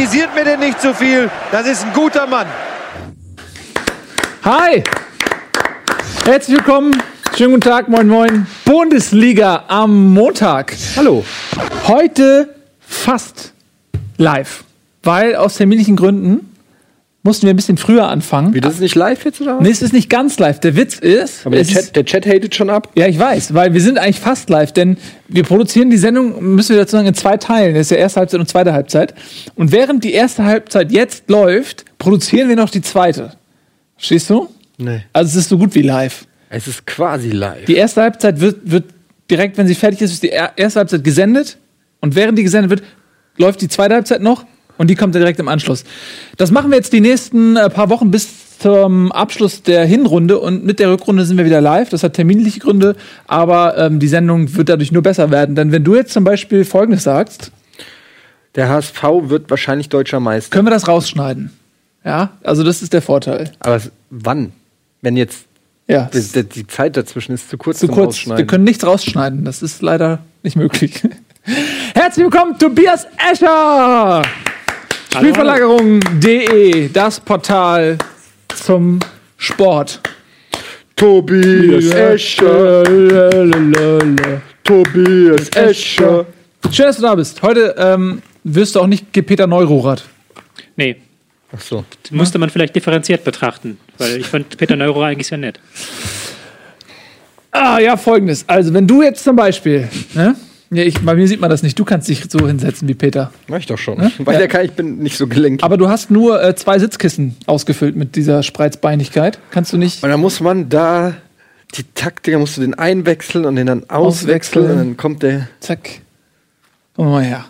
Kritisiert mir denn nicht zu viel. Das ist ein guter Mann. Hi! Herzlich willkommen. Schönen guten Tag, moin moin. Bundesliga am Montag. Hallo. Heute fast live, weil aus terminlichen Gründen mussten wir ein bisschen früher anfangen. Wie, das ist nicht live jetzt oder? was? Nee, es ist nicht ganz live. Der Witz ist, Aber der es ist Chat, der Chat hatet schon ab. Ja, ich weiß, weil wir sind eigentlich fast live, denn wir produzieren die Sendung, müssen wir dazu sagen, in zwei Teilen. Das ist ja erste Halbzeit und zweite Halbzeit. Und während die erste Halbzeit jetzt läuft, produzieren wir noch die zweite. Verstehst du? Nee. Also es ist so gut wie live. Es ist quasi live. Die erste Halbzeit wird, wird direkt, wenn sie fertig ist, ist die er- erste Halbzeit gesendet. Und während die gesendet wird, läuft die zweite Halbzeit noch und die kommt direkt im Anschluss. Das machen wir jetzt die nächsten äh, paar Wochen bis zum Abschluss der Hinrunde und mit der Rückrunde sind wir wieder live. Das hat terminliche Gründe, aber ähm, die Sendung wird dadurch nur besser werden. Denn wenn du jetzt zum Beispiel Folgendes sagst, Der HSV wird wahrscheinlich deutscher Meister. können wir das rausschneiden. Ja, also das ist der Vorteil. Aber wann? Wenn jetzt Ja, die, die, Zeit dazwischen ist zu kurz zu zum kurz. Wir können nichts rausschneiden. Das ist leider nicht möglich. Herzlich willkommen, Tobias Escher! Spielverlagerung.de, das Portal zum Sport. Tobias Escher, Tobias Escher. Schön, dass du da bist. Heute ähm, wirst du auch nicht Peter Neurorath. Nee, Ach so. das musste man vielleicht differenziert betrachten, weil ich fand Peter Neuro eigentlich sehr nett. Ah, ja, folgendes. Also, wenn du jetzt zum Beispiel, ne? Ja, ich, bei mir sieht man das nicht. Du kannst dich so hinsetzen wie Peter. Mach ich doch schon. Weil der kann, ich bin nicht so gelenkt. Aber du hast nur äh, zwei Sitzkissen ausgefüllt mit dieser Spreizbeinigkeit. Kannst du nicht. Und dann muss man da die Taktik, musst du den einwechseln und den dann auswechseln. Auswechseln. Und dann kommt der. Zack. Komm mal her.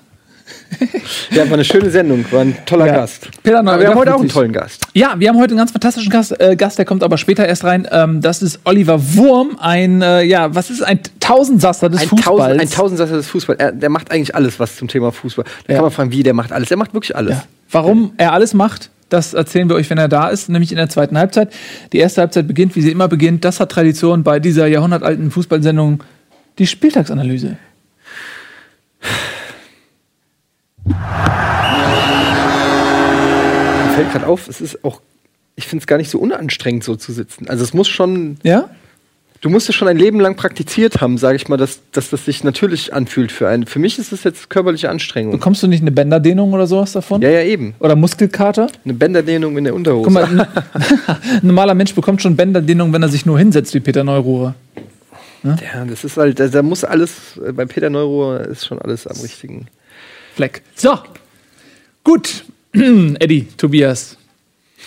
Ja, war eine schöne Sendung, war ein toller Ja. Gast. Peter Neu- Aber wir haben heute auch einen tollen Gast. Ja, wir haben heute einen ganz fantastischen Gast, äh, Gast der kommt aber später erst rein. Ähm, das ist Oliver Wurm, ein, äh, ja, was ist ein Tausendsasser des Ein, Fußballs. Tausend, ein Tausendsasser des Fußballs. Er, der macht eigentlich alles, was zum Thema Fußball. Da Ja. kann man fragen, wie der macht alles. Er macht wirklich alles. Ja. Warum er alles macht, das erzählen wir euch, wenn er da ist, nämlich in der zweiten Halbzeit. Die erste Halbzeit beginnt, wie sie immer beginnt. Das hat Tradition bei dieser jahrhundertalten Fußballsendung, die Spieltagsanalyse. Mir fällt gerade auf, es ist auch, ich finde es gar nicht so unanstrengend, so zu sitzen. Also es muss schon, Ja? du musst es schon ein Leben lang praktiziert haben, sage ich mal, dass, dass das sich natürlich anfühlt für einen. Für mich ist es jetzt körperliche Anstrengung. Bekommst du nicht eine Bänderdehnung oder sowas davon? Ja, ja, eben. Oder Muskelkater? Eine Bänderdehnung in der Unterhose. Guck mal, ein normaler Mensch bekommt schon Bänderdehnung, wenn er sich nur hinsetzt, wie Peter Neururer. ja, das ist halt, da, da muss alles, äh, bei Peter Neuro ist schon alles am richtigen. Fleck. So, gut. Eddie, Tobias.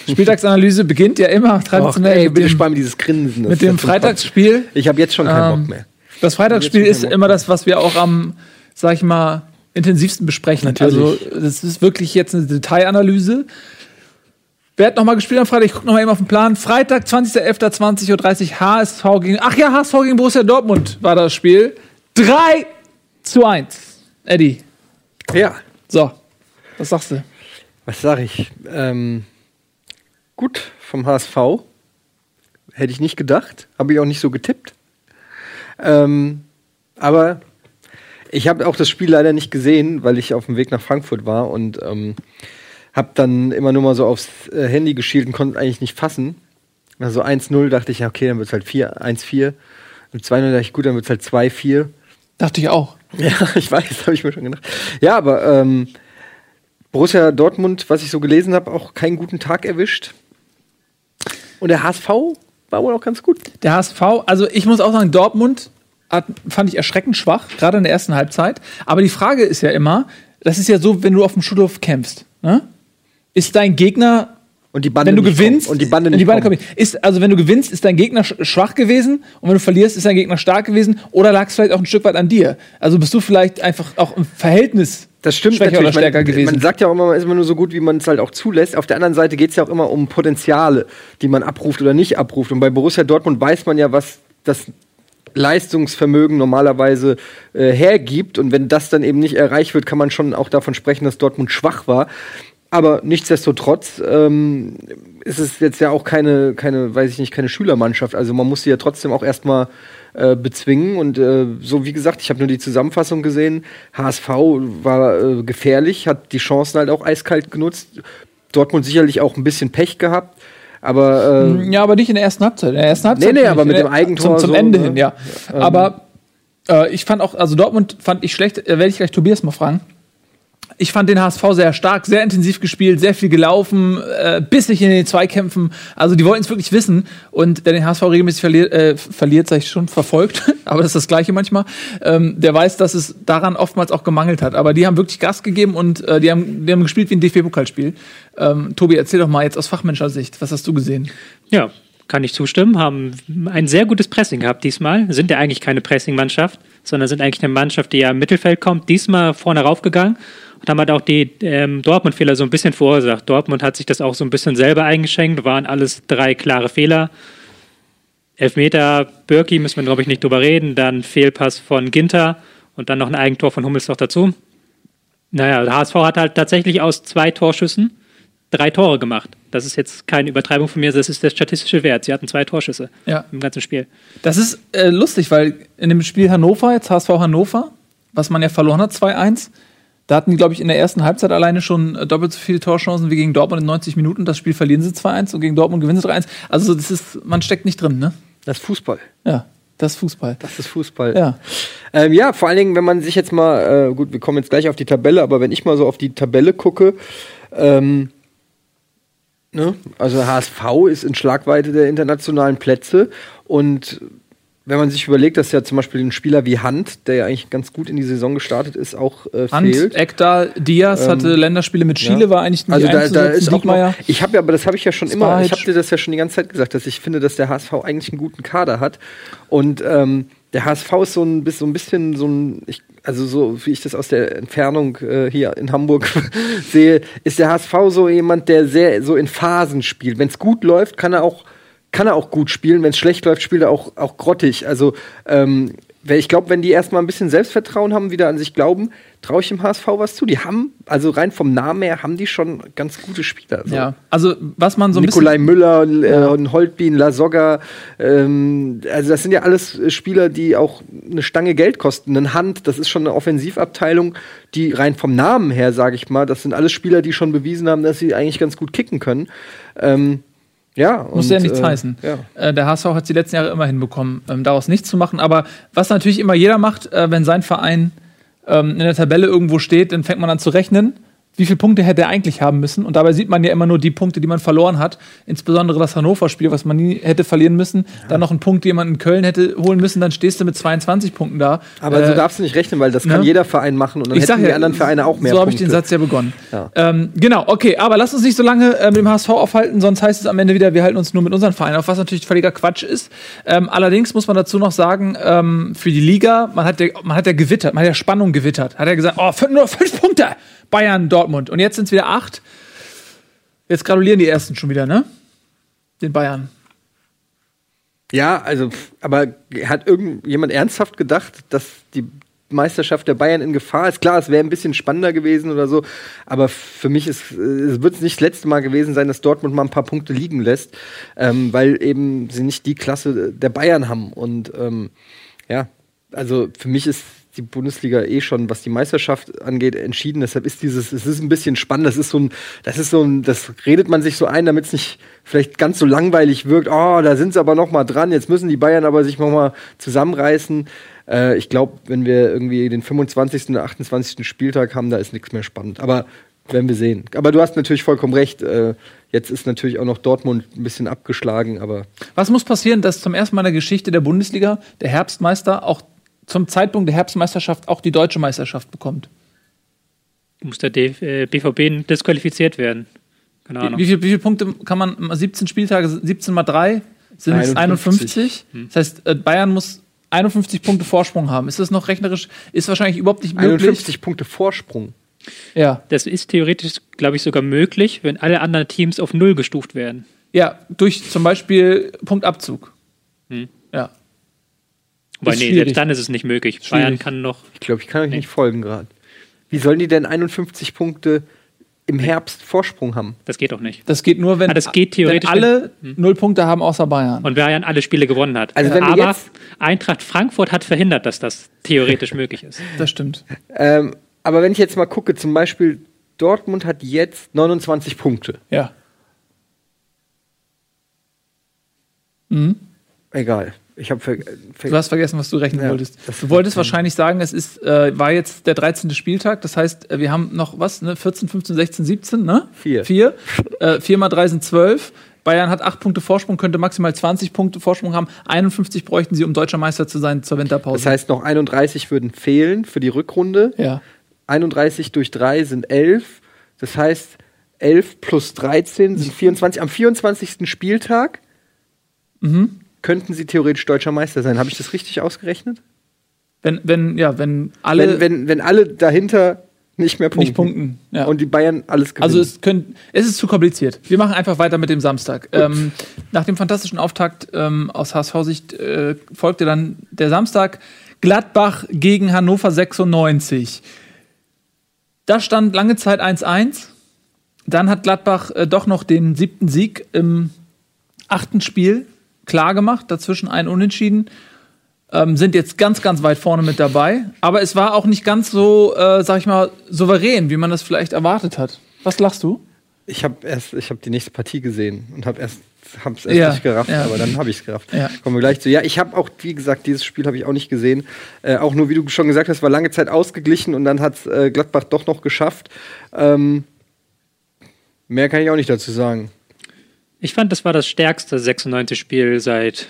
Spieltagsanalyse beginnt ja immer Och, traditionell ey, mit bitte dem, spar mir dieses Grinsen. Mit dem Freitagsspiel. Ich habe jetzt schon keinen Ähm, Bock mehr. Das Freitagsspiel ist immer das, was wir auch am, sag ich mal, intensivsten besprechen. Natürlich. Also, das ist wirklich jetzt eine Detailanalyse. Wer hat nochmal gespielt am Freitag? Ich gucke nochmal eben auf den Plan. Freitag, 20.11.20.30 Uhr, HSV gegen, ach ja, HSV gegen Borussia Dortmund war das Spiel. 3 zu 1. Eddie, Ja, so, was sagst du? was sage ich? Ähm, gut vom HSV. Hätte ich nicht gedacht. Habe ich auch nicht so getippt. Ähm, aber ich habe auch das Spiel leider nicht gesehen, weil ich auf dem Weg nach Frankfurt war und ähm, habe dann immer nur mal so aufs äh, Handy geschielt und konnte eigentlich nicht fassen. Also 1-0 dachte ich, okay, dann wird es halt 4, 1-4. Und 2-0 dachte ich, gut, dann wird es halt 2-4. Dachte ich auch. Ja, ich weiß, habe ich mir schon gedacht. Ja, aber ähm, Borussia Dortmund, was ich so gelesen habe, auch keinen guten Tag erwischt. Und der HSV war wohl auch ganz gut. Der HSV, also ich muss auch sagen, Dortmund hat, fand ich erschreckend schwach, gerade in der ersten Halbzeit. Aber die Frage ist ja immer, das ist ja so, wenn du auf dem Schulhof kämpfst. Ne? Ist dein Gegner, Und die Bande wenn du gewinnst, kommt. und die Bande nicht Bande kommt. kommt, ist, also wenn du gewinnst, ist dein Gegner sch schwach gewesen und wenn du verlierst, ist dein Gegner stark gewesen oder lag es vielleicht auch ein Stück weit an dir? Also bist du vielleicht einfach auch im Verhältnis Das stimmt schwächer natürlich. oder stärker man, gewesen? man sagt ja auch immer, man ist immer nur so gut, wie man es halt auch zulässt. Auf der anderen Seite geht es ja auch immer um Potenziale, die man abruft oder nicht abruft. Und bei Borussia Dortmund weiß man ja, was das Leistungsvermögen normalerweise äh, hergibt. Und wenn das dann eben nicht erreicht wird, kann man schon auch davon sprechen, dass Dortmund schwach war. Aber nichtsdestotrotz ähm, ist es jetzt ja auch keine, keine, weiß ich nicht, keine Schülermannschaft. Also man muss sie ja trotzdem auch erstmal äh, bezwingen. Und äh, so wie gesagt, ich habe nur die Zusammenfassung gesehen. HSV war äh, gefährlich, hat die Chancen halt auch eiskalt genutzt. Dortmund sicherlich auch ein bisschen Pech gehabt. Aber äh, Ja, aber nicht in der ersten Halbzeit. In der ersten Halbzeit Nee, nee, aber mit dem Eigentor Zum, zum so, Ende ne? hin, ja. Aber äh, ich fand auch, also Dortmund fand ich schlecht, äh, werde ich gleich Tobias mal fragen. Ich fand den HSV sehr stark, sehr intensiv gespielt, sehr viel gelaufen, äh, bissig in den Zweikämpfen. Also die wollten es wirklich wissen. Und der den HSV regelmäßig verliert, äh, verliert, sag ich schon, verfolgt, aber das ist das Gleiche manchmal, ähm, der weiß, dass es daran oftmals auch gemangelt hat. Aber die haben wirklich Gas gegeben und äh, die, haben, die haben gespielt wie ein DFB-Pokalspiel. Ähm, Tobi, erzähl doch mal jetzt aus fachmännischer Sicht, was hast du gesehen? Ja, kann ich zustimmen. Haben ein sehr gutes Pressing gehabt diesmal. Sind ja eigentlich keine Pressing-Mannschaft, sondern sind eigentlich eine Mannschaft, die ja im Mittelfeld kommt. Diesmal vorne raufgegangen und haben halt auch die ähm, Dortmund-Fehler so ein bisschen verursacht. Dortmund hat sich das auch so ein bisschen selber eingeschenkt. Waren alles drei klare Fehler. Elfmeter, Birki müssen wir, glaube ich, nicht drüber reden. Dann Fehlpass von Ginter und dann noch ein Eigentor von Hummels noch dazu. Naja, der HSV hat halt tatsächlich aus zwei Torschüssen drei Tore gemacht. Das ist jetzt keine Übertreibung von mir, das ist der statistische Wert. Sie hatten zwei Torschüsse Ja. im ganzen Spiel. Das ist äh, lustig, weil in dem Spiel Hannover, jetzt HSV Hannover, was man ja verloren hat, 2-1, da hatten die, glaube ich, in der ersten Halbzeit alleine schon äh, doppelt so viele Torchancen wie gegen Dortmund in 90 Minuten. Das Spiel verlieren sie 2-1 und gegen Dortmund gewinnen sie 3-1. Also das ist, man steckt nicht drin, ne? das ist Fußball. Ja, das ist Fußball. Das ist Fußball. Ja. Ähm, ja, vor allen Dingen, wenn man sich jetzt mal, äh, gut, wir kommen jetzt gleich auf die Tabelle, aber wenn ich mal so auf die Tabelle gucke, ähm, ne, also HSV ist in Schlagweite der internationalen Plätze. Und wenn man sich überlegt, dass ja zum Beispiel ein Spieler wie Hand, der ja eigentlich ganz gut in die Saison gestartet ist, auch äh, Hand, fehlt. Ekdal, Diaz hatte Länderspiele mit Chile, ja. war eigentlich nicht Also da, da ist auch noch, ich habe ja, aber das habe ich ja schon immer, ich habe dir das ja schon die ganze Zeit gesagt, dass ich finde, dass der HSV eigentlich einen guten Kader hat. Und ähm, der HSV ist so ein, so ein bisschen so ein, ich, also so wie ich das aus der Entfernung äh, hier in Hamburg sehe, ist der HSV so jemand, der sehr so in Phasen spielt. Wenn es gut läuft, kann er auch kann er auch gut spielen. Wenn es schlecht läuft, spielt er auch, auch grottig. Also ähm, ich glaube, wenn die erstmal ein bisschen Selbstvertrauen haben, wieder an sich glauben, traue ich dem HSV was zu. Die haben, also rein vom Namen her, haben die schon ganz gute Spieler. So. Ja, also was man so ein Nikolai bisschen. Müller, äh, Holtbein, Lasogga, ähm, also das sind ja alles äh, Spieler, die auch eine Stange Geld kosten. Ein Hand, das ist schon eine Offensivabteilung, die rein vom Namen her, sage ich mal, das sind alles Spieler, die schon bewiesen haben, dass sie eigentlich ganz gut kicken können. Ähm, ja, Muss ja nichts äh, heißen. Ja. Äh, der HSV hat es die letzten Jahre immer hinbekommen, ähm, daraus nichts zu machen. Aber was natürlich immer jeder macht, äh, wenn sein Verein ähm, in der Tabelle irgendwo steht, dann fängt man an zu rechnen, wie viele Punkte hätte er eigentlich haben müssen. Und dabei sieht man ja immer nur die Punkte, die man verloren hat. Insbesondere das Hannover-Spiel, was man nie hätte verlieren müssen. Dann noch einen Punkt, den man in Köln hätte holen müssen. Dann stehst du mit 22 Punkten da. Aber Äh, so darfst du nicht rechnen, weil das kann ne? jeder Verein machen und dann ich hätten die ja, anderen Vereine auch mehr So habe ich den Satz ja begonnen. Ja. Ähm, genau, okay, aber lass uns nicht so lange äh, mit dem HSV aufhalten, sonst heißt es am Ende wieder, wir halten uns nur mit unseren Vereinen auf, was natürlich völliger Quatsch ist. Ähm, allerdings muss man dazu noch sagen, ähm, für die Liga, man hat ja, man hat ja gewittert, man hat ja Spannung gewittert. Hat ja gesagt, oh, nur fünf Punkte, Bayern, Dortmund. Und jetzt sind es wieder acht. Jetzt gratulieren die ersten schon wieder, ne? Den Bayern. Ja, also, aber hat irgendjemand ernsthaft gedacht, dass die Meisterschaft der Bayern in Gefahr ist? Klar, es wäre ein bisschen spannender gewesen oder so, aber für mich ist, äh, es wird es nicht das letzte Mal gewesen sein, dass Dortmund mal ein paar Punkte liegen lässt, ähm, weil eben sie nicht die Klasse der Bayern haben. Und ähm, ja, also für mich ist die Bundesliga eh schon, was die Meisterschaft angeht, entschieden. Deshalb ist dieses, es ist ein bisschen spannend. Das ist so ein, das ist so ein, das redet man sich so ein, damit es nicht vielleicht ganz so langweilig wirkt. Oh, da sind sie aber noch mal dran. Jetzt müssen die Bayern aber sich noch mal zusammenreißen. Äh, ich glaube, wenn wir irgendwie den 25. oder 28. Spieltag haben, da ist nichts mehr spannend. Aber werden wir sehen. Aber du hast natürlich vollkommen recht. Äh, jetzt ist natürlich auch noch Dortmund ein bisschen abgeschlagen, aber Was muss passieren, dass zum ersten Mal in der Geschichte der Bundesliga der Herbstmeister auch zum Zeitpunkt der Herbstmeisterschaft auch die deutsche Meisterschaft bekommt? Muss der D äh, BVB disqualifiziert werden. Keine Wie, Ahnung. wie, viel, wie viele Punkte kann man, 17 Spieltage, 17 mal 3 sind es 51. 51. Das heißt, äh, Bayern muss 51 Punkte Vorsprung haben. Ist das noch rechnerisch? Ist wahrscheinlich überhaupt nicht möglich. 51 Punkte Vorsprung. Ja. Das ist theoretisch, glaube ich, sogar möglich, wenn alle anderen Teams auf Null gestuft werden. ja, durch zum Beispiel Punktabzug. Hm. Wobei, nee, selbst dann ist es nicht möglich. Schwierig. Bayern kann noch. Ich glaube, ich kann euch nicht folgen gerade. Wie sollen die denn 51 Punkte im Herbst Vorsprung haben. Das geht doch nicht. Das geht nur, wenn, Ah, das geht theoretisch, wenn alle null Punkte haben, außer Bayern. Und Bayern alle Spiele gewonnen hat. Also wenn Aber jetzt- Eintracht Frankfurt hat verhindert, dass das theoretisch möglich ist. Das stimmt. Ähm, aber wenn ich jetzt mal gucke, zum Beispiel Dortmund hat jetzt 29 Punkte. Ja. Egal. Ich habe ver Du hast vergessen, was du rechnen Ja, wolltest. Du wolltest wahrscheinlich sagen, es ist, äh, war jetzt der 13. Spieltag. Das heißt, äh, wir haben noch was, ne? 14, 15, 16, 17, ne? Vier. Vier. Äh, vier mal drei sind zwölf. Bayern hat acht Punkte Vorsprung, könnte maximal 20 Punkte Vorsprung haben. 51 bräuchten sie, um deutscher Meister zu sein zur Winterpause. das heißt, noch 31 würden fehlen für die Rückrunde. ja. 31 durch 3 sind 11. Das heißt, 11 plus 13 sind 24. Am 24. Spieltag Mhm. Könnten sie theoretisch deutscher Meister sein. Habe ich das richtig ausgerechnet? Wenn, wenn, ja, wenn alle wenn, wenn, wenn alle dahinter nicht mehr punkten. nicht punkten. Ja. Und die Bayern alles gewinnen. Also es, könnt, es ist zu kompliziert. Wir machen einfach weiter mit dem Samstag. Ähm, nach dem fantastischen Auftakt ähm, aus HSV-Sicht äh, folgte dann der Samstag Gladbach gegen Hannover 96. Da stand lange Zeit 1-1. Dann hat Gladbach äh, doch noch den siebten Sieg im achten Spiel klar gemacht. Dazwischen ein Unentschieden. Ähm, sind jetzt ganz, ganz weit vorne mit dabei. Aber es war auch nicht ganz so, äh, sag ich mal, souverän, wie man das vielleicht erwartet hat. Was lachst du? ich habe erst, ich habe die nächste Partie gesehen und habe erst, hab's erst Ja, nicht gerafft, ja. aber dann habe ich es gerafft. Ja. Kommen wir gleich zu. Ja, ich habe auch, wie gesagt, dieses Spiel habe ich auch nicht gesehen. Äh, auch nur, wie du schon gesagt hast, war lange Zeit ausgeglichen und dann hat äh, Gladbach doch noch geschafft. Ähm, mehr kann ich auch nicht dazu sagen. Ich fand, das war das stärkste 96-Spiel seit,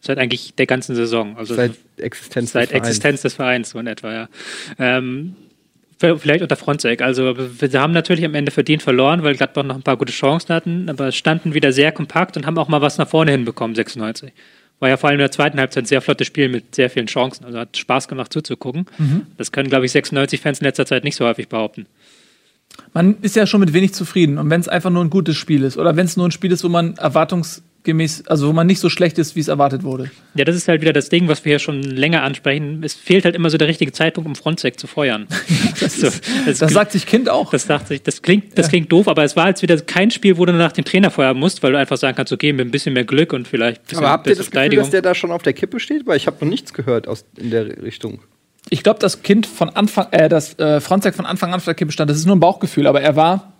seit eigentlich der ganzen Saison. Also Seit Existenz seit des Vereins. Existenz des Vereins, so in etwa, ja. Ähm, vielleicht unter Fronzek. Also wir haben natürlich am Ende verdient verloren, weil Gladbach noch ein paar gute Chancen hatten, aber standen wieder sehr kompakt und haben auch mal was nach vorne hinbekommen, 96. War ja vor allem in der zweiten Halbzeit ein sehr flottes Spiel mit sehr vielen Chancen. Also hat Spaß gemacht zuzugucken. Das können, glaube ich, 96-Fans in letzter Zeit nicht so häufig behaupten. Man ist ja schon mit wenig zufrieden. Und wenn es einfach nur ein gutes Spiel ist oder wenn es nur ein Spiel ist, wo man erwartungsgemäß, also wo man nicht so schlecht ist, wie es erwartet wurde. Ja, das ist halt wieder das Ding, was wir hier schon länger ansprechen. Es fehlt halt immer so der richtige Zeitpunkt, um Fronzek zu feuern. das, so, das, Das sagt sich Kind auch. das dachte ich, das klingt, das klingt doof, aber es war jetzt wieder kein Spiel, wo du nach dem Trainer feuern musst, weil du einfach sagen kannst, okay, mit ein bisschen mehr Glück und vielleicht ein bisschen Aber habt ihr das Gefühl, dass der da schon auf der Kippe steht? Weil ich habe noch nichts gehört aus, in der Richtung. Ich glaube, das Kind von Anfang, äh, das äh, Fronzek von Anfang an auf der Kippe stand, das ist nur ein Bauchgefühl, aber er war,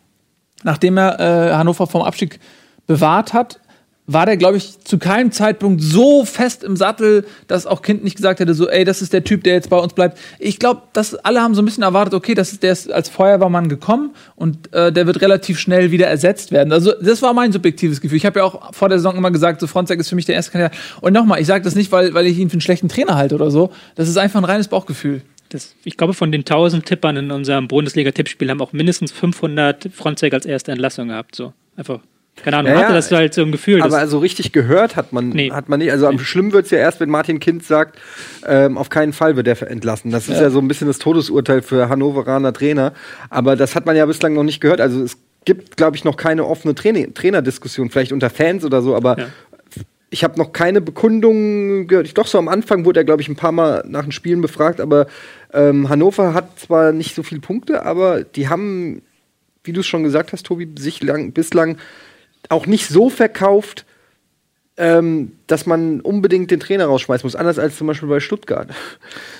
nachdem er äh, Hannover vom Abstieg bewahrt hat, war der, glaube ich, zu keinem Zeitpunkt so fest im Sattel, dass auch Kind nicht gesagt hätte, so, ey, das ist der Typ, der jetzt bei uns bleibt. Ich glaube, dass alle haben so ein bisschen erwartet, okay, das ist, der ist als Feuerwehrmann gekommen und äh, der wird relativ schnell wieder ersetzt werden. Also das war mein subjektives Gefühl. Ich habe ja auch vor der Saison immer gesagt, so Fronzek ist für mich der erste Kandidat. Und nochmal, ich sage das nicht, weil, weil ich ihn für einen schlechten Trainer halte oder so. Das ist einfach ein reines Bauchgefühl. Das, ich glaube, von den 1000 Tippern in unserem Bundesliga-Tippspiel haben auch mindestens 500 Fronzek als erste Entlassung gehabt. So einfach. Keine Ahnung, Ja, hatte das halt so ein Gefühl. Aber dass- also richtig gehört hat man, Nee. hat man nicht. Also am schlimm wird es ja erst, wenn Martin Kind sagt, ähm, auf keinen Fall wird er entlassen. Das ist ja. so ein bisschen das Todesurteil für Hannoveraner Trainer. Aber das hat man ja bislang noch nicht gehört. Also es gibt, glaube ich, noch keine offene Traini- Trainerdiskussion, vielleicht unter Fans oder so, aber Ja. ich habe noch keine Bekundung gehört. Ich, doch so am Anfang wurde er, glaube ich, ein paar Mal nach den Spielen befragt, aber ähm, Hannover hat zwar nicht so viele Punkte, aber die haben, wie du es schon gesagt hast, Tobi, sich lang, bislang auch nicht so verkauft, ähm, dass man unbedingt den Trainer rausschmeißen muss, anders als zum Beispiel bei Stuttgart.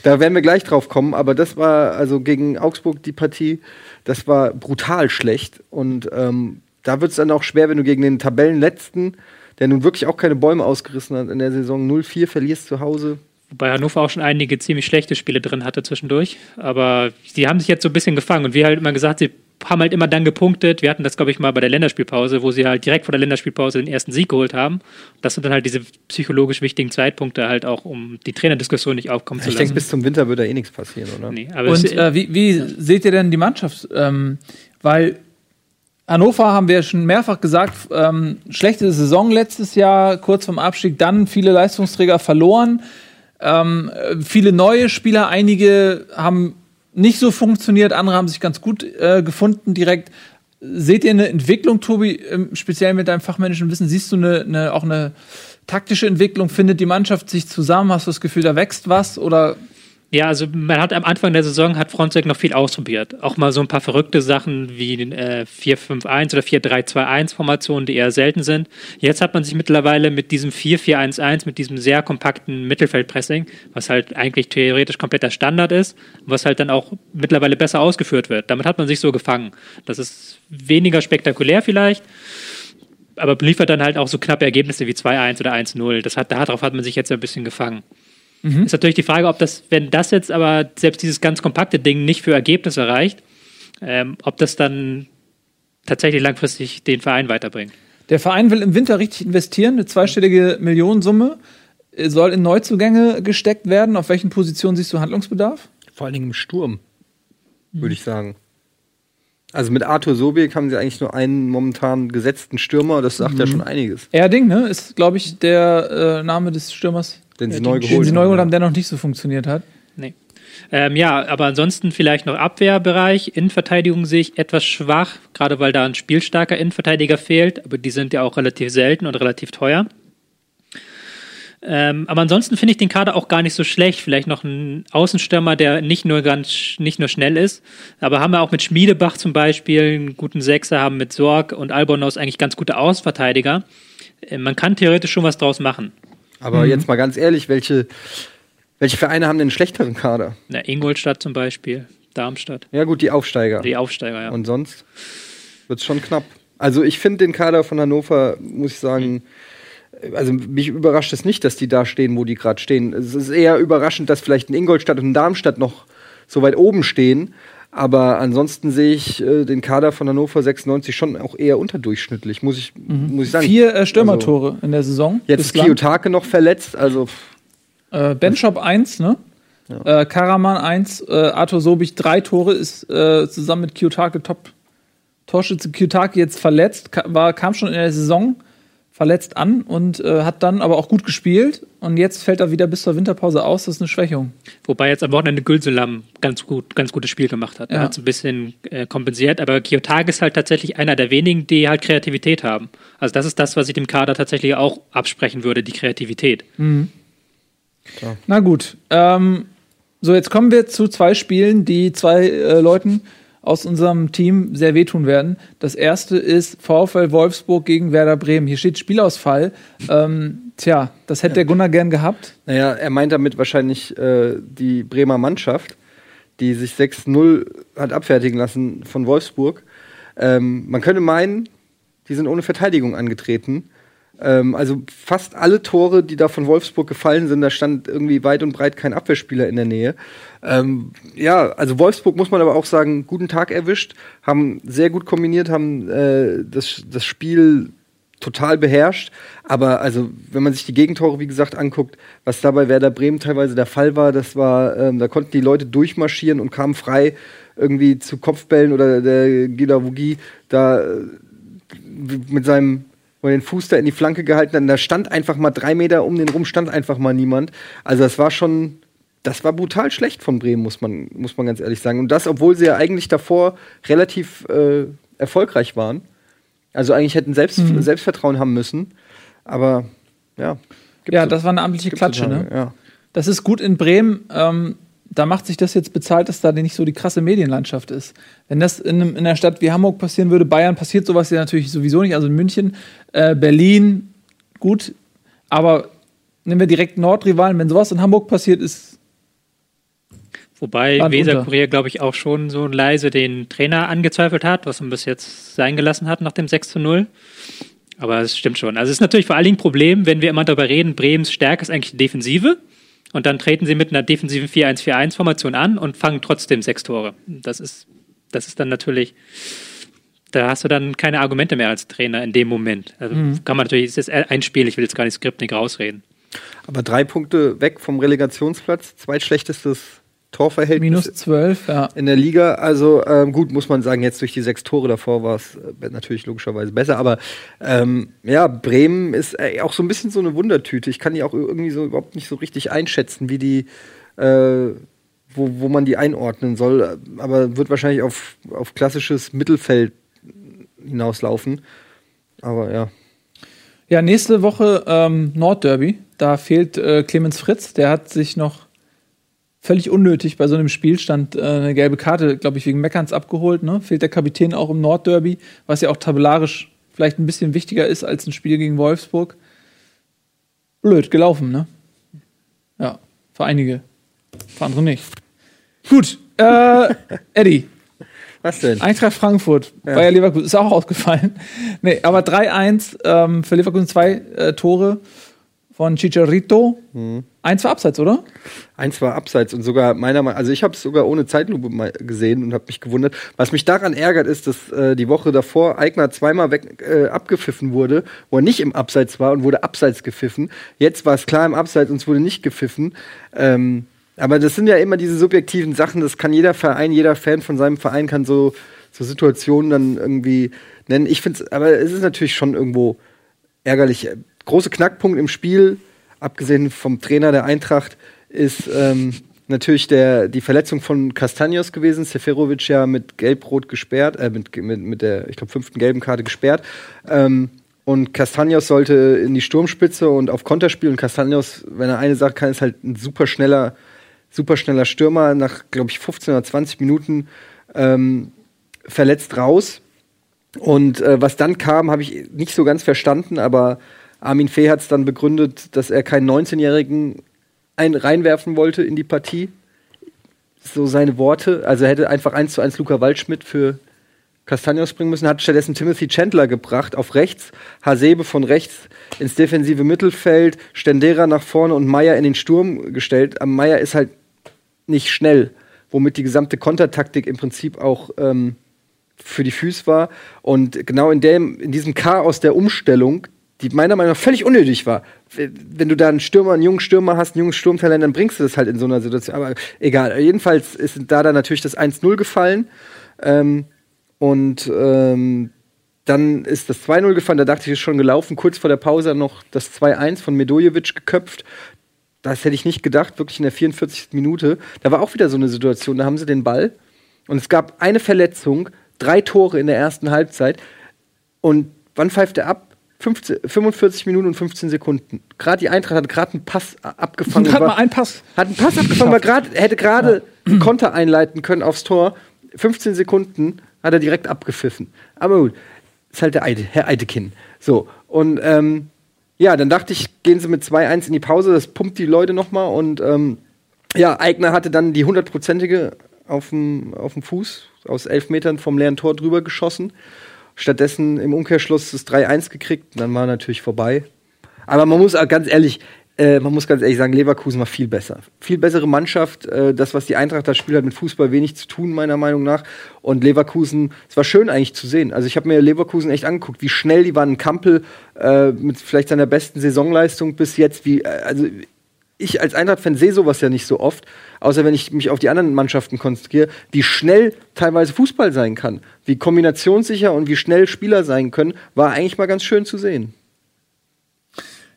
Da werden wir gleich drauf kommen, aber das war also gegen Augsburg die Partie, das war brutal schlecht und ähm, da wird es dann auch schwer, wenn du gegen den Tabellenletzten, der nun wirklich auch keine Bäume ausgerissen hat in der Saison 0-4 verlierst zu Hause. Wobei Hannover auch schon einige ziemlich schlechte Spiele drin hatte zwischendurch. Aber die haben sich jetzt so ein bisschen gefangen. Und wir halt immer gesagt, sie haben halt immer dann gepunktet. Wir hatten das, glaube ich, mal bei der Länderspielpause, wo sie halt direkt vor der Länderspielpause den ersten Sieg geholt haben. Das sind dann halt diese psychologisch wichtigen Zeitpunkte halt auch, um die Trainerdiskussion nicht aufkommen zu Ich lassen. denke, bis zum Winter wird da eh nichts passieren, oder? nee, aber es, Und äh, wie, wie seht ihr denn die Mannschaft? Ähm, weil Hannover haben wir schon mehrfach gesagt, ähm, schlechte Saison letztes Jahr, kurz vorm Abstieg, dann viele Leistungsträger verloren, ähm, äh, viele neue Spieler, einige haben nicht so funktioniert, andere haben sich ganz gut äh, gefunden direkt. Seht ihr eine Entwicklung, Tobi, speziell mit deinem fachmännischen Wissen? Siehst du eine, eine, auch eine taktische Entwicklung? Findet die Mannschaft sich zusammen? Hast du das Gefühl, da wächst was? Oder Ja, also man hat am Anfang der Saison hat Fronzek noch viel ausprobiert. Auch mal so ein paar verrückte Sachen wie äh, 4-5-1 oder 4-3-2-1 Formationen, die eher selten sind. Jetzt hat man sich mittlerweile mit diesem 4-4-1-1, mit diesem sehr kompakten Mittelfeldpressing, was halt eigentlich theoretisch kompletter Standard ist, was halt dann auch mittlerweile besser ausgeführt wird. Damit hat man sich so gefangen. Das ist weniger spektakulär vielleicht, aber liefert dann halt auch so knappe Ergebnisse wie 2-1 oder 1-0. Das hat, darauf hat man sich jetzt ein bisschen gefangen. Ist natürlich die Frage, ob das, wenn das jetzt aber selbst dieses ganz kompakte Ding nicht für Ergebnisse reicht, ähm, ob das dann tatsächlich langfristig den Verein weiterbringt. Der Verein will im Winter richtig investieren, eine zweistellige Millionensumme äh, soll in Neuzugänge gesteckt werden. Auf welchen Positionen siehst du Handlungsbedarf? Vor allen Dingen im Sturm, würde ich sagen. Also mit Arthur Sobek haben sie eigentlich nur einen momentan gesetzten Stürmer, das sagt ja schon einiges. Erding, ne, ist, glaube ich, der äh, Name des Stürmers, Den sie Ja, neu den geholt den sie neu geholt haben, haben. der noch nicht so funktioniert hat. Nee. Ähm, ja, aber ansonsten vielleicht noch Abwehrbereich. Innenverteidigung sehe ich etwas schwach, gerade weil da ein spielstarker Innenverteidiger fehlt, aber die sind ja auch relativ selten und relativ teuer. Ähm, aber ansonsten finde ich den Kader auch gar nicht so schlecht. Vielleicht noch ein Außenstürmer, der nicht nur ganz, nicht nur schnell ist, aber haben wir auch mit Schmiedebach zum Beispiel einen guten Sechser, haben mit Sorg und Albonos eigentlich ganz gute Außenverteidiger. Äh, man kann theoretisch schon was draus machen. Aber jetzt mal ganz ehrlich, welche, welche Vereine haben denn einen schlechteren Kader? Na, Ingolstadt zum Beispiel, Darmstadt, Ja gut, die Aufsteiger. die Aufsteiger, ja. Und sonst wird es schon knapp. Also ich finde den Kader von Hannover, muss ich sagen, also mich überrascht es nicht, dass die da stehen, wo die gerade stehen. Es ist eher überraschend, dass vielleicht ein Ingolstadt und ein Darmstadt noch so weit oben stehen. Aber ansonsten sehe ich äh, den Kader von Hannover 96 schon auch eher unterdurchschnittlich, muss ich, muss ich sagen. Vier äh, Stürmertore in der Saison. Also, jetzt ist. Kiyotake noch verletzt, also Äh, Benchop 1, ne? Äh, Karaman 1, äh, Arthur Sobich 3 Tore, ist äh, zusammen mit Kiyotake Top Torschütze. Kiyotake jetzt verletzt, ka war, kam schon in der Saison verletzt an und äh, hat dann aber auch gut gespielt. Und jetzt fällt er wieder bis zur Winterpause aus. Das ist eine Schwächung. Wobei jetzt am Wochenende Gülselam ganz gut, ganz gutes Spiel gemacht hat. Er Ja. hat es ein bisschen äh, kompensiert, aber Kiyotake ist halt tatsächlich einer der wenigen, die halt Kreativität haben. Also das ist das, was ich dem Kader tatsächlich auch absprechen würde, die Kreativität. Na gut. Ähm, so, jetzt kommen wir zu zwei Spielen, die zwei äh, Leuten aus unserem Team sehr wehtun werden. Das erste ist VfL Wolfsburg gegen Werder Bremen. Hier steht Spielausfall. Ähm, tja, das hätte der Gunnar gern gehabt. Naja, er meint damit wahrscheinlich äh, die Bremer Mannschaft, die sich 6-0 hat abfertigen lassen von Wolfsburg. Ähm, man könnte meinen, die sind ohne Verteidigung angetreten. Ähm, also fast alle Tore, die da von Wolfsburg gefallen sind, da stand irgendwie weit und breit kein Abwehrspieler in der Nähe. Ähm, ja, also Wolfsburg muss man aber auch sagen, guten Tag erwischt, haben sehr gut kombiniert, haben äh, das, das Spiel total beherrscht. Aber also, wenn man sich die Gegentore, wie gesagt, anguckt, was da bei Werder Bremen teilweise der Fall war, das war, ähm, da konnten die Leute durchmarschieren und kamen frei irgendwie zu Kopfbällen oder der Gidawugi da äh, mit seinem wo er den Fuß da in die Flanke gehalten hat. Da stand einfach mal drei Meter um den rum, stand einfach mal niemand. Also das war schon, das war brutal schlecht von Bremen, muss man, muss man ganz ehrlich sagen. Und das, obwohl sie ja eigentlich davor relativ äh, erfolgreich waren. Also eigentlich hätten selbst, Selbstvertrauen haben müssen. Aber ja. Ja, so- das war eine amtliche gibt's so Klatsche, ne? Ja. Das ist gut in Bremen. Ähm, da macht sich das jetzt bezahlt, dass da nicht so die krasse Medienlandschaft ist. Wenn das in, in einer Stadt wie Hamburg passieren würde, Bayern passiert sowas ja natürlich sowieso nicht, also in München, äh, Berlin, gut, aber nehmen wir direkt Nordrivalen, wenn sowas in Hamburg passiert, ist Wobei Land Weser unter. Kurier, glaube ich, auch schon so leise den Trainer angezweifelt hat, was man bis jetzt sein gelassen hat nach dem 6 zu 0. Aber es stimmt schon. Also es ist natürlich vor allen Dingen ein Problem, wenn wir immer darüber reden, Bremens Stärke ist eigentlich die Defensive. Und dann treten sie mit einer defensiven 4-1-4-1-Formation an und fangen trotzdem sechs Tore. Das ist, das ist dann natürlich, da hast du dann keine Argumente mehr als Trainer in dem Moment. Also kann man natürlich, es ist ein Spiel, ich will jetzt gar nicht Skriptnik rausreden. Aber drei Punkte weg vom Relegationsplatz, zweitschlechtestes Torverhältnis minus 12, ja. in der Liga. Also ähm, gut, muss man sagen, jetzt durch die sechs Tore davor war es äh, natürlich logischerweise besser. Aber ähm, ja, Bremen ist äh, auch so ein bisschen so eine Wundertüte. Ich kann die auch irgendwie so überhaupt nicht so richtig einschätzen, wie die, äh, wo, wo man die einordnen soll. Aber wird wahrscheinlich auf, auf klassisches Mittelfeld hinauslaufen. Aber ja. Ja, nächste Woche ähm, Nordderby. Da fehlt äh, Clemens Fritz. Der hat sich noch völlig unnötig bei so einem Spielstand äh, eine gelbe Karte, glaube ich, wegen Meckerns abgeholt. Ne? Fehlt der Kapitän auch im Nordderby, was ja auch tabellarisch vielleicht ein bisschen wichtiger ist als ein Spiel gegen Wolfsburg. Blöd gelaufen, ne? Ja, für einige. Für andere nicht. Gut, äh, Eddie. Was denn? Eintracht Frankfurt, Bayer Leverkusen ist auch ausgefallen. Nee, aber 3-1 ähm, für Leverkusen zwei äh, Tore von Chicharito. Eins war abseits, oder? Eins war abseits und sogar meiner Meinung also ich habe es sogar ohne Zeitlupe mal gesehen und habe mich gewundert. Was mich daran ärgert, ist, dass äh, die Woche davor Eigner zweimal weg, äh, abgepfiffen wurde, wo er nicht im Abseits war und wurde abseits gepfiffen. Jetzt war es klar im Abseits und es wurde nicht gepfiffen. Ähm, aber das sind ja immer diese subjektiven Sachen, das kann jeder Verein, jeder Fan von seinem Verein kann so, so Situationen dann irgendwie nennen. Ich finde es, aber es ist natürlich schon irgendwo ärgerlich. Große Knackpunkt im Spiel, abgesehen vom Trainer der Eintracht, ist ähm, natürlich der, die Verletzung von Castanios gewesen. Seferovic ja mit Gelb-Rot gesperrt, äh, mit, mit, mit der, ich glaube, fünften gelben Karte gesperrt. Ähm, und Castanios sollte in die Sturmspitze und auf Konter spielen. Und Castanios, wenn er eine Sache kann, ist halt ein super schneller, super schneller Stürmer. Nach, glaube ich, 15 oder 20 Minuten ähm, verletzt raus. Und äh, was dann kam, habe ich nicht so ganz verstanden, aber Armin Fee hat es dann begründet, dass er keinen 19-Jährigen ein reinwerfen wollte in die Partie. So seine Worte. Also er hätte einfach eins zu eins Luca Waldschmidt für Castagnos bringen müssen, hat stattdessen Timothy Chandler gebracht auf rechts, Hasebe von rechts ins defensive Mittelfeld, Stendera nach vorne und Meier in den Sturm gestellt. Aber Meier ist halt nicht schnell, womit die gesamte Kontertaktik im Prinzip auch ähm, für die Füße war. Und genau in, dem, in diesem Chaos der Umstellung, die meiner Meinung nach völlig unnötig war. Wenn du da einen Stürmer, einen jungen Stürmer hast, einen jungen Sturmtalent, dann bringst du das halt in so einer Situation. Aber egal. Jedenfalls ist da dann natürlich das 1-0 gefallen. Ähm, und ähm, dann ist das 2-0 gefallen. Da dachte ich, ist schon gelaufen. Kurz vor der Pause noch das 2-1 von Medojevic geköpft. Das hätte ich nicht gedacht, wirklich in der 44. Minute. Da war auch wieder so eine Situation. Da haben sie den Ball und es gab eine Verletzung, drei Tore in der ersten Halbzeit. Und wann pfeift er ab? 15, 45 Minuten und 15 Sekunden. Gerade die Eintracht hat gerade einen Pass abgefangen. Hat mal einen Pass. Hat einen Pass abgefangen, war grad, hätte gerade einen Konter einleiten können aufs Tor. 15 Sekunden hat er direkt abgepfiffen. Aber gut, ist halt der Eide, Herr Eidekin. So, und ähm, ja, dann dachte ich, gehen sie mit 2-1 in die Pause, das pumpt die Leute nochmal und ähm, ja, Eigner hatte dann die hundertprozentige auf dem auf dem Fuß aus elf Metern vom leeren Tor drüber geschossen. Stattdessen im Umkehrschluss das 3-1 gekriegt, dann war natürlich vorbei. Aber man muss ganz ehrlich, äh, man muss ganz ehrlich sagen, Leverkusen war viel besser. Viel bessere Mannschaft. Äh, das, was die Eintracht da spielt, hat mit Fußball wenig zu tun, meiner Meinung nach. Und Leverkusen, es war schön eigentlich zu sehen. Also ich habe mir Leverkusen echt angeguckt, wie schnell die waren. Kampel äh, mit vielleicht seiner besten Saisonleistung bis jetzt. Wie, äh, also ich als Eintracht-Fan sehe sowas ja nicht so oft, außer wenn ich mich auf die anderen Mannschaften konzentriere, wie schnell teilweise Fußball sein kann, wie kombinationssicher und wie schnell Spieler sein können, war eigentlich mal ganz schön zu sehen.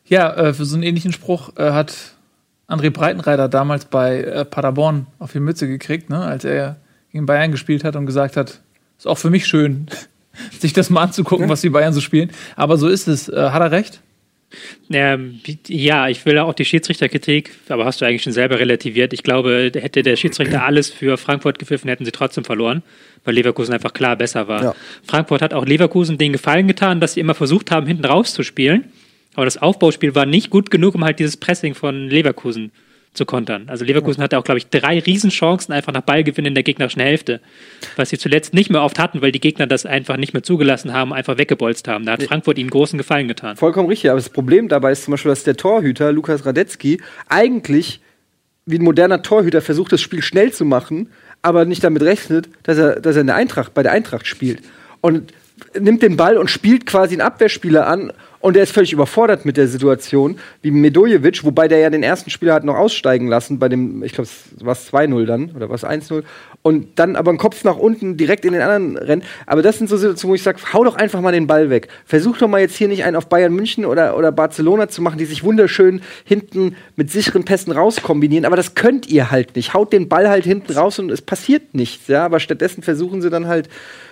Ja, äh, für so einen ähnlichen Spruch äh, hat André Breitenreiter damals bei äh, Paderborn auf die Mütze gekriegt, ne, als er gegen Bayern gespielt hat und gesagt hat, ist auch für mich schön, sich das mal anzugucken, was die Bayern so spielen. Aber so ist es. Äh, hat er recht? Ähm, ja, ich will auch die Schiedsrichterkritik, aber hast du eigentlich schon selber relativiert. Ich glaube, hätte der Schiedsrichter alles für Frankfurt gepfiffen, hätten sie trotzdem verloren, weil Leverkusen einfach klar besser war. Ja. Frankfurt hat auch Leverkusen den Gefallen getan, dass sie immer versucht haben, hinten rauszuspielen. Aber das Aufbauspiel war nicht gut genug, um halt dieses Pressing von Leverkusen zu kontern. Also Leverkusen hatte auch, glaube ich, drei Riesenchancen einfach nach Ballgewinn in der gegnerischen Hälfte, was sie zuletzt nicht mehr oft hatten, weil die Gegner das einfach nicht mehr zugelassen haben, einfach weggebolzt haben. Da hat Frankfurt ihnen großen Gefallen getan. Vollkommen richtig, aber das Problem dabei ist zum Beispiel, dass der Torhüter, Lukas Radetzky, eigentlich wie ein moderner Torhüter versucht, das Spiel schnell zu machen, aber nicht damit rechnet, dass er, dass er in der Eintracht, bei der Eintracht spielt. Und nimmt den Ball und spielt quasi einen Abwehrspieler an und der ist völlig überfordert mit der Situation, wie Medojevic, wobei der ja den ersten Spieler hat noch aussteigen lassen, bei dem, ich glaube, es war 2-0 dann, oder war es 1-0, und dann aber einen Kopf nach unten direkt in den anderen rennt. Aber das sind so Situationen, wo ich sage, hau doch einfach mal den Ball weg. Versuch doch mal jetzt hier nicht einen auf Bayern München oder, oder Barcelona zu machen, die sich wunderschön hinten mit sicheren Pässen rauskombinieren. Aber das könnt ihr halt nicht. Haut den Ball halt hinten raus und es passiert nichts. Ja? Aber stattdessen versuchen sie dann halt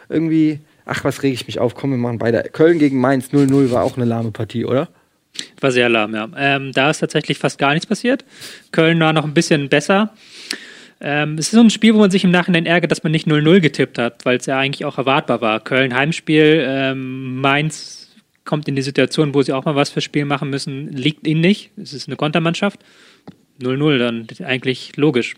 irgendwie, ach, was rege ich mich auf? Komm, wir machen beide. Köln gegen Mainz 0-0 war auch eine lahme Partie, oder? War sehr lahm, ja. Ähm, da ist tatsächlich fast gar nichts passiert. Köln war noch ein bisschen besser. Ähm, es ist so ein Spiel, wo man sich im Nachhinein ärgert, dass man nicht 0-0 getippt hat, weil es ja eigentlich auch erwartbar war. Köln Heimspiel, ähm, Mainz kommt in die Situation, wo sie auch mal was fürs Spiel machen müssen, liegt ihnen nicht. Es ist eine Kontermannschaft. 0-0, dann eigentlich logisch.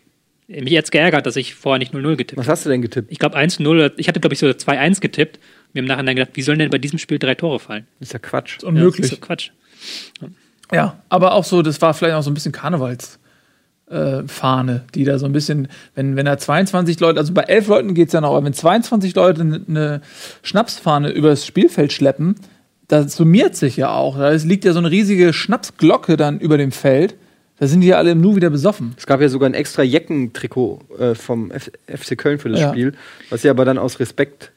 Mich jetzt geärgert, dass ich vorher nicht 0-0 getippt habe. Was hast du denn getippt? Ich glaube 1-0, ich hatte glaube ich so 2-1 getippt. Mir im Nachhinein gedacht, wie sollen denn bei diesem Spiel drei Tore fallen? ist ja Quatsch. Ist unmöglich. Ja, das ist so Quatsch. Ja, aber auch so, das war vielleicht auch so ein bisschen Karnevals. Äh, Fahne, die da so ein bisschen, wenn, wenn da 22 Leute, also bei 11 Leuten geht's ja noch, aber wenn 22 Leute eine ne Schnapsfahne übers Spielfeld schleppen, das summiert sich ja auch. Da liegt ja so eine riesige Schnapsglocke dann über dem Feld. Da sind die ja alle im Nu wieder besoffen. Es gab ja sogar ein extra Jeckentrikot äh, vom F FC Köln für das Ja. Spiel, was sie aber dann aus Respekt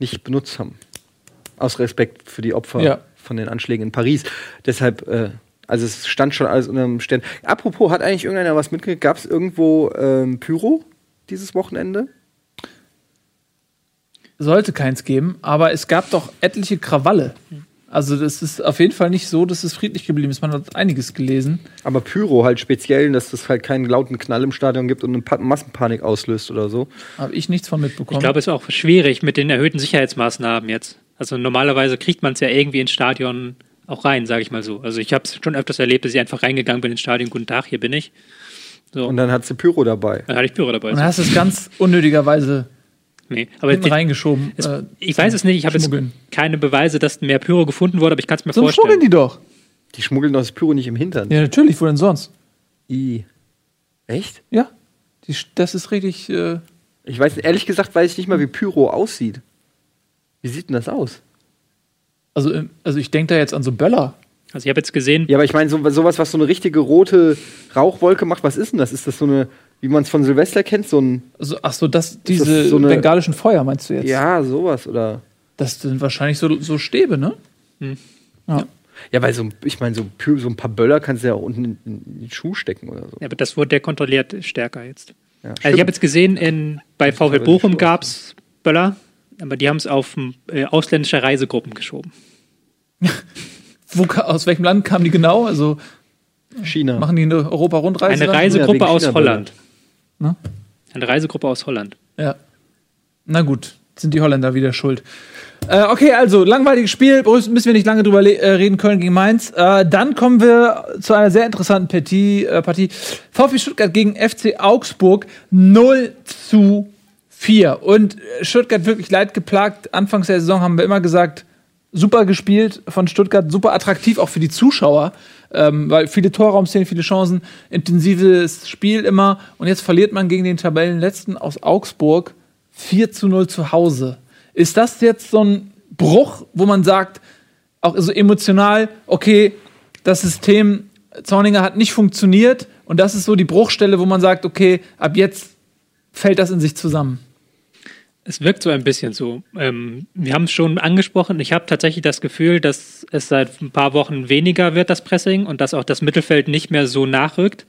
nicht benutzt haben. Aus Respekt für die Opfer Ja. von den Anschlägen in Paris. Deshalb, äh, also es stand schon alles unter dem Stern. Apropos, hat eigentlich irgendeiner was mitgekriegt? Gab es irgendwo ähm, Pyro dieses Wochenende? Sollte keins geben, aber es gab doch etliche Krawalle. Also das ist auf jeden Fall nicht so, dass es friedlich geblieben ist. Man hat einiges gelesen. Aber Pyro halt speziell, dass es halt keinen lauten Knall im Stadion gibt und eine Pa- Massenpanik auslöst oder so. Habe ich nichts von mitbekommen. Ich glaube, es ist auch schwierig mit den erhöhten Sicherheitsmaßnahmen jetzt. Also normalerweise kriegt man es ja irgendwie ins Stadion auch rein, sage ich mal so. Also ich habe es schon öfters erlebt, dass ich einfach reingegangen bin ins Stadion, guten Tag, hier bin ich. So, Und dann hat sie Pyro dabei. dann hatte ich Pyro dabei. Und dann hast du es ganz unnötigerweise nee, aber hinten reingeschoben. es, äh, ich weiß es nicht, ich habe jetzt keine Beweise, dass mehr Pyro gefunden wurde, aber ich kann es mir So vorstellen. schmuggeln die doch. Die schmuggeln doch das Pyro nicht im Hintern. Ja, natürlich, wo denn sonst? I. Echt? Ja. Die, das ist richtig. Äh, Ich weiß, ehrlich gesagt, weiß ich nicht mal, wie Pyro aussieht. Wie sieht denn das aus? also, ähm, also ich denke da jetzt an so Böller. Also ich habe jetzt gesehen, Ja, aber ich meine, so, sowas, was so eine richtige rote Rauchwolke macht, was ist denn das? Ist das so eine, wie man es von Silvester kennt, so ein. Also, ach so, das, diese so eine- bengalischen Feuer meinst du jetzt? Ja, sowas, oder. Das sind wahrscheinlich so, so Stäbe, ne? Hm. Ja. Ja, weil so, ein- ich meine, so, so ein paar Böller kannst du ja auch unten in, in den Schuh stecken oder so. ja, aber das wurde der kontrolliert stärker jetzt. Ja, Also ich habe jetzt gesehen, in, bei VW Bochum gab es Böller, aber die haben es auf äh, ausländische Reisegruppen geschoben. Wo, aus welchem Land kamen die genau? Also China. machen die eine Europa-Rundreise? Eine? Reisegruppe aus. Holland. Ne? Eine Reisegruppe aus Holland. Ja. Na gut, sind die Holländer wieder schuld. Äh, okay, also langweiliges Spiel, müssen wir nicht lange drüber äh, reden, Köln gegen Mainz. Äh, dann kommen wir zu einer sehr interessanten Partie, äh, Partie. VfB Stuttgart gegen FC Augsburg 0 zu 4. Und äh, Stuttgart wirklich leid geplagt. Anfangs der Saison haben wir immer gesagt, super gespielt von Stuttgart, super attraktiv auch für die Zuschauer, ähm, weil viele Torraumszenen, viele Chancen, intensives Spiel immer. Und jetzt verliert man gegen den Tabellenletzten aus Augsburg 4 zu 0 zu Hause. Ist das jetzt so ein Bruch, wo man sagt, auch so emotional, okay, das System Zorninger hat nicht funktioniert und das ist so die Bruchstelle, wo man sagt, okay, ab jetzt fällt das in sich zusammen. Es wirkt so ein bisschen so. Ähm, wir haben es schon angesprochen. Ich habe tatsächlich das Gefühl, dass es seit ein paar Wochen weniger wird, das Pressing, und dass auch das Mittelfeld nicht mehr so nachrückt.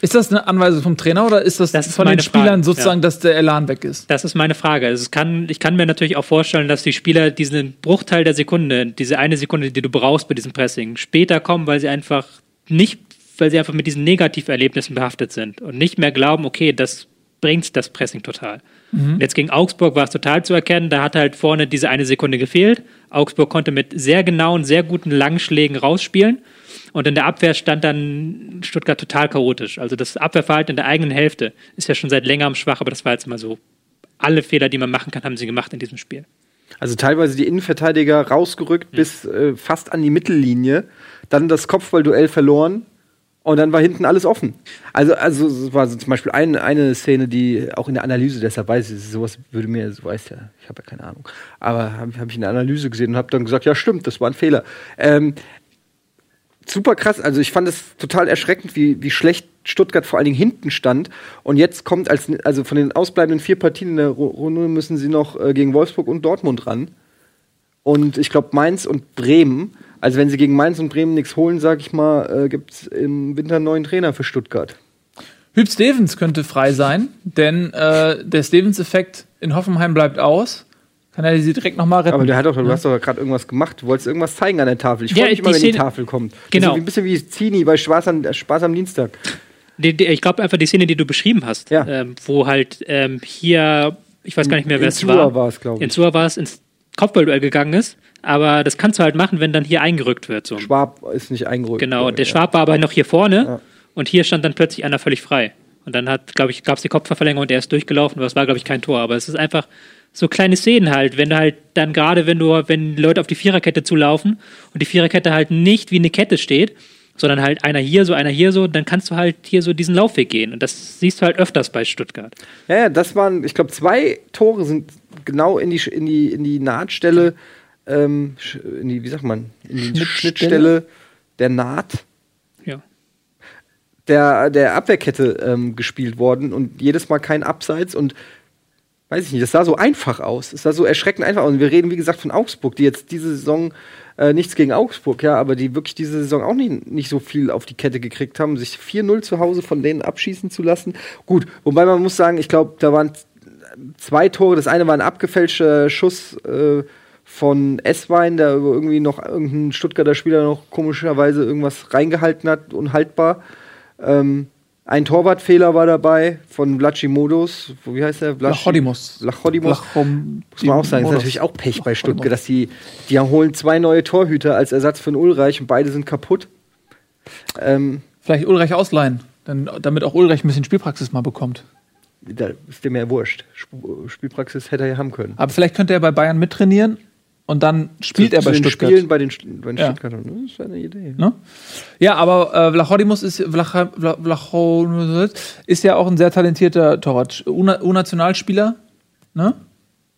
Ist das eine Anweisung vom Trainer oder ist das, Das ist von den Spielern Frage, sozusagen, ja. dass der Elan weg ist? Das ist meine Frage. Also kann, ich kann mir natürlich auch vorstellen, dass die Spieler diesen Bruchteil der Sekunde, diese eine Sekunde, die du brauchst bei diesem Pressing, später kommen, weil sie einfach nicht, weil sie einfach mit diesen Negativerlebnissen behaftet sind und nicht mehr glauben, okay, das bringt das Pressing total. Und Jetzt gegen Augsburg war es total zu erkennen, da hat halt vorne diese eine Sekunde gefehlt. Augsburg konnte mit sehr genauen, sehr guten Langschlägen rausspielen. Und in der Abwehr stand dann Stuttgart total chaotisch. Also das Abwehrverhalten in der eigenen Hälfte ist ja schon seit längerem schwach, aber das war jetzt mal so. Alle Fehler, die man machen kann, haben sie gemacht in diesem Spiel. Also teilweise die Innenverteidiger rausgerückt bis äh, fast an die Mittellinie, dann das Kopfballduell verloren und dann war hinten alles offen. Also, also es war so zum Beispiel ein, eine Szene, die auch in der Analyse, deshalb weiß ich, sowas würde mir, so weiß ja, ich habe ja keine Ahnung, aber habe hab ich in der Analyse gesehen und habe dann gesagt, ja stimmt, das war ein Fehler. Ähm, super krass. Also ich fand es total erschreckend, wie, wie schlecht Stuttgart vor allen Dingen hinten stand. Und jetzt kommt als also von den ausbleibenden vier Partien in der Ru- Runde müssen sie noch äh, gegen Wolfsburg und Dortmund ran. Und ich glaube Mainz und Bremen. Also wenn sie gegen Mainz und Bremen nichts holen, sag ich mal, äh, gibt es im Winter einen neuen Trainer für Stuttgart. Hüb Stevens könnte frei sein, denn äh, der Stevens-Effekt in Hoffenheim bleibt aus. Kann er sie direkt nochmal retten? Aber der hat doch, du hast doch gerade irgendwas gemacht. Du wolltest irgendwas zeigen an der Tafel. Ich freue Ja, mich immer, wenn die Tafel kommt. Genau. Ein bisschen wie Zini bei Spaß am, Spaß am Dienstag. Die, die, ich glaube einfach die Szene, die du beschrieben hast, Ja. ähm, wo halt ähm, hier, ich weiß gar nicht mehr, wer es war. war es, glaube ich. Insua war es ins Kopfballduell gegangen ist. Aber das kannst du halt machen, wenn dann hier eingerückt wird. So. Schwab ist nicht eingerückt. Genau, der. Schwab war aber noch hier vorne Ja. und hier stand dann plötzlich einer völlig frei. Und dann hat, glaube ich, gab es die Kopfverlängerung und der ist durchgelaufen, aber es war, glaube ich, kein Tor. Aber es ist einfach so kleine Szenen halt, wenn du halt dann gerade, wenn du, wenn die Leute auf die Viererkette zulaufen und die Viererkette halt nicht wie eine Kette steht, sondern halt einer hier so, einer hier so, dann kannst du halt hier so diesen Laufweg gehen. Und das siehst du halt öfters bei Stuttgart. Ja, ja, das waren, ich glaube, zwei Tore sind genau in die, in die, in die Nahtstelle, ähm, in die, wie sagt man, in die Schnittstelle? Schnittstelle der Naht Ja. der, der Abwehrkette ähm, gespielt worden und jedes Mal kein Abseits und weiß ich nicht, das sah so einfach aus. Es sah so erschreckend einfach aus. Und wir reden, wie gesagt, von Augsburg, die jetzt diese Saison äh, nichts gegen Augsburg, ja, aber die wirklich diese Saison auch nicht, nicht so viel auf die Kette gekriegt haben, sich 4-0 zu Hause von denen abschießen zu lassen. Gut, wobei man muss sagen, ich glaube, da waren zwei Tore. Das eine war ein abgefälschter Schuss äh, von Esswein, der irgendwie noch irgendein Stuttgarter Spieler noch komischerweise irgendwas reingehalten hat, unhaltbar. Ähm, ein Torwartfehler war dabei von Vlachimodus. Wie heißt der? Vlachi- Lachodimos. Lachodimos. Lachom- Muss man auch sagen, ist Modus. natürlich auch Pech bei. Stuttgart, dass die, die holen zwei neue Torhüter als Ersatz für den Ulreich und beide sind kaputt. Ähm, Vielleicht Ulreich ausleihen, dann, damit auch Ulreich ein bisschen Spielpraxis mal bekommt. da ist dem ja wurscht. Sp- Spielpraxis hätte er ja haben können. Aber vielleicht könnte er bei Bayern mittrainieren und dann spielt er Zu bei den Stuttgart. Spielen bei den, bei den Ja. Stuttgartern. Das wäre eine Idee. Ne? Ja, aber äh, Vlachodimos ist, Vlacha, Vla- Vlachodimos ist ja auch ein sehr talentierter Torwart. Una- U-Nationalspieler. Ne?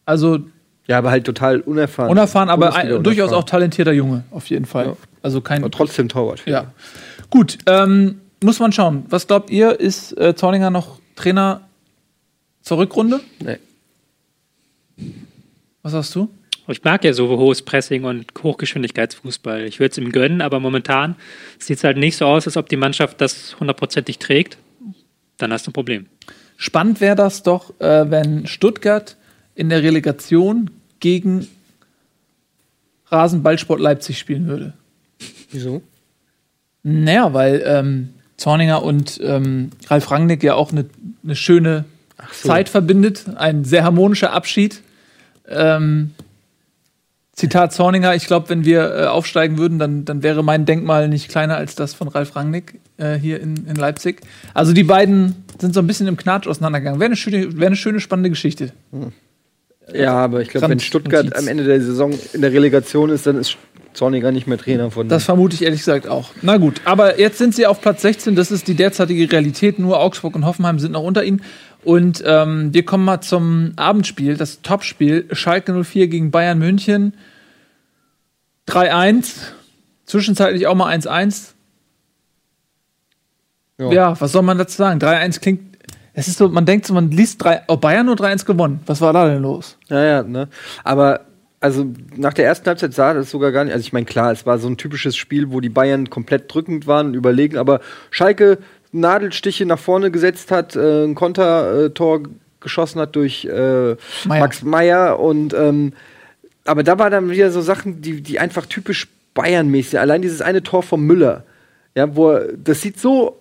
Also Ja, aber halt total unerfahren. unerfahren, aber ein, durchaus auch unerfahren. talentierter Junge, auf jeden Fall. Ja. Also kein. Aber trotzdem Torwart. Ja. Gut, ähm, muss man schauen. Was glaubt ihr, ist äh, Zorninger noch Trainer zur Rückrunde? Nee. Was sagst du? Ich mag ja so hohes Pressing und Hochgeschwindigkeitsfußball. Ich würde es ihm gönnen, aber momentan sieht es halt nicht so aus, als ob die Mannschaft das hundertprozentig trägt. Dann hast du ein Problem. Spannend wäre das doch, äh, wenn Stuttgart in der Relegation gegen Rasenballsport Leipzig spielen würde. Wieso? Naja, weil ähm, Zorninger und ähm, Ralf Rangnick ja auch eine ne schöne so. Zeit verbindet. Ein sehr harmonischer Abschied. Ähm, Zitat Zorninger, ich glaube, wenn wir äh, aufsteigen würden, dann, dann wäre mein Denkmal nicht kleiner als das von Ralf Rangnick äh, hier in, in Leipzig. Also die beiden sind so ein bisschen im Knatsch auseinandergegangen. Wäre eine schöne, wäre eine schöne spannende Geschichte. Ja, aber ich glaube, wenn Stuttgart Notiz. am Ende der Saison in der Relegation ist, dann ist Zorniger nicht mehr Trainer von Das vermute ich ehrlich gesagt auch. Na gut, aber jetzt sind sie auf Platz 16, das ist die derzeitige Realität. Nur Augsburg und Hoffenheim sind noch unter ihnen. Und ähm, wir kommen mal zum Abendspiel, das Topspiel. Schalke 04 gegen Bayern München. 3-1. Zwischenzeitlich auch mal 1-1. Ja. Ja. was soll man dazu sagen? 3-1 klingt. Es ist so, man denkt so, man liest 3, oh, Bayern nur 3-1 gewonnen. Was war da denn los? Ja, ja, ne? Aber also nach der ersten Halbzeit sah das sogar gar nicht. Also ich meine, klar, es war so ein typisches Spiel, wo die Bayern komplett drückend waren und überlegen, aber Schalke Nadelstiche nach vorne gesetzt hat, äh, ein Kontertor geschossen hat durch äh, Meier. Max Meyer und ähm, aber da war dann wieder so Sachen, die, die einfach typisch Bayern-mäßig. Allein dieses eine Tor von Müller, ja, wo er, das sieht so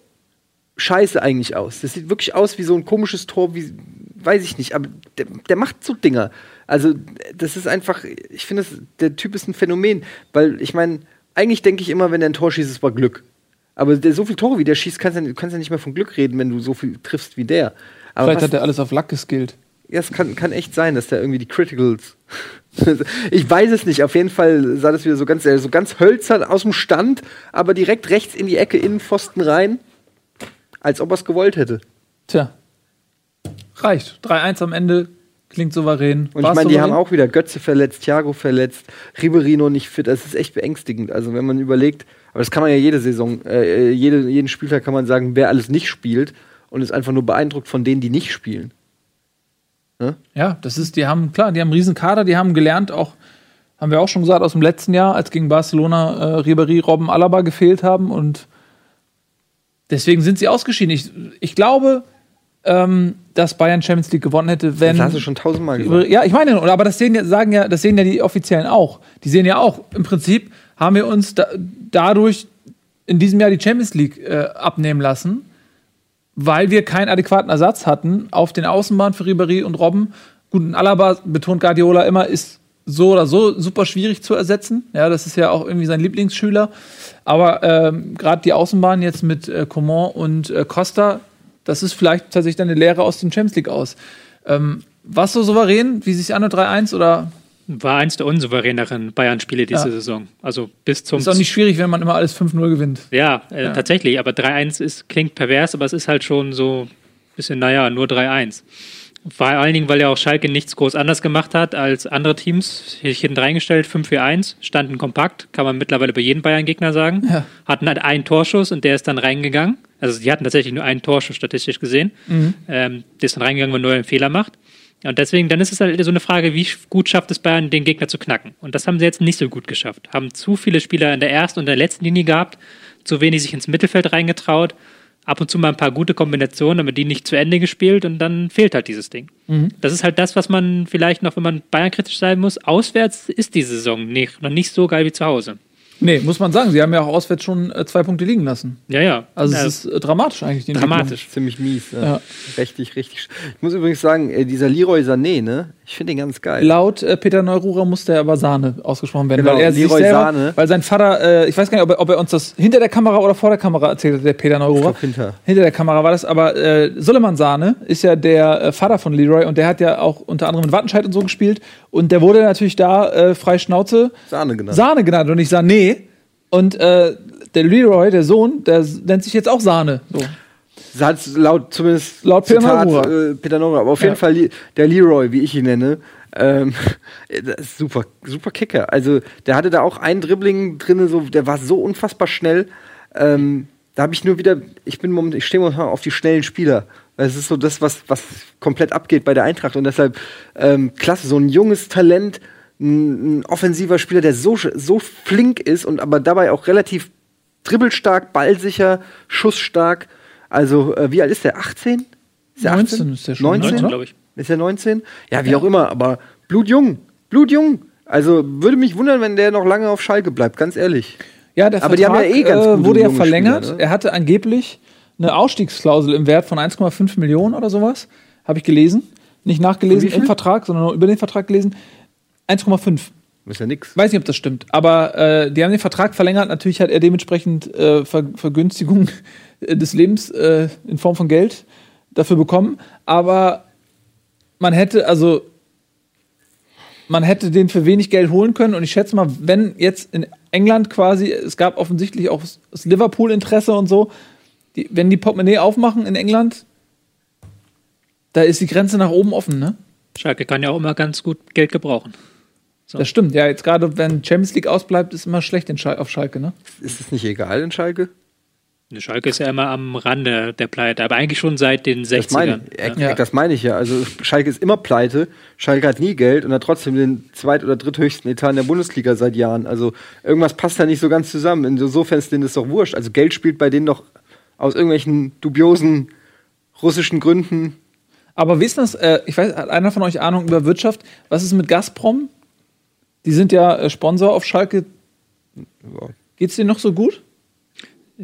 scheiße eigentlich aus. Das sieht wirklich aus wie so ein komisches Tor, wie, weiß ich nicht, aber der, der macht so Dinger. Also, das ist einfach, ich finde, das- der Typ ist ein Phänomen, weil ich meine, eigentlich denke ich immer, wenn er ein Tor schießt, es war Glück. Aber der, so viel Tore wie der schießt, kannst du ja- kannst ja nicht mehr von Glück reden, wenn du so viel triffst wie der. Aber Vielleicht was- hat er alles auf Lack geskillt. ja, es kann, kann echt sein, dass der irgendwie die Criticals. ich weiß es nicht. Auf jeden Fall sah das wieder so ganz, äh, so ganz hölzern aus dem Stand, aber direkt rechts in die Ecke, Innenpfosten rein. Als ob er es gewollt hätte. Tja. Reicht. 3-1 am Ende. Klingt souverän. Und War's ich meine, die souverän? haben auch wieder Götze verletzt, Thiago verletzt, Riberino nicht fit. Das ist echt beängstigend. Also wenn man überlegt, aber das kann man ja jede Saison, äh, jede, jeden Spieltag kann man sagen, wer alles nicht spielt und ist einfach nur beeindruckt von denen, die nicht spielen. Ja, das ist, die haben, klar, die haben einen riesen Kader, die haben gelernt, auch, haben wir auch schon gesagt, aus dem letzten Jahr, als gegen Barcelona äh, Ribéry, Robben, Alaba gefehlt haben und deswegen sind sie ausgeschieden. Ich, ich glaube, ähm, dass Bayern Champions League gewonnen hätte, wenn. Das hast du schon tausendmal gesagt. Ja, ich meine, aber das sehen ja, sagen ja, das sehen ja die Offiziellen auch. Die sehen ja auch, im Prinzip haben wir uns da, dadurch in diesem Jahr die Champions League äh, abnehmen lassen. weil wir keinen adäquaten Ersatz hatten auf den Außenbahnen für Ribéry und Robben. Gut, ein Alaba betont Guardiola immer, ist so oder so super schwierig zu ersetzen. Ja, das ist ja auch irgendwie sein Lieblingsschüler. Aber ähm, gerade die Außenbahn jetzt mit äh, Coman und äh, Costa, das ist vielleicht tatsächlich eine Lehre aus dem Champions League aus. Ähm, was so souverän, wie sich an 3-1 oder War eins der unsouveräneren Bayern-Spiele diese Ja. Saison. Also bis zum. ist auch nicht schwierig, wenn man immer alles 5-0 gewinnt. ja, äh, Ja. tatsächlich. Aber 3-1 ist, klingt pervers, aber es ist halt schon so ein bisschen, naja, nur 3-1. Vor allen Dingen, weil ja auch Schalke nichts groß anders gemacht hat als andere Teams. Hier hinten reingestellt, 5-4-1, standen kompakt, kann man mittlerweile bei jedem Bayern-Gegner sagen. Ja. Hatten halt einen Torschuss und der ist dann reingegangen. Also die hatten tatsächlich nur einen Torschuss statistisch gesehen. Ähm, der ist dann reingegangen, wenn nur einen Fehler macht. Und deswegen, dann ist es halt so eine Frage, wie gut schafft es Bayern, den Gegner zu knacken? Und das haben sie jetzt nicht so gut geschafft. Haben zu viele Spieler in der ersten und der letzten Linie gehabt, zu wenig sich ins Mittelfeld reingetraut, ab und zu mal ein paar gute Kombinationen, aber die nicht zu Ende gespielt und dann fehlt halt dieses Ding. Das ist halt das, was man vielleicht noch, wenn man Bayern kritisch sein muss, auswärts ist die Saison nicht, noch nicht so geil wie zu Hause. Nee, muss man sagen. Sie haben ja auch auswärts schon äh, zwei Punkte liegen lassen. Ja, ja. Also Ja, es ist äh, dramatisch eigentlich. Die dramatisch. Ziemlich mies. Ja. Ja. Richtig, richtig. Ich muss übrigens sagen, äh, dieser Leroy Sané, ne? Ich finde den ganz geil. Laut äh, Peter Neururer musste er aber Sahne ausgesprochen werden, Genau, weil er sich Leroy selber, Sahne. weil sein Vater, äh, ich weiß gar nicht, ob er, ob er uns das hinter der Kamera oder vor der Kamera erzählt hat, der Peter Neururer. hinter. Hinter der Kamera war das, aber äh, Suleiman Sahne ist ja der äh, Vater von Leroy und der hat ja auch unter anderem in Wattenscheid und so gespielt und der wurde natürlich da äh, frei Schnauze Sahne genannt. Sahne genannt und nicht Sané und äh, der Leroy, der Sohn, der nennt sich jetzt auch Sahne. So. Hat laut zumindest Laut Peter Neururer. äh, Peter Neururer. Aber auf jeden Ja. Fall Li- der Leroy, wie ich ihn nenne, ähm, ist super, super Kicker. Also der hatte da auch ein Dribbling drin, so, der war so unfassbar schnell. Ähm, da habe ich nur wieder, ich bin momentan, ich stehe momentan auf die schnellen Spieler. Das ist so das, was, was komplett abgeht bei der Eintracht. Und deshalb ähm, klasse, so ein junges Talent, ein, ein offensiver Spieler, der so, so flink ist und aber dabei auch relativ dribbelstark, ballsicher, schussstark. Also, äh, wie alt ist der? 18? Ist der 19 ist der schon, 19, 19, glaube ich. Ist er 19? Ja, wie auch immer, aber blutjung. Blutjung. Also, würde mich wundern, wenn der noch lange auf Schalke bleibt, ganz ehrlich. Ja, der Aber die haben ja eh ganz äh, wurde ja verlängert. Spieler, ne? Er hatte angeblich eine Ausstiegsklausel im Wert von 1,5 Millionen oder sowas. Habe ich gelesen. Nicht nachgelesen im Vertrag, sondern nur über den Vertrag gelesen. 1,5. Ist ja nix. Weiß nicht, ob das stimmt. Aber äh, die haben den Vertrag verlängert. Natürlich hat er dementsprechend äh, Ver Vergünstigung äh, des Lebens äh, in Form von Geld dafür bekommen. Aber man hätte, also man hätte den für wenig Geld holen können. Und ich schätze mal, wenn jetzt in England quasi, es gab offensichtlich auch das Liverpool-Interesse und so, die, wenn die Portemonnaie aufmachen in England, da ist die Grenze nach oben offen, ne? Schalke kann ja auch immer ganz gut Geld gebrauchen. Das stimmt, ja. Jetzt gerade, wenn Champions League ausbleibt, ist immer schlecht in Schal auf Schalke, ne? Ist es nicht egal in Schalke? Die Schalke ist ja immer am Rande der Pleite, aber eigentlich schon seit den 60ern. Das meine, ich. ja. Ja. das meine ich ja. Also Schalke ist immer pleite. Schalke hat nie Geld und hat trotzdem den zweit- oder dritthöchsten Etat in der Bundesliga seit Jahren. Also irgendwas passt da nicht so ganz zusammen. Insofern ist denen das doch wurscht. Also Geld spielt bei denen doch aus irgendwelchen dubiosen russischen Gründen. Aber wie ist das? Äh, ich weiß, hat einer von euch Ahnung über Wirtschaft? Was ist mit Gazprom? Die sind ja äh, Sponsor auf Schalke. Geht's denen noch so gut?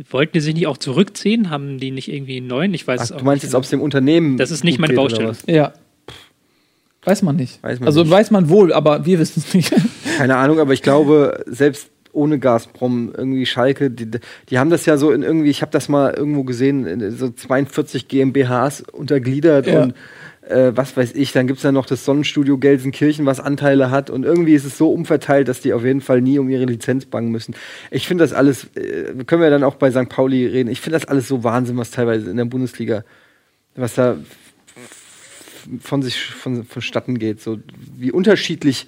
Wollten die sich nicht auch zurückziehen? Haben die nicht irgendwie einen neuen? Ich weiß Ach, es auch du meinst nicht. jetzt, ob es dem Unternehmen. Das ist nicht gut meine geht Baustelle. Ja. Weiß man nicht. Weiß man also nicht. weiß man wohl, aber wir wissen es nicht. Keine Ahnung, aber ich glaube, selbst ohne Gazprom, irgendwie Schalke, die, die haben das ja so in irgendwie, ich habe das mal irgendwo gesehen, so 42 GmbHs untergliedert Ja. und äh, was weiß ich, dann gibt's ja noch das Sonnenstudio Gelsenkirchen, was Anteile hat und irgendwie ist es so umverteilt, dass die auf jeden Fall nie um ihre Lizenz bangen müssen. Ich finde das alles, äh, können wir dann auch bei St. Pauli reden, ich finde das alles so Wahnsinn, was teilweise in der Bundesliga, was da von sich von, vonstatten geht, so wie unterschiedlich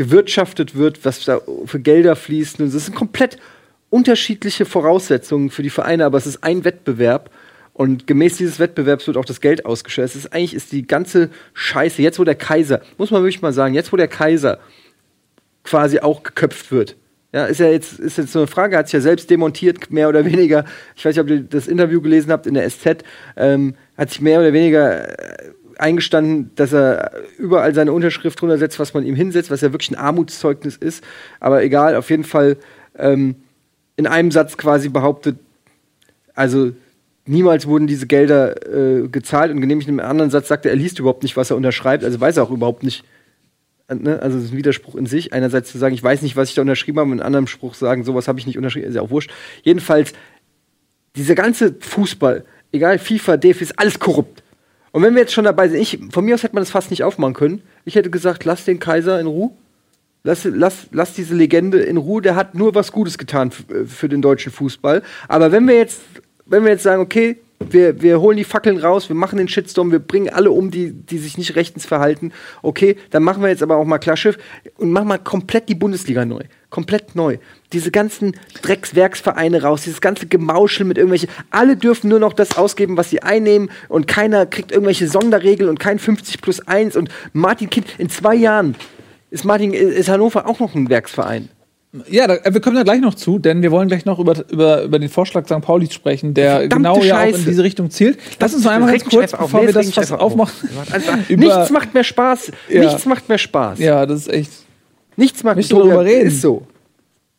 gewirtschaftet wird, was da für Gelder fließen. Und es sind komplett unterschiedliche Voraussetzungen für die Vereine, aber es ist ein Wettbewerb. Und gemäß dieses Wettbewerbs wird auch das Geld ausgeschert. Es ist eigentlich ist die ganze Scheiße, jetzt wo der Kaiser, muss man wirklich mal sagen, jetzt wo der Kaiser quasi auch geköpft wird. Ja, ist ja jetzt, ist jetzt so eine Frage, hat sich ja selbst demontiert, mehr oder weniger. Ich weiß nicht, ob ihr das Interview gelesen habt in der SZ, ähm, hat sich mehr oder weniger äh, eingestanden, dass er überall seine Unterschrift drunter setzt, was man ihm hinsetzt, was ja wirklich ein Armutszeugnis ist. Aber egal, auf jeden Fall ähm, in einem Satz quasi behauptet, also niemals wurden diese Gelder äh, gezahlt und genehmigt. Im anderen Satz sagt er, er liest überhaupt nicht, was er unterschreibt, also weiß er auch überhaupt nicht. äh, Ne? Also, das ist ein Widerspruch in sich. Einerseits zu sagen, ich weiß nicht, was ich da unterschrieben habe, und in einem anderen Spruch sagen, sowas habe ich nicht unterschrieben, ist ja auch wurscht. Jedenfalls, dieser ganze Fußball, egal FIFA, DF, ist alles korrupt. Und wenn wir jetzt schon dabei sind, ich, von mir aus hätte man das fast nicht aufmachen können. Ich hätte gesagt, lass den Kaiser in Ruhe. Lass, lass, lass diese Legende in Ruhe, der hat nur was Gutes getan äh, für den deutschen Fußball. Aber wenn wir jetzt, wenn wir jetzt sagen, okay, wir, wir holen die Fackeln raus, wir machen den Shitstorm, wir bringen alle um, die, die sich nicht rechtens verhalten, okay, dann machen wir jetzt aber auch mal klar Schiff und machen mal komplett die Bundesliga neu. Komplett neu. Diese ganzen Dreckswerksvereine raus, dieses ganze Gemauschel mit irgendwelchen, alle dürfen nur noch das ausgeben, was sie einnehmen und keiner kriegt irgendwelche Sonderregeln und kein 50 plus 1 und Martin Kind, in zwei Jahren ist Martin, ist Hannover auch noch ein Werksverein. Ja, da, äh, wir kommen da gleich noch zu, denn wir wollen gleich noch über, über, über den Vorschlag St. Paulis sprechen, der Verdammte genau ja auch in Scheiße. diese Richtung zielt. Lass uns mal einmal ganz kurz, auf. bevor Nee, wir das fast auf. aufmachen. Einfach, über- nichts macht mehr Spaß. Ja. Nichts macht mehr Spaß. Ja, das ist echt. Nichts macht Möchtest du darüber reden? Ist so.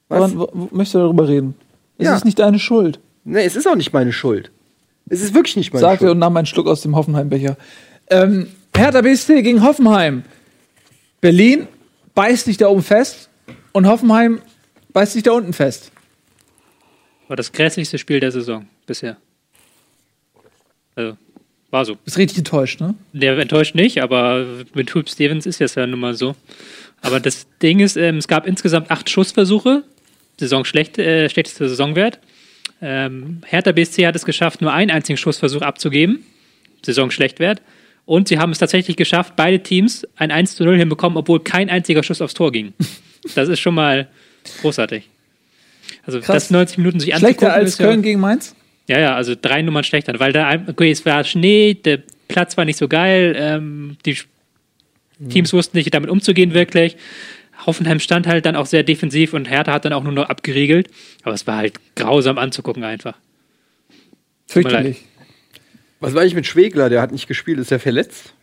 Was? Möchtest du darüber reden? Es Ja. ist nicht deine Schuld, Nee, es ist auch nicht meine Schuld. Es ist wirklich nicht meine sagte er Schuld. und nahm einen Schluck aus dem Hoffenheim-Becher. Ähm, Hertha BSC gegen Hoffenheim. Berlin beißt sich da oben fest und Hoffenheim beißt sich da unten fest. War das grässlichste Spiel der Saison bisher. Also, war so. Ist richtig enttäuscht, ne? Der enttäuscht nicht, aber mit Hoop Stevens ist das ja nun mal so. Aber das Ding ist, ähm, es gab insgesamt acht Schussversuche. Saison schlecht, äh, schlechtester Saisonwert. Ähm, Hertha BSC hat es geschafft, nur einen einzigen Schussversuch abzugeben. Saison Schlechtwert. Und sie haben es tatsächlich geschafft, beide Teams ein 1 zu 0 hinbekommen, obwohl kein einziger Schuss aufs Tor ging. Das ist schon mal großartig. Also Krass. das 90 Minuten sich anzugucken. Schlechter als ist ja- Köln gegen Mainz? ja, ja, also drei Nummern schlechter, weil da, okay, es war Schnee, der Platz war nicht so geil, ähm, die Teams wussten nicht damit umzugehen wirklich. Hoffenheim stand halt dann auch sehr defensiv und Hertha hat dann auch nur noch abgeriegelt, aber es war halt grausam anzugucken einfach. Fürchterlich. Was war eigentlich mit Schwegler? Der hat nicht gespielt. Ist er verletzt?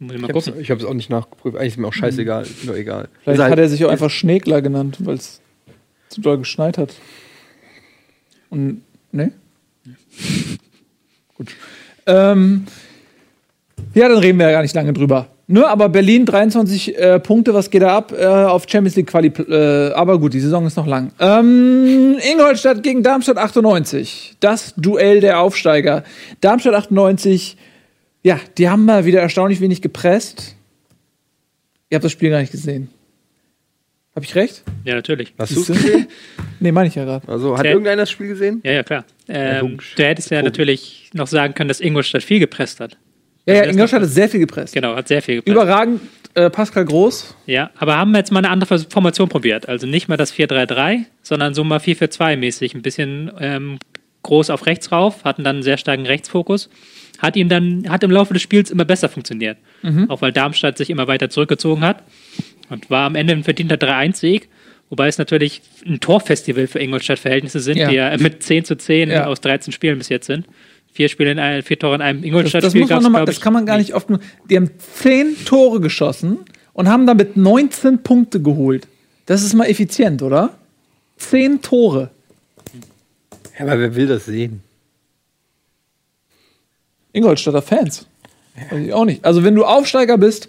Muss ich ich hab's auch nicht nachgeprüft. Eigentlich ist mir auch scheißegal. Ist mir egal. Vielleicht halt- hat er sich auch einfach Schnegler genannt, weil es zu doll geschneit hat. Und, ne? Gut. Ähm, ja, dann reden wir ja gar nicht lange drüber. Nur aber Berlin 23 äh, Punkte, was geht da ab äh, auf Champions League Quali? Äh, aber gut, die Saison ist noch lang. Ähm, Ingolstadt gegen Darmstadt 98. Das Duell der Aufsteiger. Darmstadt 98, ja, die haben mal wieder erstaunlich wenig gepresst. Ihr habt das Spiel gar nicht gesehen. Hab ich recht? Ja, natürlich. Hast du es gesehen? Nee, meine ich ja gerade. Also, hat Okay. irgendeiner das Spiel gesehen? Ja, ja, klar. Ähm, du hättest ja Logisch. natürlich noch sagen können, dass Ingolstadt viel gepresst hat. Ja, ja, das Ingolstadt hat sehr viel gepresst. Genau, hat sehr viel gepresst. Überragend, äh, Pascal Groß. Ja, aber haben jetzt mal eine andere Formation probiert. Also nicht mal das 4-3-3, sondern so mal 4-4-2 mäßig. Ein bisschen ähm, groß auf rechts rauf, hatten dann einen sehr starken Rechtsfokus. Hat ihm dann, hat im Laufe des Spiels immer besser funktioniert. Auch weil Darmstadt sich immer weiter zurückgezogen hat. Und war am Ende ein verdienter 3-1-Sieg. Wobei es natürlich ein Torfestival für Ingolstadt-Verhältnisse sind, Ja. die ja mit 10 zu 10 Ja. aus 13 Spielen bis jetzt sind. Vier Spiele in ein, vier Tore in einem Das, Ingolstadt-Spiel das, mal, das ich, kann man gar nicht oft. Die haben zehn Tore geschossen und haben damit 19 Punkte geholt. Das ist mal effizient, oder? Zehn Tore. Ja, aber wer will das sehen? Ingolstadter Fans. Weiß ich auch nicht. Also, wenn du Aufsteiger bist,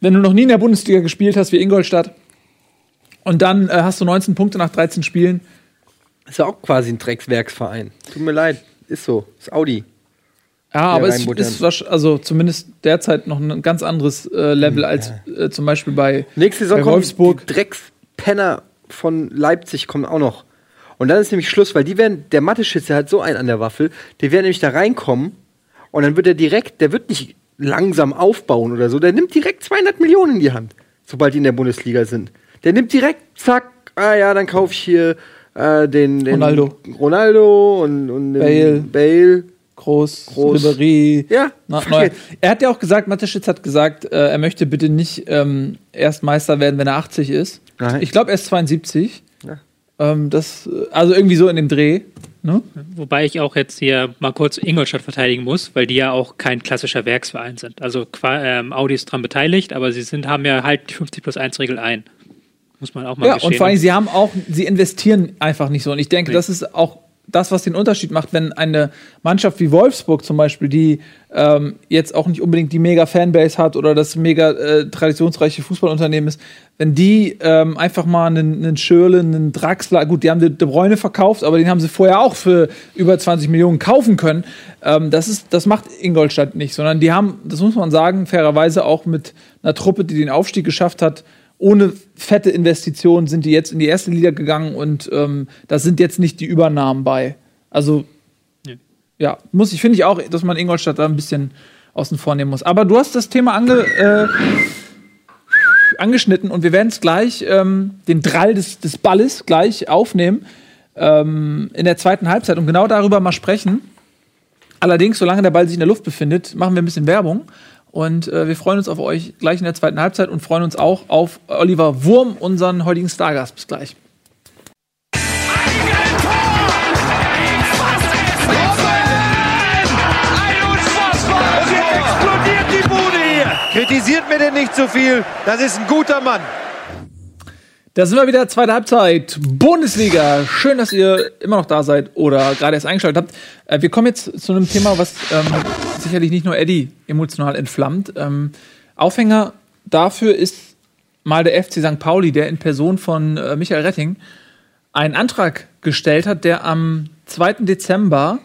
wenn du noch nie in der Bundesliga gespielt hast wie Ingolstadt und dann äh, hast du 19 Punkte nach 13 Spielen, Ist ja auch quasi ein Dreckswerksverein. Tut mir leid. Ist so. Ist Audi. Ja, aber es ist wahrsch- also zumindest derzeit noch ein ganz anderes äh, Level als äh, zum Beispiel bei, Nächste Saison bei kommen Wolfsburg. die Dreckspenner von Leipzig kommen auch noch. Und dann ist nämlich Schluss, weil die werden, der Mathe-Schütze hat so einen an der Waffel, die werden nämlich da reinkommen und dann wird er direkt, der wird nicht langsam aufbauen oder so, der nimmt direkt 200 Millionen in die Hand, sobald die in der Bundesliga sind. Der nimmt direkt, zack, ah ja, dann kaufe ich hier äh, den, den Ronaldo. Ronaldo und, und den Bale. Bale. Groß, Groß. Ribéry. Ja, Na. Er hat ja auch gesagt, Mateschitz hat gesagt, äh, er möchte bitte nicht ähm, erst Meister werden, wenn er 80 ist. Nein. Ich glaube, er ist 72. Ähm, das, also irgendwie so in dem Dreh. Ne? Wobei ich auch jetzt hier mal kurz Ingolstadt verteidigen muss, weil die ja auch kein klassischer Werksverein sind. Also ähm, Audi ist dran beteiligt, aber sie sind, haben ja halt die 50 plus 1 Regel ein. Muss man auch mal Ja, gestehen. und vor allem, sie haben auch, sie investieren einfach nicht so. Und ich denke, Nee. das ist auch das, was den Unterschied macht, wenn eine Mannschaft wie Wolfsburg zum Beispiel, die ähm, jetzt auch nicht unbedingt die mega Fanbase hat oder das mega äh, traditionsreiche Fußballunternehmen ist, wenn die ähm, einfach mal einen, einen Schürle, einen Draxler, gut, die haben De Bräune verkauft, aber den haben sie vorher auch für über 20 Millionen kaufen können. Ähm, das, ist, das macht Ingolstadt nicht, sondern die haben, das muss man sagen, fairerweise auch mit einer Truppe, die den Aufstieg geschafft hat, ohne fette Investitionen sind die jetzt in die erste Liga gegangen und ähm, da sind jetzt nicht die Übernahmen bei. Also, Nee. ja, muss ich, finde ich auch, dass man Ingolstadt da ein bisschen außen vor nehmen muss. Aber du hast das Thema ange, äh, angeschnitten und wir werden es gleich, ähm, den Drall des, des Balles gleich aufnehmen ähm, in der zweiten Halbzeit und genau darüber mal sprechen. Allerdings, solange der Ball sich in der Luft befindet, machen wir ein bisschen Werbung. Und äh, wir freuen uns auf euch gleich in der zweiten Halbzeit und freuen uns auch auf Oliver Wurm, unseren heutigen Stargast. Bis gleich. Und jetzt explodiert die Bude hier. Kritisiert mir denn nicht zu viel. Das ist ein guter Mann. Da sind wir wieder, zweite Halbzeit, Bundesliga. Schön, dass ihr immer noch da seid oder gerade erst eingeschaltet habt. Äh, wir kommen jetzt zu einem Thema, was ähm, sicherlich nicht nur Eddie emotional entflammt. Ähm, Aufhänger dafür ist mal der FC St. Pauli, der in Person von äh, Michael Retting einen Antrag gestellt hat, der am 2. Dezember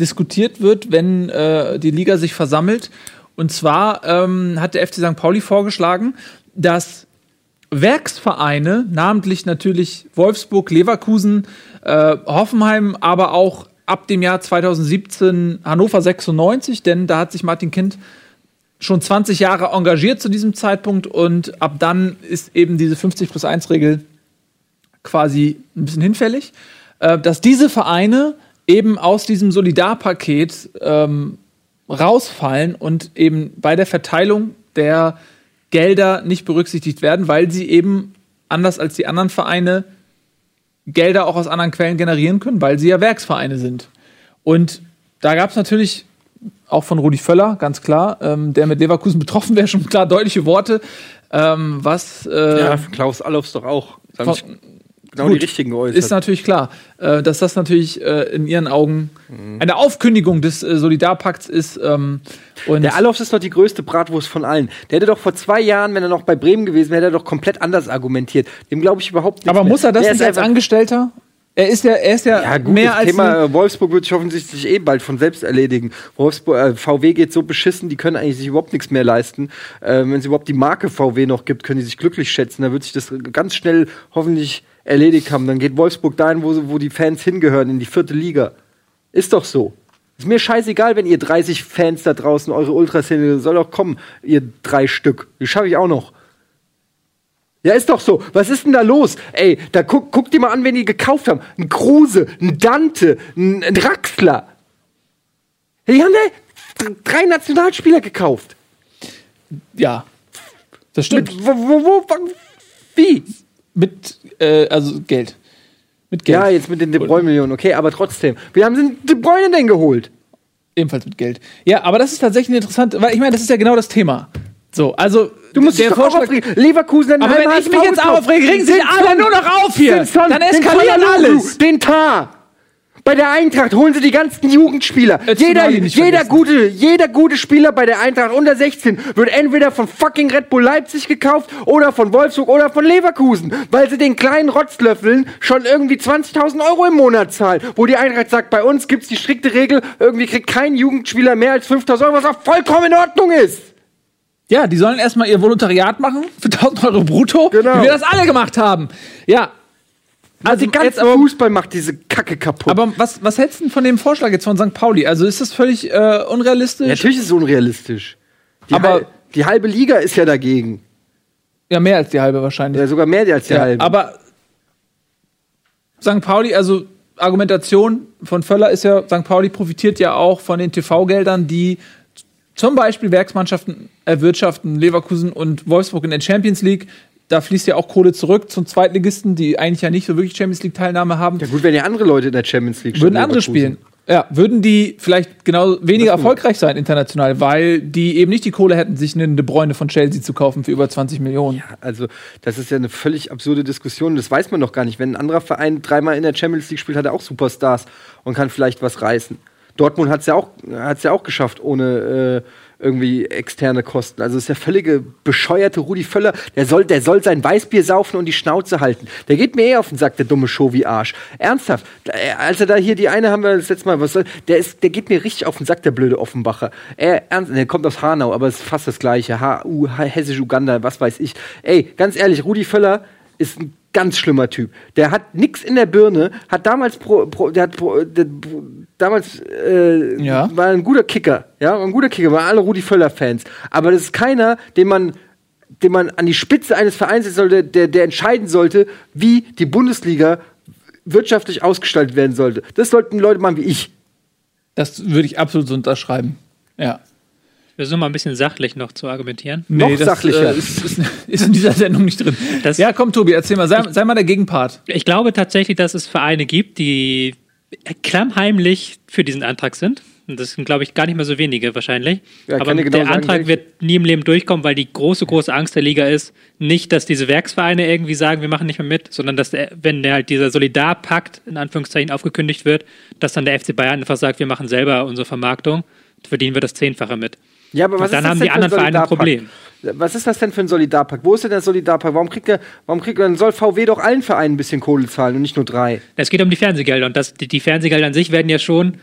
diskutiert wird, wenn äh, die Liga sich versammelt. Und zwar ähm, hat der FC St. Pauli vorgeschlagen, dass Werksvereine, namentlich natürlich Wolfsburg, Leverkusen, äh, Hoffenheim, aber auch ab dem Jahr 2017 Hannover 96, denn da hat sich Martin Kind schon 20 Jahre engagiert zu diesem Zeitpunkt und ab dann ist eben diese 50 plus 1 Regel quasi ein bisschen hinfällig, äh, dass diese Vereine eben aus diesem Solidarpaket ähm, rausfallen und eben bei der Verteilung der Gelder nicht berücksichtigt werden, weil sie eben anders als die anderen Vereine Gelder auch aus anderen Quellen generieren können, weil sie ja Werksvereine sind. Und da gab es natürlich auch von Rudi Völler, ganz klar, ähm, der mit Leverkusen betroffen wäre, schon klar deutliche Worte, ähm, was äh, Ja, Klaus Allofs doch auch. Von- genau Gut, die richtigen geäußert. ist natürlich klar, äh, dass das natürlich äh, in ihren Augen eine Aufkündigung des äh, Solidarpakts ist. Ähm, und Der Allofs ist doch die größte Bratwurst von allen. Der hätte doch vor zwei Jahren, wenn er noch bei Bremen gewesen wäre, hätte er doch komplett anders argumentiert. Dem glaube ich überhaupt nicht. aber mehr. muss er das Der nicht als Angestellter? Er ist ja, er ist ja, Ja, gut, mehr das als Thema äh, Wolfsburg wird sich offensichtlich eh bald von selbst erledigen. Wolfsburg, äh, VW geht so beschissen, die können eigentlich sich überhaupt nichts mehr leisten. Ähm, Wenn es überhaupt die Marke VW noch gibt, können die sich glücklich schätzen. Da wird sich das ganz schnell hoffentlich erledigt haben. Dann geht Wolfsburg dahin, wo, wo die Fans hingehören, in die vierte Liga. Ist doch so. Ist mir scheißegal, wenn ihr 30 Fans da draußen, eure Ultras hin, soll doch kommen, ihr drei Stück. Die schaffe ich auch noch. Ja, ist doch so. Was ist denn da los? Ey, da guck, guck dir mal an, wen die gekauft haben. Ein Kruse, ein Dante, ein, ein Draxler. Die haben da drei Nationalspieler gekauft. ja, das stimmt. Mit, wo, wo, wo, wie? Mit, äh, also Geld. Mit Geld. Ja, jetzt mit den De Bruyne-Millionen, okay, aber trotzdem. Wie haben sie De Bruyne denn geholt? Ebenfalls mit Geld. Ja, aber das ist tatsächlich interessant, weil ich meine, das ist ja genau das Thema. So, also Du musst dich doch auch aufregen. Leverkusen hat Aber wenn ich halben mich HSV jetzt aufrege, regen sich alle nur noch auf hier. den Son, Dann eskaliert alles. Den Tar. Bei der Eintracht holen sie die ganzen Jugendspieler. Jetzt Jeder, jeder, gute, jeder gute Spieler bei der Eintracht unter 16 wird entweder von fucking Red Bull Leipzig gekauft oder von Wolfsburg oder von Leverkusen, weil sie den kleinen Rotzlöffeln schon irgendwie 20.000 Euro im Monat zahlen. Wo die Eintracht sagt, bei uns gibt's die strikte Regel, irgendwie kriegt kein Jugendspieler mehr als 5.000 Euro, was auch vollkommen in Ordnung ist. Ja, die sollen erstmal ihr Volontariat machen für 1000 Euro brutto, Genau. wie wir das alle gemacht haben. Ja. Also, die ganze jetzt aber, Fußball macht diese Kacke kaputt. aber was, was hältst du denn von dem Vorschlag jetzt von St. Pauli? Also ist das völlig äh, unrealistisch? Natürlich ist es unrealistisch. Die, Aber- hal die halbe Liga ist ja dagegen. Ja, mehr als die halbe wahrscheinlich. Ja, sogar mehr als die Ja, halbe. aber St. Pauli, also Argumentation von Völler ist ja, St. Pauli profitiert ja auch von den TV-Geldern, die zum Beispiel Werksmannschaften erwirtschaften, Leverkusen und Wolfsburg in der Champions League. Da fließt ja auch Kohle zurück zum Zweitligisten, die eigentlich ja nicht so wirklich Champions League-Teilnahme haben. ja gut, wenn ja andere Leute in der Champions League Würden schon andere spielen. Ja, würden die vielleicht genau weniger erfolgreich sein international, weil die eben nicht die Kohle hätten, sich einen De Bruyne von Chelsea zu kaufen für über 20 Millionen. Also, das ist ja eine völlig absurde Diskussion. Das weiß man doch gar nicht. Wenn ein anderer Verein dreimal in der Champions League spielt, hat er auch Superstars und kann vielleicht was reißen. Dortmund hat es ja, auch- hat's ja auch geschafft, ohne äh, irgendwie externe Kosten. Also, ist der völlige bescheuerte Rudi Völler. Der soll, der soll sein Weißbier saufen und die Schnauze halten. Der geht mir eh auf den Sack, der dumme Show wie Arsch. Ernsthaft. Da- Als er da hier die eine haben wir das letzte Mal, was soll, der, ist, der geht mir richtig auf den Sack, der blöde Offenbacher. Er, ernst, der kommt aus Hanau, aber es ist fast das Gleiche. HU, Hessisch-Uganda, was weiß ich. Ey, ganz ehrlich, Rudi Völler ist ein ganz schlimmer Typ. Der hat nix in der Birne, hat damals pro, pro, der hat pro, der, damals äh, Ja. war ein guter Kicker, ja, war ein guter Kicker, waren alle Rudi Völler Fans. Aber das ist keiner, den man den man an die Spitze eines Vereins setzen sollte, der, der entscheiden sollte, wie die Bundesliga wirtschaftlich ausgestaltet werden sollte. Das sollten Leute machen wie ich. Das würde ich absolut so unterschreiben. Ja. Wir versuchen mal ein bisschen sachlich noch zu argumentieren. Noch das, sachlicher. Äh, ist, ist, ist in dieser Sendung nicht drin. Das- ja, komm, Tobi, erzähl mal. Sei, sei mal der Gegenpart. Ich glaube tatsächlich, dass es Vereine gibt, die klammheimlich für diesen Antrag sind. Und das sind, glaube ich, gar nicht mehr so wenige wahrscheinlich. Ja, Aber genau der sagen, Antrag wird nie im Leben durchkommen, weil die große, große Angst der Liga ist, nicht, dass diese Werksvereine irgendwie sagen, wir machen nicht mehr mit, sondern dass, der, wenn der halt dieser Solidarpakt in Anführungszeichen aufgekündigt wird, dass dann der FC Bayern einfach sagt, wir machen selber unsere Vermarktung, verdienen wir das Zehnfache mit. Ja, aber was Und dann ist das haben denn die für ein anderen Vereine ein? Problem. Was ist das denn für ein Solidarpakt? Wo ist denn der Solidarpakt? Warum kriegt der, warum kriegt, dann soll VW doch allen Vereinen ein bisschen Kohle zahlen und nicht nur drei. Es geht um die Fernsehgelder und das, die, die Fernsehgelder an sich werden ja schon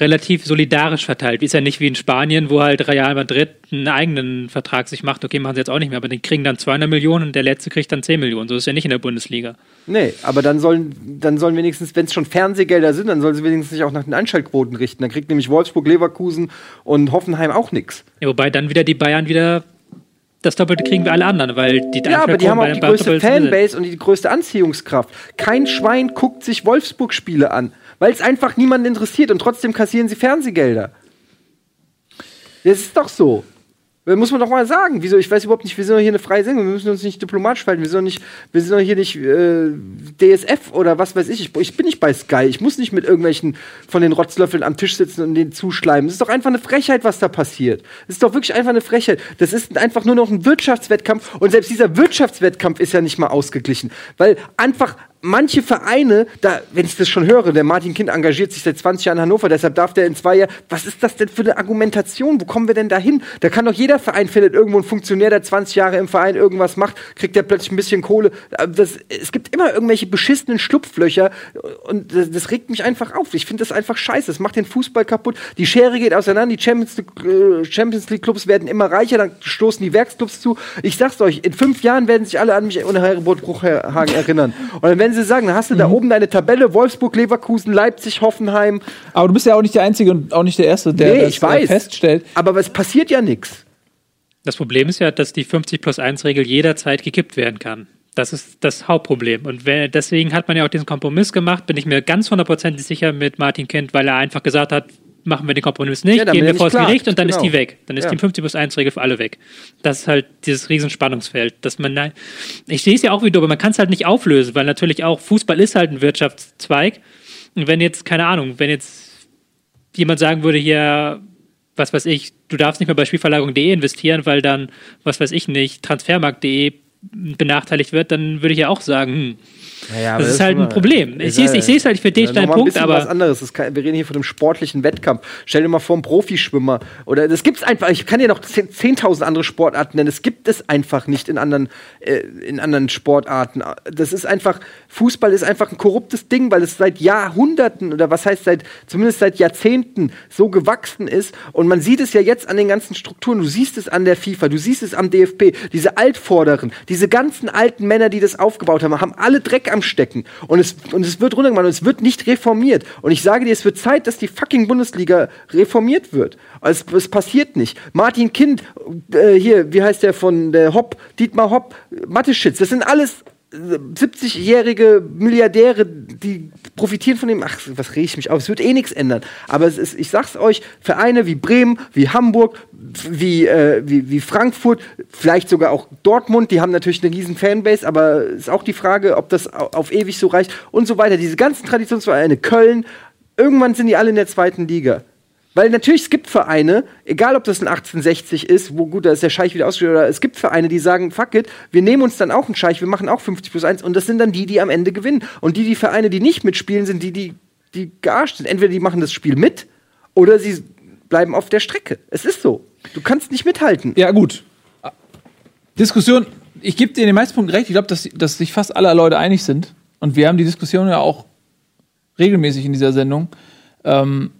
relativ solidarisch verteilt. Ist ja nicht wie in Spanien, wo halt Real Madrid einen eigenen Vertrag sich macht. Okay, machen sie jetzt auch nicht mehr, aber die kriegen dann 200 Millionen und der letzte kriegt dann 10 Millionen. So ist ja nicht in der Bundesliga. Nee, aber dann sollen, dann sollen wenigstens, wenn es schon Fernsehgelder sind, dann sollen sie wenigstens sich auch nach den Einschaltquoten richten. Dann kriegt nämlich Wolfsburg, Leverkusen und Hoffenheim auch nichts. Ja, wobei dann wieder die Bayern wieder das Doppelte kriegen wie alle anderen, weil die Ja, aber die haben auch die größte. Fanbase und die größte Anziehungskraft. Kein Schwein guckt sich Wolfsburg-Spiele an, weil es einfach niemanden interessiert und trotzdem kassieren sie Fernsehgelder. Das ist doch so. Das muss man doch mal sagen. Wieso? Ich weiß überhaupt nicht, wir sind doch hier eine freie Sendung. Wir müssen uns nicht diplomatisch verhalten. Wir sind doch, nicht, wir sind doch hier nicht äh, DSF oder was weiß ich. ich. Ich bin nicht bei Sky. Ich muss nicht mit irgendwelchen von den Rotzlöffeln am Tisch sitzen und denen zuschleimen. Es ist doch einfach eine Frechheit, was da passiert. Es ist doch wirklich einfach eine Frechheit. Das ist einfach nur noch ein Wirtschaftswettkampf. Und selbst dieser Wirtschaftswettkampf ist ja nicht mal ausgeglichen. Weil einfach manche Vereine, da, wenn ich das schon höre, der Martin Kind engagiert sich seit 20 Jahren in Hannover, deshalb darf der in zwei Jahren. Was ist das denn für eine Argumentation? Wo kommen wir denn da hin? Da kann doch jeder Verein findet irgendwo einen Funktionär, der 20 Jahre im Verein irgendwas macht, kriegt der plötzlich ein bisschen Kohle. Äh, Das, es gibt immer irgendwelche beschissenen Schlupflöcher und das, das regt mich einfach auf. Ich finde das einfach scheiße. Das macht den Fußball kaputt. Die Schere geht auseinander. Die Champions League, äh, Champions League Clubs werden immer reicher. Dann stoßen die Werksclubs zu. Ich sag's euch, in fünf Jahren werden sich alle an mich und Herbert Bruchhagen erinnern. Und dann werden sie sagen, dann hast du da oben deine Tabelle, Wolfsburg, Leverkusen, Leipzig, Hoffenheim. Aber du bist ja auch nicht der Einzige und auch nicht der Erste, der Nee, das ich weiß. äh, feststellt. Aber es passiert ja nichts. Das Problem ist ja, dass die 50 plus 1 Regel jederzeit gekippt werden kann. Das ist das Hauptproblem. Und wenn, deswegen hat man ja auch diesen Kompromiss gemacht, bin ich mir ganz hundertprozentig sicher mit Martin Kind, weil er einfach gesagt hat, machen wir den Kompromiss nicht, Ja, gehen wir vor das Gericht und dann ist genau. die weg. Dann ist Ja. die 50 plus 1 Regel für alle weg. Das ist halt dieses Riesenspannungsfeld, dass man, nein, ich sehe es ja auch wieder, aber man kann es halt nicht auflösen, weil natürlich auch Fußball ist halt ein Wirtschaftszweig. Und wenn jetzt, keine Ahnung, wenn jetzt jemand sagen würde, hier, was weiß ich, du darfst nicht mehr bei Spielverlagerung.de investieren, weil dann, was weiß ich nicht, transfermarkt.de benachteiligt wird, dann würde ich ja auch sagen, hm, Naja, das ist halt ein Problem. Ich sehe es es halt, ich verstehe deinen Punkt, Punkt, was aber anderes. Das kann, wir reden hier von einem sportlichen Wettkampf. Stell dir mal vor, einen Profischwimmer. Oder das gibt's einfach. Ich kann dir noch 10 10.000 andere Sportarten nennen. Das gibt es einfach nicht in anderen, äh, in anderen Sportarten. Das ist einfach, Fußball ist einfach ein korruptes Ding, weil es seit Jahrhunderten oder was heißt seit, zumindest seit Jahrzehnten so gewachsen ist. Und man sieht es ja jetzt an den ganzen Strukturen. Du siehst es an der FIFA, du siehst es am DFB. Diese Altvorderen, diese ganzen alten Männer, die das aufgebaut haben, haben alle Dreck am Stecken. Und es, und es wird runtergemacht und es wird nicht reformiert. Und ich sage dir, es wird Zeit, dass die fucking Bundesliga reformiert wird. Es, es passiert nicht. Martin Kind, äh, hier, wie heißt der von der Hopp, Dietmar Hopp, Mathe-Shits, das sind alles 70-jährige Milliardäre, die profitieren von dem. Ach, was rege ich mich auf? Es wird eh nichts ändern. Aber es ist, ich sag's euch, Vereine wie Bremen, wie Hamburg, wie, äh, wie, wie Frankfurt, vielleicht sogar auch Dortmund, die haben natürlich eine riesen Fanbase, aber ist auch die Frage, ob das au- auf ewig so reicht und so weiter. Diese ganzen Traditionsvereine, Köln, irgendwann sind die alle in der zweiten Liga. Weil natürlich, es gibt Vereine, egal ob das ein 1860 ist, wo gut, da ist der Scheich wieder ausgestellt, oder es gibt Vereine, die sagen, fuck it, wir nehmen uns dann auch einen Scheich, wir machen auch 50 plus 1 und das sind dann die, die am Ende gewinnen. Und die, die Vereine, die nicht mitspielen, sind die, die, die gearscht sind. Entweder die machen das Spiel mit oder sie bleiben auf der Strecke. Es ist so. Du kannst nicht mithalten. Ja, gut. Diskussion, ich gebe dir in den meisten Punkten recht. Ich glaube, dass, dass sich fast alle Leute einig sind. Und wir haben die Diskussion ja auch regelmäßig in dieser Sendung. Ähm,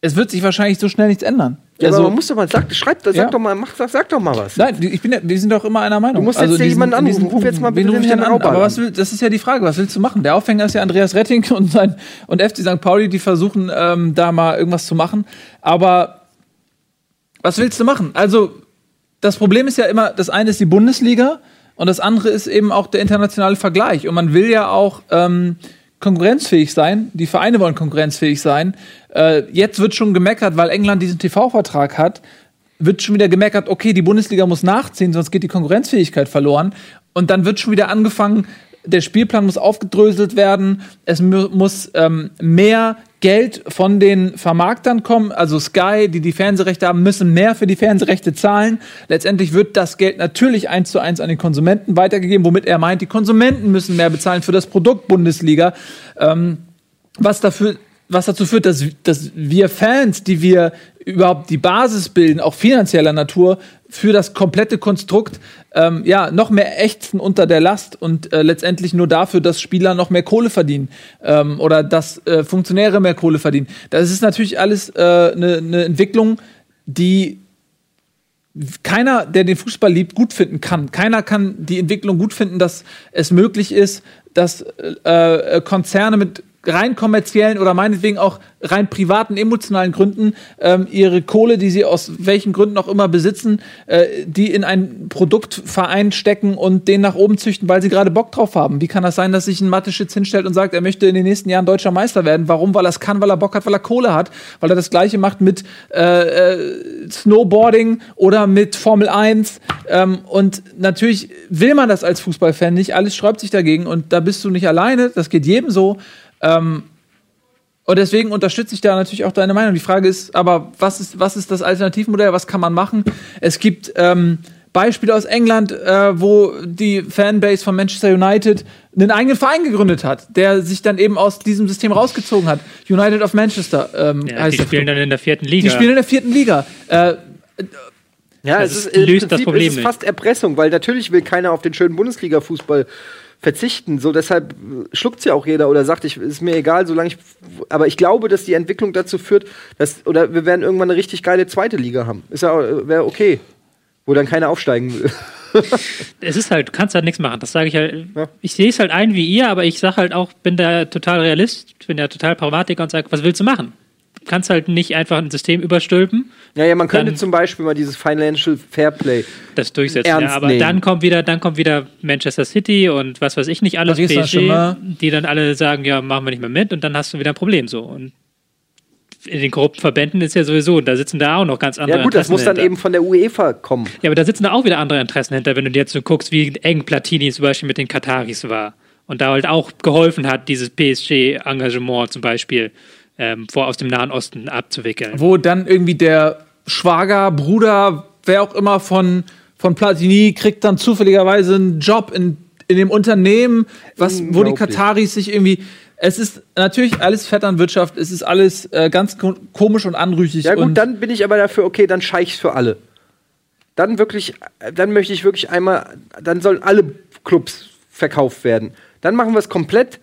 es wird sich wahrscheinlich so schnell nichts ändern. Ja, Also- aber man muss doch mal, sag, schreib, sag Ja. doch mal, mach, sag, sag doch mal was. Nein, ich bin ja, wir sind doch immer einer Meinung. Du musst jetzt hier diesen- jemanden in diesen anrufen. Ruf jetzt mal bitte den Herrn an? Aber was will, das ist ja die Frage, was willst du machen? Der Aufhänger ist ja Andreas Retting und sein und FC St. Pauli, die versuchen ähm, da mal irgendwas zu machen. Aber was willst du machen? Also das Problem ist ja immer, das eine ist die Bundesliga und das andere ist eben auch der internationale Vergleich. Und man will ja auch ähm, konkurrenzfähig sein. Die Vereine wollen konkurrenzfähig sein. Äh, jetzt wird schon gemeckert, weil England diesen TV-Vertrag hat, wird schon wieder gemeckert, okay, die Bundesliga muss nachziehen, sonst geht die Konkurrenzfähigkeit verloren. Und dann wird schon wieder angefangen, der Spielplan muss aufgedröselt werden, es mu muss ähm, mehr Geld von den Vermarktern kommen, also Sky, die die Fernsehrechte haben, müssen mehr für die Fernsehrechte zahlen. Letztendlich wird das Geld natürlich eins zu eins an den Konsumenten weitergegeben, womit er meint, die Konsumenten müssen mehr bezahlen für das Produkt Bundesliga. Ähm, was dafür was dazu führt, dass, dass wir Fans, die wir überhaupt die Basis bilden, auch finanzieller Natur, für das komplette Konstrukt, ähm, ja, noch mehr ächzen unter der Last und äh, letztendlich nur dafür, dass Spieler noch mehr Kohle verdienen ähm, oder dass äh, Funktionäre mehr Kohle verdienen. Das ist natürlich alles eine äh, ne Entwicklung, die keiner, der den Fußball liebt, gut finden kann. Keiner kann die Entwicklung gut finden, dass es möglich ist, dass äh, äh, Konzerne mit rein kommerziellen oder meinetwegen auch rein privaten, emotionalen Gründen ähm, ihre Kohle, die sie aus welchen Gründen auch immer besitzen, äh, die in einen Produktverein stecken und den nach oben züchten, weil sie gerade Bock drauf haben. Wie kann das sein, dass sich ein Mathe-Schitz hinstellt und sagt, er möchte in den nächsten Jahren deutscher Meister werden? Warum? Weil er es kann, weil er Bock hat, weil er Kohle hat, weil er das Gleiche macht mit äh, äh, Snowboarding oder mit Formel 1. Ähm, und natürlich will man das als Fußballfan nicht. Alles sträubt sich dagegen und da bist du nicht alleine. Das geht jedem so. Ähm, und deswegen unterstütze ich da natürlich auch deine Meinung. Die Frage ist aber, was ist, was ist das Alternativmodell? Was kann man machen? Es gibt ähm, Beispiele aus England, äh, wo die Fanbase von Manchester United einen eigenen Verein gegründet hat, der sich dann eben aus diesem System rausgezogen hat. United of Manchester ähm, Ja, heißt die spielen Club. dann in der vierten Liga. Die spielen in der vierten Liga. Äh, Ja, Das es ist- ist, im löst das Prinzip Problem ist es nicht. fast Erpressung, weil natürlich will keiner auf den schönen Bundesliga-Fußball verzichten. So deshalb schluckt ja auch jeder oder sagt, ich ist mir egal, solange ich. Aber ich glaube, dass die Entwicklung dazu führt, dass oder wir werden irgendwann eine richtig geile zweite Liga haben. Ist ja wäre okay, wo dann keiner aufsteigen will. es ist halt, du kannst halt nichts machen. Das sage ich halt. Ja. Ich sehe es halt ein wie ihr, aber ich sage halt auch, bin da total Realist, bin da total Pragmatiker und sage, was willst du machen? Du kannst halt nicht einfach ein System überstülpen, Ja, ja, man könnte Dann- zum Beispiel mal dieses Financial Fairplay. das durchsetzen. Ernst Ja, aber nehmen. dann kommt wieder, dann kommt wieder Manchester City und was weiß ich nicht alles, Paris PSG, die dann alle sagen, ja, machen wir nicht mehr mit und dann hast du wieder ein Problem so. Und in den korrupten Verbänden ist ja sowieso, da sitzen da auch noch ganz andere Ja gut, das Interessen muss dann hinter. eben von der UEFA kommen. Ja, aber da sitzen da auch wieder andere Interessen hinter, wenn du dir jetzt so guckst, wie eng Platini zum Beispiel mit den Kataris war. Und da halt auch geholfen hat, dieses PSG-Engagement zum Beispiel ähm, vor aus dem Nahen Osten abzuwickeln. wo dann irgendwie der Schwager, Bruder, wer auch immer von, von Platini kriegt dann zufälligerweise einen Job in, in dem Unternehmen, was, wo die. Kataris sich irgendwie. Es ist natürlich alles Vetternwirtschaft, es ist alles äh, ganz ko komisch und anrüchig. Ja gut, und dann bin ich aber dafür, okay, dann scheich's für alle. Dann wirklich, dann möchte ich wirklich einmal, dann sollen alle Clubs verkauft werden. Dann machen wir es komplett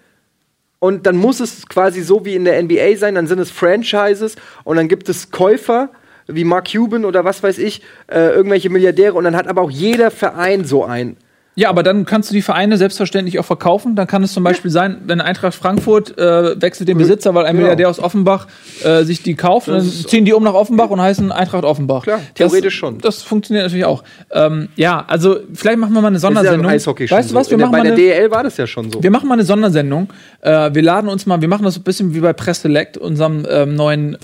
und dann muss es quasi so wie in der NBA sein, dann sind es Franchises und dann gibt es Käufer wie Mark Cuban oder was weiß ich, äh, irgendwelche Milliardäre und dann hat aber auch jeder Verein so einen. Ja, aber dann kannst du die Vereine selbstverständlich auch verkaufen. Dann kann es zum Beispiel sein, wenn Eintracht Frankfurt äh, wechselt den Besitzer, weil ein Genau. Milliardär aus Offenbach äh, sich die kauft, dann ziehen die um nach Offenbach und heißen Eintracht Offenbach. Klar, theoretisch das, schon. Das funktioniert natürlich auch. Ähm, ja, also vielleicht machen wir mal eine Das ist ja Sondersendung. Eishockey weißt du was? Wir der, machen bei mal der eine, DL war das ja schon so. wir machen mal eine Sondersendung. Äh, wir laden uns mal, wir machen das so ein bisschen wie bei Press Select, unserem ähm, neuen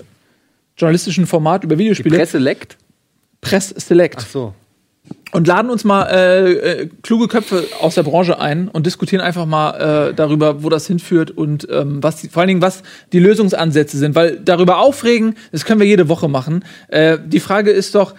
journalistischen Format über Die Videospiele. Presse leckt. Press Select. Ach so. Und laden uns mal äh, äh, kluge Köpfe aus der Branche ein und diskutieren einfach mal äh, darüber, wo das hinführt und ähm, was die, vor allen Dingen was die Lösungsansätze sind, weil darüber aufregen, das können wir jede Woche machen. Äh, die Frage ist doch,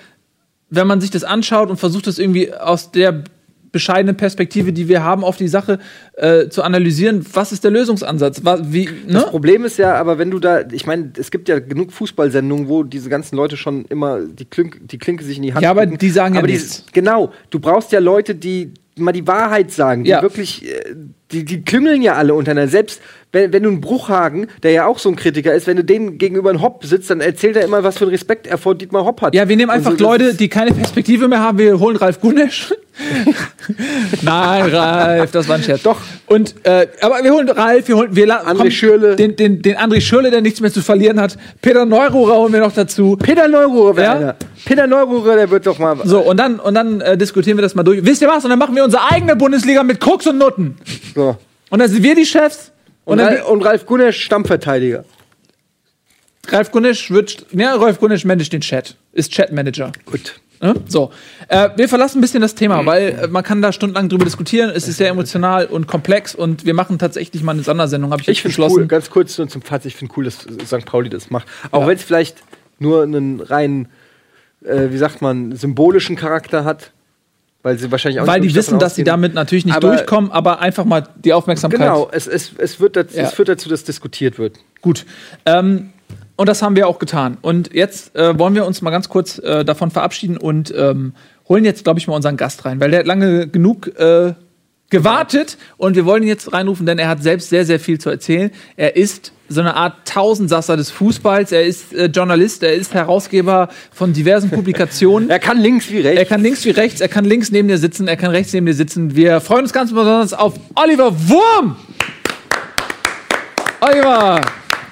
wenn man sich das anschaut und versucht das irgendwie aus der bescheidene Perspektive, die wir haben, auf die Sache äh, zu analysieren. Was ist der Lösungsansatz? Was, wie, ne? Das Problem ist ja, aber wenn du da, ich meine, es gibt ja genug Fußballsendungen, wo diese ganzen Leute schon immer die, Klink, die Klinke sich in die Hand Ja, aber drücken. die sagen ja aber die, nichts. Genau, du brauchst ja Leute, die mal die Wahrheit sagen, die Ja. wirklich, äh, die, die klüngeln ja alle untereinander. Selbst wenn, wenn du einen Bruchhagen, der ja auch so ein Kritiker ist, wenn du den gegenüber einen Hopp sitzt, dann erzählt er immer, was für einen Respekt er vor Dietmar Hopp hat. Ja, wir nehmen einfach so, Leute, die keine Perspektive mehr haben. Wir holen Ralf Gunesch. Nein, Ralf, das war ein Scherz. Doch. Und, äh, aber wir holen Ralf, wir holen wir André komm, Schürrle. Den, den, den André Schürle, der nichts mehr zu verlieren hat. Peter Neururer holen wir noch dazu. Peter Neururer Ja? einer. Peter Neururer, der wird doch mal. So, und dann, und dann äh, diskutieren wir das mal durch. Wisst ihr was? Und dann machen wir unsere eigene Bundesliga mit Krux und Nutten. So. Und dann sind wir die Chefs. Und, Und, Ralf, und Ralf Gunner, Stammverteidiger. Ralf Gunesch wird, ja, Ralf Gunesch managt den Chat. Ist Chatmanager. Gut. Ne? So, äh, wir verlassen ein bisschen das Thema, weil äh, man kann da stundenlang drüber diskutieren. Es ist sehr emotional und komplex und wir machen tatsächlich mal eine Sondersendung, habe ich, Ich beschlossen. cool, ganz kurz nur zum Fazit, ich finde cool, dass St. Pauli das macht. Auch Ja. wenn es vielleicht nur einen rein, äh, wie sagt man, symbolischen Charakter hat. Weil sie wahrscheinlich auch weil die wissen, dass sie damit natürlich nicht Aber- durchkommen, aber einfach mal die Aufmerksamkeit. Genau, es, es, es, wird dazu, Ja. es führt dazu, dass diskutiert wird. Gut. Ähm, und das haben wir auch getan. Und jetzt äh, wollen wir uns mal ganz kurz äh, davon verabschieden und ähm, holen jetzt, glaube ich, mal unseren Gast rein, weil der hat lange genug äh, gewartet und wir wollen ihn jetzt reinrufen, denn er hat selbst sehr, sehr viel zu erzählen. Er ist so eine Art Tausendsasser des Fußballs. Er ist äh, Journalist, er ist Herausgeber von diversen Publikationen. Er kann links wie rechts. Er kann links wie rechts, er kann links neben dir sitzen, er kann rechts neben dir sitzen. Wir freuen uns ganz besonders auf Oliver Wurm! Oliver,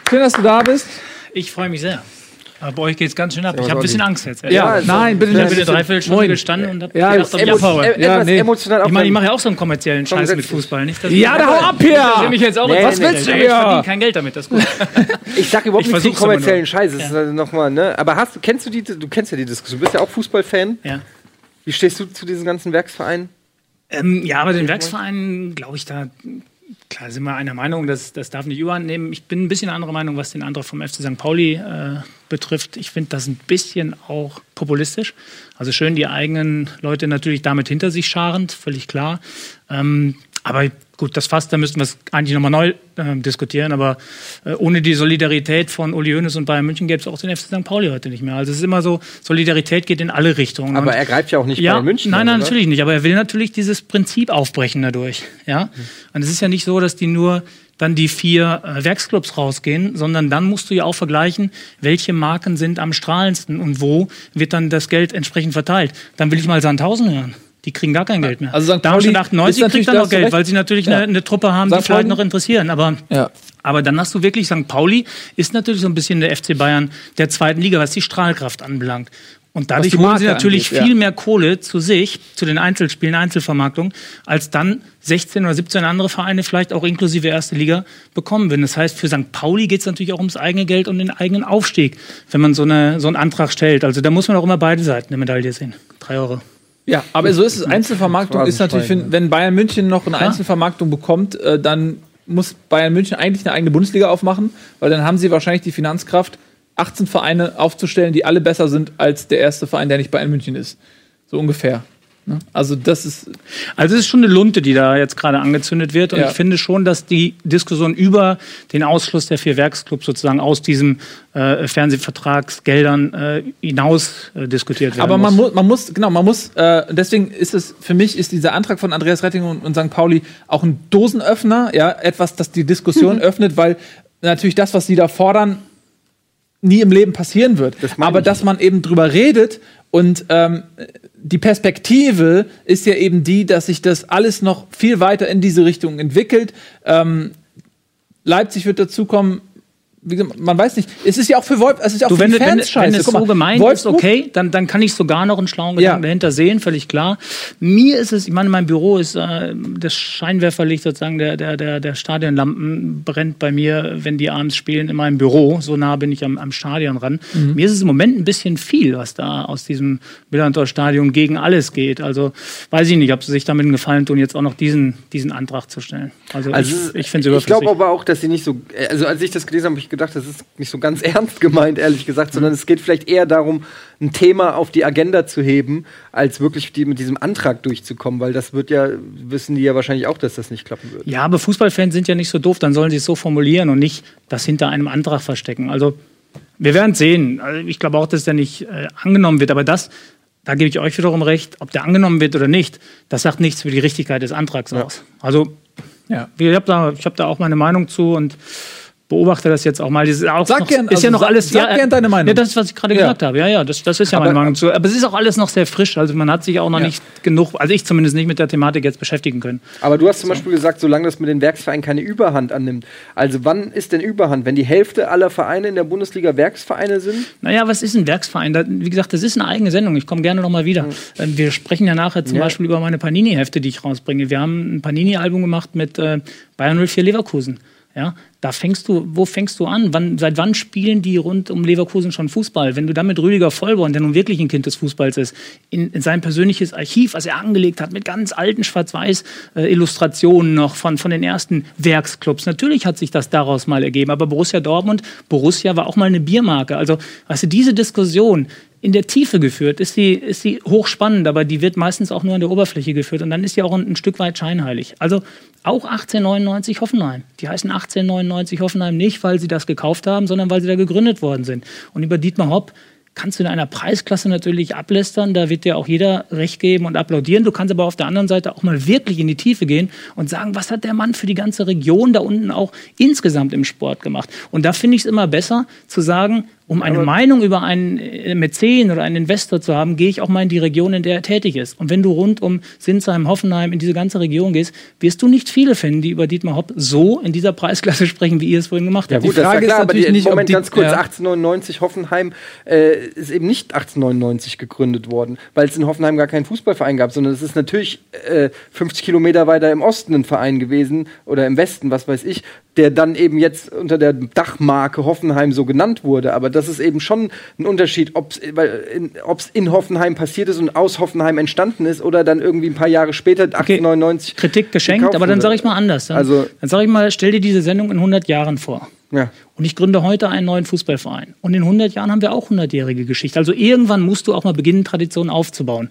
schön, dass du da bist. Ich freue mich sehr. Aber bei euch geht es ganz schön ab. Ja, Ich habe ein bisschen. Angst jetzt. Ja, Ja, nein, bitte Ich nicht. habe eine Dreiviertelstunde gestanden und habe Ja, gedacht, ich Emo abhaue. äh, Ja, nee. emotional Ich meine, ich mache ja auch so einen kommerziellen Scheiß mit. Fußball. Nicht, Ja, da hau ab hier! Ich mich jetzt auch Nee, was willst du Ich hier? verdiene kein Geld damit, das ist gut. Ich sag überhaupt Ich nicht den kommerziellen. Scheiß. Das ist halt noch mal, ne? Aber hast, kennst du die, du kennst ja die Diskussion. Du bist ja auch Fußballfan. Ja. Wie stehst du zu diesen ganzen Werksvereinen? Ähm, ja, aber den Werksvereinen, glaube ich, da klar sind wir einer Meinung, das, das darf nicht überhand nehmen. Ich bin ein bisschen anderer Meinung, was den Antrag vom FC St. Pauli äh, betrifft. Ich finde das ein bisschen auch populistisch. Also schön die eigenen Leute natürlich damit hinter sich scharend, völlig klar. Ähm, aber gut, das Fass, da müssten wir es eigentlich nochmal neu äh, diskutieren. Aber äh, ohne die Solidarität von Uli Hoeneß und Bayern München gäbe es auch den FC St. Pauli heute nicht mehr. Also es ist immer so, Solidarität geht in alle Richtungen. Aber Und- er greift ja auch nicht ja, bei München. Nein, nein, oder? natürlich nicht. Aber er will natürlich dieses Prinzip aufbrechen dadurch. Ja? Und es ist ja nicht so, dass die nur dann die vier äh, Werksclubs rausgehen, sondern dann musst du ja auch vergleichen, welche Marken sind am strahlendsten und wo wird dann das Geld entsprechend verteilt. Dann will ich mal Sandhausen hören. Die kriegen gar kein Geld mehr. Also St. Darmstadt Pauli 98 ist natürlich- kriegt dann da noch Geld, recht. weil sie natürlich Ja. eine, eine Truppe haben, die St. vielleicht Pauli- noch interessieren. Aber Ja. aber dann hast du wirklich St. Pauli ist natürlich so ein bisschen der FC Bayern der zweiten Liga, was die Strahlkraft anbelangt. Und dadurch die holen sie natürlich angeht, ja. viel mehr Kohle zu sich, zu den Einzelspielen, Einzelvermarktung, als dann 16 oder 17 andere Vereine vielleicht auch inklusive erste Liga bekommen würden. Das heißt, für St. Pauli geht es natürlich auch ums eigene Geld und den eigenen Aufstieg, wenn man so, eine, so einen Antrag stellt. Also da muss man auch immer beide Seiten der Medaille sehen. Drei Euro. Ja, aber so ist es. Einzelvermarktung ist natürlich, wenn, Bayern München noch eine. Einzelvermarktung bekommt, äh, dann muss Bayern München eigentlich eine eigene Bundesliga aufmachen, weil dann haben sie wahrscheinlich die Finanzkraft, 18 Vereine aufzustellen, die alle besser sind als der erste Verein, der nicht Bayern München ist. So ungefähr. Ne? Also das ist Also es ist schon eine Lunte, die da jetzt gerade angezündet wird. Und Ja. ich finde schon, dass die Diskussion über den Ausschluss der vier Werksclubs sozusagen aus diesem äh, Fernsehvertragsgeldern äh, hinaus äh, diskutiert werden Aber man muss. muss, man muss, genau, man muss, äh, deswegen ist es, für mich ist dieser Antrag von Andreas Retting und, und St. Pauli auch ein Dosenöffner, ja, etwas, das die Diskussion öffnet, weil natürlich das, was sie da fordern, nie im Leben passieren wird. Das Aber dass man eben drüber redet und ähm, die Perspektive ist ja eben die, dass sich das alles noch viel weiter in diese Richtung entwickelt. Ähm, Leipzig wird dazukommen, man weiß nicht. Es ist ja auch für Wolf, es ist ja auch Du, für wenn, die wenn, Fans scheiße. wenn es mal, so gemeint ist, Wolfsburg- okay, dann, dann kann ich sogar noch einen schlauen Gedanken Ja. dahinter sehen, völlig klar. Mir ist es, ich meine, mein Büro ist, äh, das Scheinwerferlicht sozusagen der, der, der, der Stadionlampen brennt bei mir, wenn die abends spielen, in meinem Büro. So nah bin ich am, am Stadion ran. Mhm. Mir ist es im Moment ein bisschen viel, was da aus diesem Millantor-Stadion gegen alles geht. Also weiß ich nicht, ob sie sich damit einen Gefallen tun, jetzt auch noch diesen, diesen Antrag zu stellen. Also, Also ich, ich finde es Ich glaube aber auch, dass sie nicht so, also als ich das gelesen habe, habe ich gedacht, das ist nicht so ganz ernst gemeint, ehrlich gesagt, sondern es geht vielleicht eher darum, ein Thema auf die Agenda zu heben, als wirklich die, mit diesem Antrag durchzukommen, weil das wird ja, wissen die ja wahrscheinlich auch, dass das nicht klappen wird. Ja, aber Fußballfans sind ja nicht so doof, dann sollen sie es so formulieren und nicht das hinter einem Antrag verstecken. Also wir werden sehen. Also, ich glaube auch, dass der nicht äh, angenommen wird, aber das, da gebe ich euch wiederum recht, ob der angenommen wird oder nicht, das sagt nichts für die Richtigkeit des Antrags aus. Also Ja. ich habe da, ich hab da auch meine Meinung zu und beobachte das jetzt auch mal. Das ist auch Sag noch, gern, ist ja also noch sag- alles. sag ja, gern deine Meinung. Ja, das ist, was ich gerade Ja. gesagt habe. Ja, ja, das, das ist ja meine Aber- Meinung zu. Aber es ist auch alles noch sehr frisch. Also man hat sich auch noch Ja. nicht genug, also ich zumindest nicht mit der Thematik jetzt beschäftigen können. Aber du hast zum Beispiel gesagt, solange das mit den Werksvereinen keine Überhand annimmt. Also wann ist denn Überhand? Wenn die Hälfte aller Vereine in der Bundesliga Werksvereine sind? Naja, was ist ein Werksverein? Da, wie gesagt, das ist eine eigene Sendung. Ich komme gerne noch mal wieder. Ähm, Wir sprechen ja nachher zum Ja. Beispiel über meine Panini-Hefte, die ich rausbringe. Wir haben ein Panini-Album gemacht mit äh, Bayern 04 Leverkusen. Ja, da fängst du, wo fängst du an? Wann, seit wann spielen die rund um Leverkusen schon Fußball? Wenn du dann mit Rüdiger Vollborn, der nun wirklich ein Kind des Fußballs ist, in, in sein persönliches Archiv, was er angelegt hat, mit ganz alten Schwarz-Weiß-Illustrationen noch von, von den ersten Werksclubs. Natürlich hat sich das daraus mal ergeben, aber Borussia Dortmund, Borussia war auch mal eine Biermarke. Also, weißt du, diese Diskussion, in der Tiefe geführt, ist sie, ist sie hochspannend, aber die wird meistens auch nur an der Oberfläche geführt und dann ist sie auch ein, ein Stück weit scheinheilig. Also auch 1899 Hoffenheim. Die heißen 1899 Hoffenheim nicht, weil sie das gekauft haben, sondern weil sie da gegründet worden sind. Und über Dietmar Hopp kannst du in einer Preisklasse natürlich ablästern, da wird dir auch jeder recht geben und applaudieren. Du kannst aber auf der anderen Seite auch mal wirklich in die Tiefe gehen und sagen, was hat der Mann für die ganze Region da unten auch insgesamt im Sport gemacht? Und da finde ich es immer besser zu sagen, um eine Meinung über einen äh, Mäzen oder einen Investor zu haben, gehe ich auch mal in die Region, in der er tätig ist. Und wenn du rund um Sinsheim, Hoffenheim, in diese ganze Region gehst, wirst du nicht viele finden, die über Dietmar Hopp so in dieser Preisklasse sprechen, wie ihr es vorhin gemacht habt. Gut, das Frage ist ja klar, ist aber die, natürlich nicht, ob Moment die- ganz kurz, ja. 1899 Hoffenheim äh, ist eben nicht 1899 gegründet worden, weil es in Hoffenheim gar keinen Fußballverein gab, sondern es ist natürlich äh, 50 Kilometer weiter im Osten ein Verein gewesen oder im Westen, was weiß ich, der dann eben jetzt unter der Dachmarke Hoffenheim so genannt wurde. Aber das ist eben schon ein Unterschied, ob es in, in Hoffenheim passiert ist und aus Hoffenheim entstanden ist oder dann irgendwie ein paar Jahre später, 1899. Kritik geschenkt, aber dann sage ich mal anders. Dann, Also- dann sage ich mal, stell dir diese Sendung in 100 Jahren vor. Ja. Und ich gründe heute einen neuen Fußballverein. Und in 100 Jahren haben wir auch 100-jährige Geschichte. Also irgendwann musst du auch mal beginnen, Traditionen aufzubauen.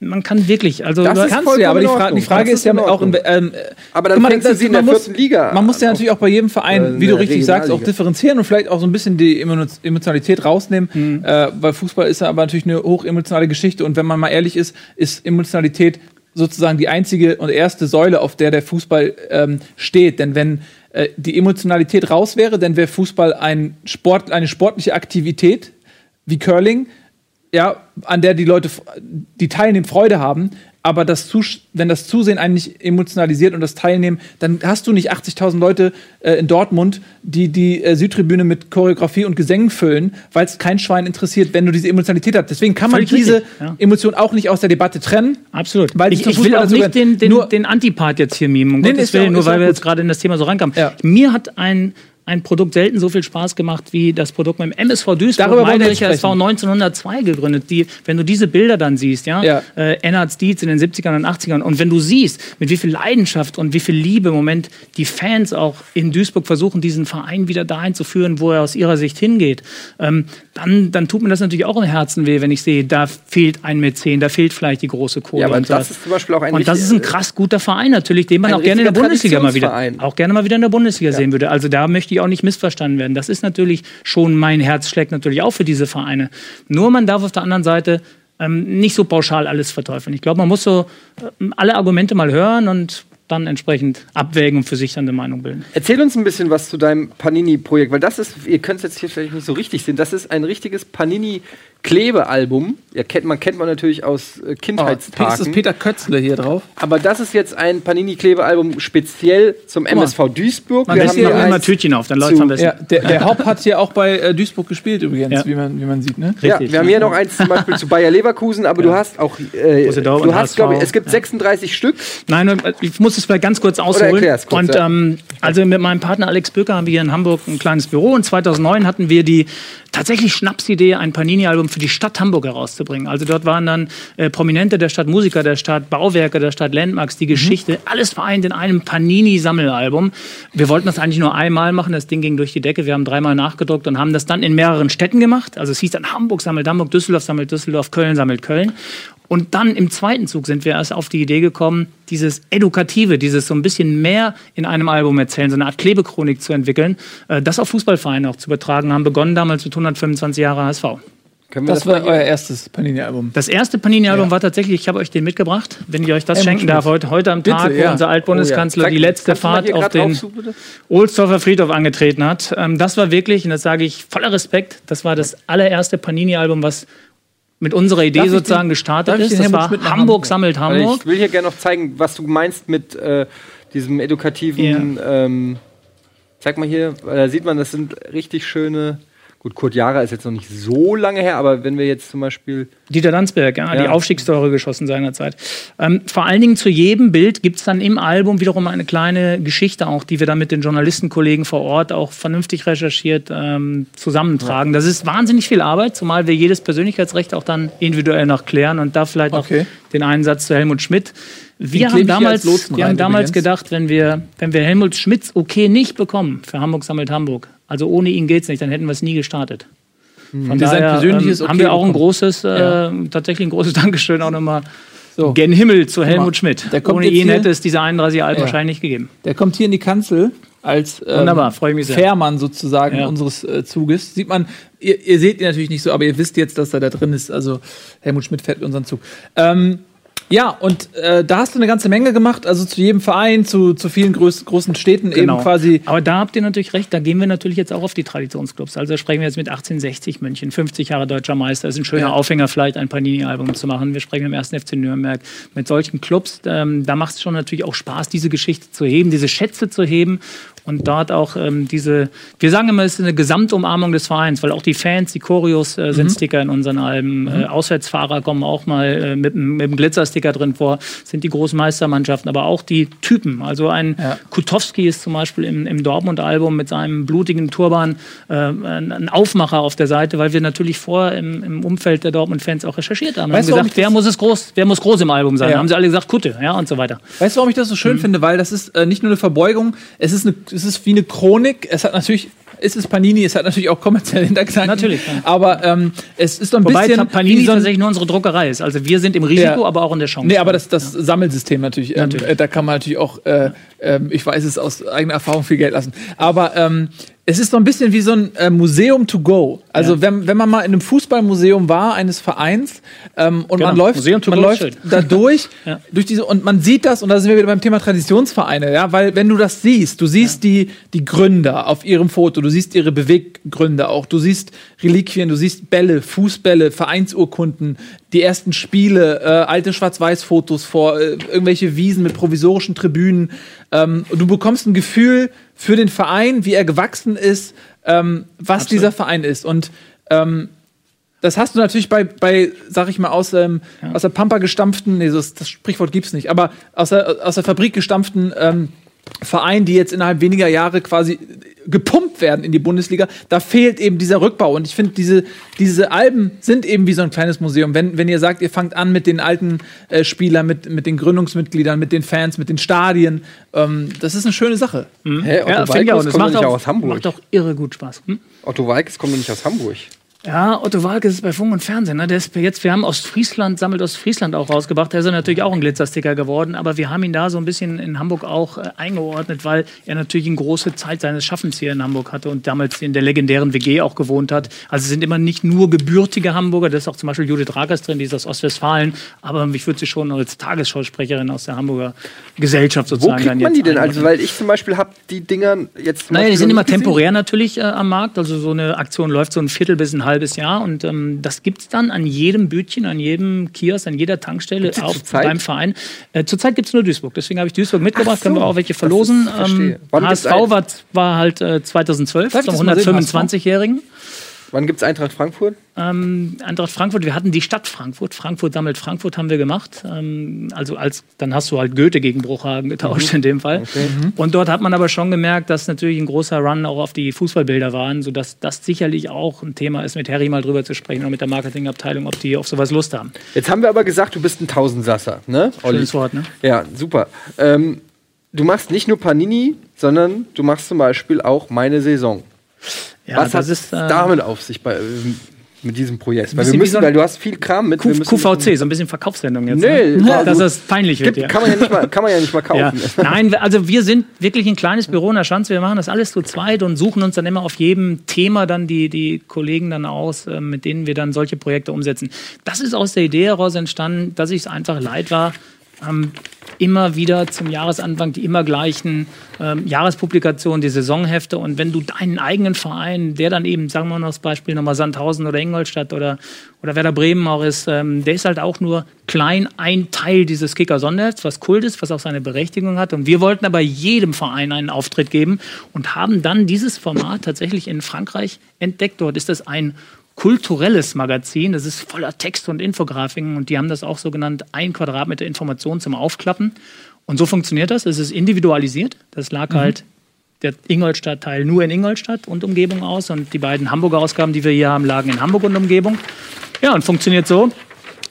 Man kann wirklich, also Das Kannst du ja, aber die, Fra die Frage ist ist ja auch in, Ordnung. ähm, Aber dann mal, fängst du sie in der man muss- vierten Liga Man muss ja natürlich auch bei jedem Äh, Verein, in wie du richtig sagst, auch differenzieren und vielleicht auch so ein bisschen die Emo- Emotionalität rausnehmen. Mhm. Äh, weil Fußball ist ja aber natürlich eine hochemotionale Geschichte und wenn man mal ehrlich ist, ist Emotionalität sozusagen die einzige und erste Säule, auf der der Fußball ähm, steht. Denn wenn äh, die Emotionalität raus wäre, dann wäre Fußball ein Sport, eine sportliche Aktivität wie Curling, ja, an der die Leute, die teilnehmen, Freude haben. Aber das Zus wenn das Zusehen einen nicht emotionalisiert und das Teilnehmen, dann hast du nicht 80.000 Leute äh, in Dortmund, die die äh, Südtribüne mit Choreografie und Gesängen füllen, weil es kein Schwein interessiert, wenn du diese Emotionalität hast. Deswegen kann man Völlig diese richtig, ja. Emotion auch nicht aus der Debatte trennen. Absolut. Weil ich, ich will auch nicht den, den, Nur- den Antipart jetzt hier mimen, um Nee, Gottes Willen, nur weil wir jetzt gerade in das Thema so reinkamen. Ja. Mir hat ein, ein Produkt selten so viel Spaß gemacht wie das Produkt mit dem MSV Duisburg, Darüber Meidericher jetzt SV 1902 gegründet. Die, wenn du diese Bilder dann siehst, ja, Ja. Äh, Ennard Dietz in den 70ern und 80ern und wenn du siehst, mit wie viel Leidenschaft und wie viel Liebe im Moment die Fans auch in Duisburg versuchen, diesen Verein wieder dahin zu führen, wo er aus ihrer Sicht hingeht, ähm, dann, dann tut mir das natürlich auch im Herzen weh, wenn ich sehe, da fehlt ein Mäzen, da fehlt vielleicht die große Kohle. Ja, aber und das sowas. ist zum Beispiel auch ein Und das ist ein krass guter Verein natürlich, den man auch gerne in der Bundesliga mal wieder, auch gerne mal wieder in der Bundesliga sehen würde. Also da möchte ich auch nicht missverstanden werden. Das ist natürlich schon mein Herz schlägt natürlich auch für diese Vereine. Nur man darf auf der anderen Seite ähm, nicht so pauschal alles verteufeln. Ich glaube, man muss so ähm, alle Argumente mal hören und dann entsprechend abwägen und für sich dann eine Meinung bilden. Erzähl uns ein bisschen was zu deinem Panini-Projekt, weil das ist, ihr könnt es jetzt hier vielleicht nicht so richtig sehen, das ist ein richtiges Klebealbum. Ja, kennt man kennt man natürlich aus äh, Oh, ist das Kindheitstagen. Peter Kötzle hier drauf? aber das ist jetzt ein Panini Klebealbum speziell zum. MSV Duisburg. Man Wir lässt haben hier immer Tütchen auf, dann läuft es am besten. Ja, der, der Haupt hat hier auch bei äh, Duisburg gespielt übrigens, Ja. wie, man, wie man sieht, ne? Ja, Richtig. wir haben hier noch eins zum Beispiel zu Bayer Leverkusen, aber du hast auch, äh, du hast, glaube ich, es gibt 36 Stück. Nein, äh, ich muss es vielleicht ganz kurz ausholen. kurz, und ja. ähm, also mit meinem Partner Alex Böker haben wir hier in Hamburg ein kleines Büro und 2009 hatten wir die tatsächlich Schnapsidee, ein Panini-Album für die Stadt Hamburg herauszubringen. Also dort waren dann äh, Prominente der Stadt, Musiker der Stadt, Bauwerke der Stadt, Landmarks, die Geschichte, alles vereint in einem Panini-Sammelalbum. Wir wollten das eigentlich nur einmal machen, das Ding ging durch die Decke. Wir haben dreimal nachgedruckt und haben das dann in mehreren Städten gemacht. Also es hieß dann Hamburg sammelt Hamburg, Düsseldorf sammelt Düsseldorf, Köln sammelt Köln. Und dann im zweiten Zug sind wir erst auf die Idee gekommen, dieses Edukative, dieses so ein bisschen mehr in einem Album erzählen, so eine Art Klebechronik zu entwickeln, äh, das auf Fußballvereine auch zu übertragen, haben begonnen damals mit 125 Jahre HSV. Können wir Das mal war euer erstes Panini-Album. Das erste Panini-Album Ja. war tatsächlich, ich habe euch den mitgebracht, wenn ich euch das Helmut schenken darf, heute, heute am Bitte, Tag, wo ja. unser Altbundeskanzler Oh ja. die letzte Fahrt auf den bitte? Ohlsdorfer Friedhof angetreten hat. Ähm, das war wirklich, und das sage ich voller Respekt, das war das allererste Panini-Album, was mit unserer Idee Darf sozusagen den- gestartet ist. Das Helmut war Hamburg Hamburg? sammelt Hamburg. Ich will hier gerne noch zeigen, was du meinst mit äh, diesem edukativen. Ähm, zeig mal hier, weil da sieht man, das sind richtig schöne. Gut, Kurt Jara ist jetzt noch nicht so lange her, aber wenn wir jetzt zum Beispiel. Dieter Landsberg, ja, die Ja. Aufstiegstore geschossen seinerzeit. Ähm, vor allen Dingen zu jedem Bild gibt es dann im Album wiederum eine kleine Geschichte auch, die wir dann mit den Journalistenkollegen vor Ort auch vernünftig recherchiert ähm, zusammentragen. Das ist wahnsinnig viel Arbeit, zumal wir jedes Persönlichkeitsrecht auch dann individuell noch klären und da vielleicht noch Okay. den einen Satz zu Helmut Schmidt. Wir haben damals, wir haben damals übrigens. gedacht, wenn wir, wenn wir Helmut Schmidts okay nicht bekommen für Hamburg sammelt Hamburg, also ohne ihn geht's nicht, dann hätten wir es nie gestartet. Von Wir sein daher persönliches ähm, haben Okay wir auch ein großes, äh, Ja. tatsächlich ein großes Dankeschön auch nochmal So. gen Himmel zu Helmut Schmidt. der kommt Ohne ihn hätte es diese 31 Alben Ja. wahrscheinlich nicht gegeben. Der kommt hier in die Kanzel als ähm, Wunderbar. Fährmann sozusagen Ja. unseres äh, Zuges. Sieht man, ihr, ihr seht ihn natürlich nicht so, aber ihr wisst jetzt, dass er da drin ist. Also Helmut Schmidt fährt unseren Zug. Ähm, ja, und äh, da hast du eine ganze Menge gemacht, also zu jedem Verein, zu, zu vielen groß, großen Städten Genau. eben quasi. Aber da habt ihr natürlich recht, da gehen wir natürlich jetzt auch auf die Traditionsclubs. Also da sprechen wir jetzt mit 1860 München, 50 Jahre deutscher Meister. ist ein schöner Ja. Aufhänger, vielleicht ein Panini-Album zu machen. Wir sprechen mit dem 1. FC Nürnberg. Mit solchen Clubs, ähm, da macht es schon natürlich auch Spaß, diese Geschichte zu heben, diese Schätze zu heben und dort auch ähm, diese, wir sagen immer, es ist eine Gesamtumarmung des Vereins, weil auch die Fans, die Choreos äh, sind Sticker in unseren Alben. Äh, Auswärtsfahrer kommen auch mal äh, mit, dem- mit dem Glitzersticker drin vor, sind die großen Meistermannschaften, aber auch die Typen. Also ein Ja. Kutowski ist zum Beispiel im, im Dortmund-Album mit seinem blutigen Turban äh, ein, Aufmacher auf der Seite, weil wir natürlich vorher im, im Umfeld der Dortmund-Fans auch recherchiert haben. Weißt haben gesagt, wer muss es groß, wer muss groß im Album sein? Ja. Haben sie alle gesagt, Kutte, ja, und so weiter. Weißt du, warum ich das so schön Mhm. finde? Weil das ist äh, nicht nur eine Verbeugung, es ist, eine, es ist wie eine Chronik. Es hat natürlich, es ist Panini, es hat natürlich auch kommerzielle Hintergedanken. Natürlich, ja. Aber ähm, es ist so ein Wobei bisschen. Panini so tatsächlich nur unsere Druckerei ist. Also wir sind im Risiko, Ja. aber auch in der Chance. Nee, aber das, das Sammelsystem natürlich. Ähm, Natürlich. äh, da kann man natürlich auch, äh, ähm, ich weiß es aus eigener Erfahrung, viel Geld lassen. Aber ähm, es ist so ein bisschen wie so ein äh, Museum to go. Also Ja. wenn, wenn man mal in einem Fußballmuseum war, eines Vereins, ähm, und Genau. man läuft, man läuft da durch, Ja. durch diese, und man sieht das, und da sind wir wieder beim Thema Traditionsvereine, ja, weil wenn du das siehst, du siehst die, die Gründer auf ihrem Foto, du siehst ihre Beweggründe auch, du siehst Reliquien, du siehst Bälle, Fußbälle, Vereinsurkunden, die ersten Spiele, äh, alte Schwarz-Weiß-Fotos vor, äh, irgendwelche Wiesen mit provisorischen Tribünen. Ähm, und du bekommst ein Gefühl für den Verein, wie er gewachsen ist, ähm, was dieser Verein ist. Und ähm, das hast du natürlich bei, bei sag ich mal, aus, ähm, aus der Pampa gestampften, nee, das, das Sprichwort gibt's nicht, aber aus der, aus der Fabrik gestampften ähm, Verein, die jetzt innerhalb weniger Jahre quasi gepumpt werden in die Bundesliga, da fehlt eben dieser Rückbau. Und ich finde, diese, diese Alben sind eben wie so ein kleines Museum. Wenn, wenn ihr sagt, ihr fangt an mit den alten äh, Spielern, mit, mit den Gründungsmitgliedern, mit den Fans, mit den Stadien, ähm, das ist eine schöne Sache. Hä, Otto ja. Walkes kommt doch macht nicht auch, aus Hamburg. macht auch irre gut Spaß. Hm? Otto Walkes kommt doch nicht aus Hamburg. Ja, Otto Walkes ist bei Funk und Fernsehen. Ne? Der ist jetzt, wir haben Ostfriesland, sammelt Ostfriesland auch rausgebracht. Der ist natürlich auch ein Glitzersticker geworden, aber wir haben ihn da so ein bisschen in Hamburg auch äh, eingeordnet, weil er natürlich eine große Zeit seines Schaffens hier in Hamburg hatte und damals in der legendären WG auch gewohnt hat. Also es sind immer nicht nur gebürtige Hamburger, da ist auch zum Beispiel Judith Rakers drin, die ist aus Ostwestfalen, aber ich würde sie schon als Tagesschausprecherin aus der Hamburger Gesellschaft Wo sozusagen kriegt dann man die denn? Also, weil ich zum Beispiel habe die Dinger jetzt. Naja, die sind immer temporär natürlich äh, am Markt. Also so eine Aktion läuft so ein Viertel bis ein halbes halbes Jahr und ähm, das gibt's dann an jedem Bütchen, an jedem Kiosk, an jeder Tankstelle auch beim Verein. Äh, zurzeit gibt's nur Duisburg, deswegen habe ich Duisburg mitgebracht, Ach so, können wir auch welche verlosen. ähm, HSV war, war halt äh, 2012 Darf ich zum das mal sehen, 125-Jährigen. Wann gibt's Eintracht Frankfurt? Ähm, Eintracht Frankfurt, wir hatten die Stadt Frankfurt. Frankfurt sammelt Frankfurt haben wir gemacht. Ähm, also als dann hast du halt Goethe gegen Bruchhagen getauscht in dem Fall. Und dort hat man aber schon gemerkt, dass natürlich ein großer Run auch auf die Fußballbilder waren, sodass das sicherlich auch ein Thema ist, mit Harry mal drüber zu sprechen und mit der Marketingabteilung, ob die auf sowas Lust haben. Jetzt haben wir aber gesagt, du bist ein Tausendsasser, ne? Olli? Schönes Wort, ne? Ja, super. Ähm, du machst nicht nur Panini, sondern du machst zum Beispiel auch meine Saison. Ja, Was hat es äh, damit auf sich bei, ähm, mit diesem Projekt? Weil, wir müssen, so weil du hast viel Kram mit. Q QVC, so ein bisschen Verkaufssendung jetzt. Nee, ne? war dass das peinlich wird. Gibt, ja. kann, man ja nicht mal, kann man ja nicht mal Ja. kaufen. Nein, wir- also wir sind wirklich ein kleines Büro in der Schanze. Wir machen das alles zu zweit und suchen uns dann immer auf jedem Thema dann die, die Kollegen dann aus, äh, mit denen wir dann solche Projekte umsetzen. Das ist aus der Idee heraus entstanden, dass ich es einfach leid war, ähm, immer wieder zum Jahresanfang die immer gleichen ähm, Jahrespublikationen, die Saisonhefte. Und wenn du deinen eigenen Verein, der dann eben, sagen wir mal das Beispiel nochmal Sandhausen oder Ingolstadt oder, oder Werder Bremen auch ist, ähm, der ist halt auch nur klein ein Teil dieses Kicker-Sonderhefts, was Kult ist, was auch seine Berechtigung hat. Und wir wollten aber jedem Verein einen Auftritt geben und haben dann dieses Format tatsächlich in Frankreich entdeckt. Dort ist das ein kulturelles Magazin. Das ist voller Text und Infografiken und die haben das auch so genannt, ein Quadratmeter Information zum Aufklappen. Und so funktioniert das. Es ist individualisiert. Das lag halt der Ingolstadt-Teil nur in Ingolstadt und Umgebung aus und die beiden Hamburger Ausgaben, die wir hier haben, lagen in Hamburg und Umgebung. Ja, und funktioniert so,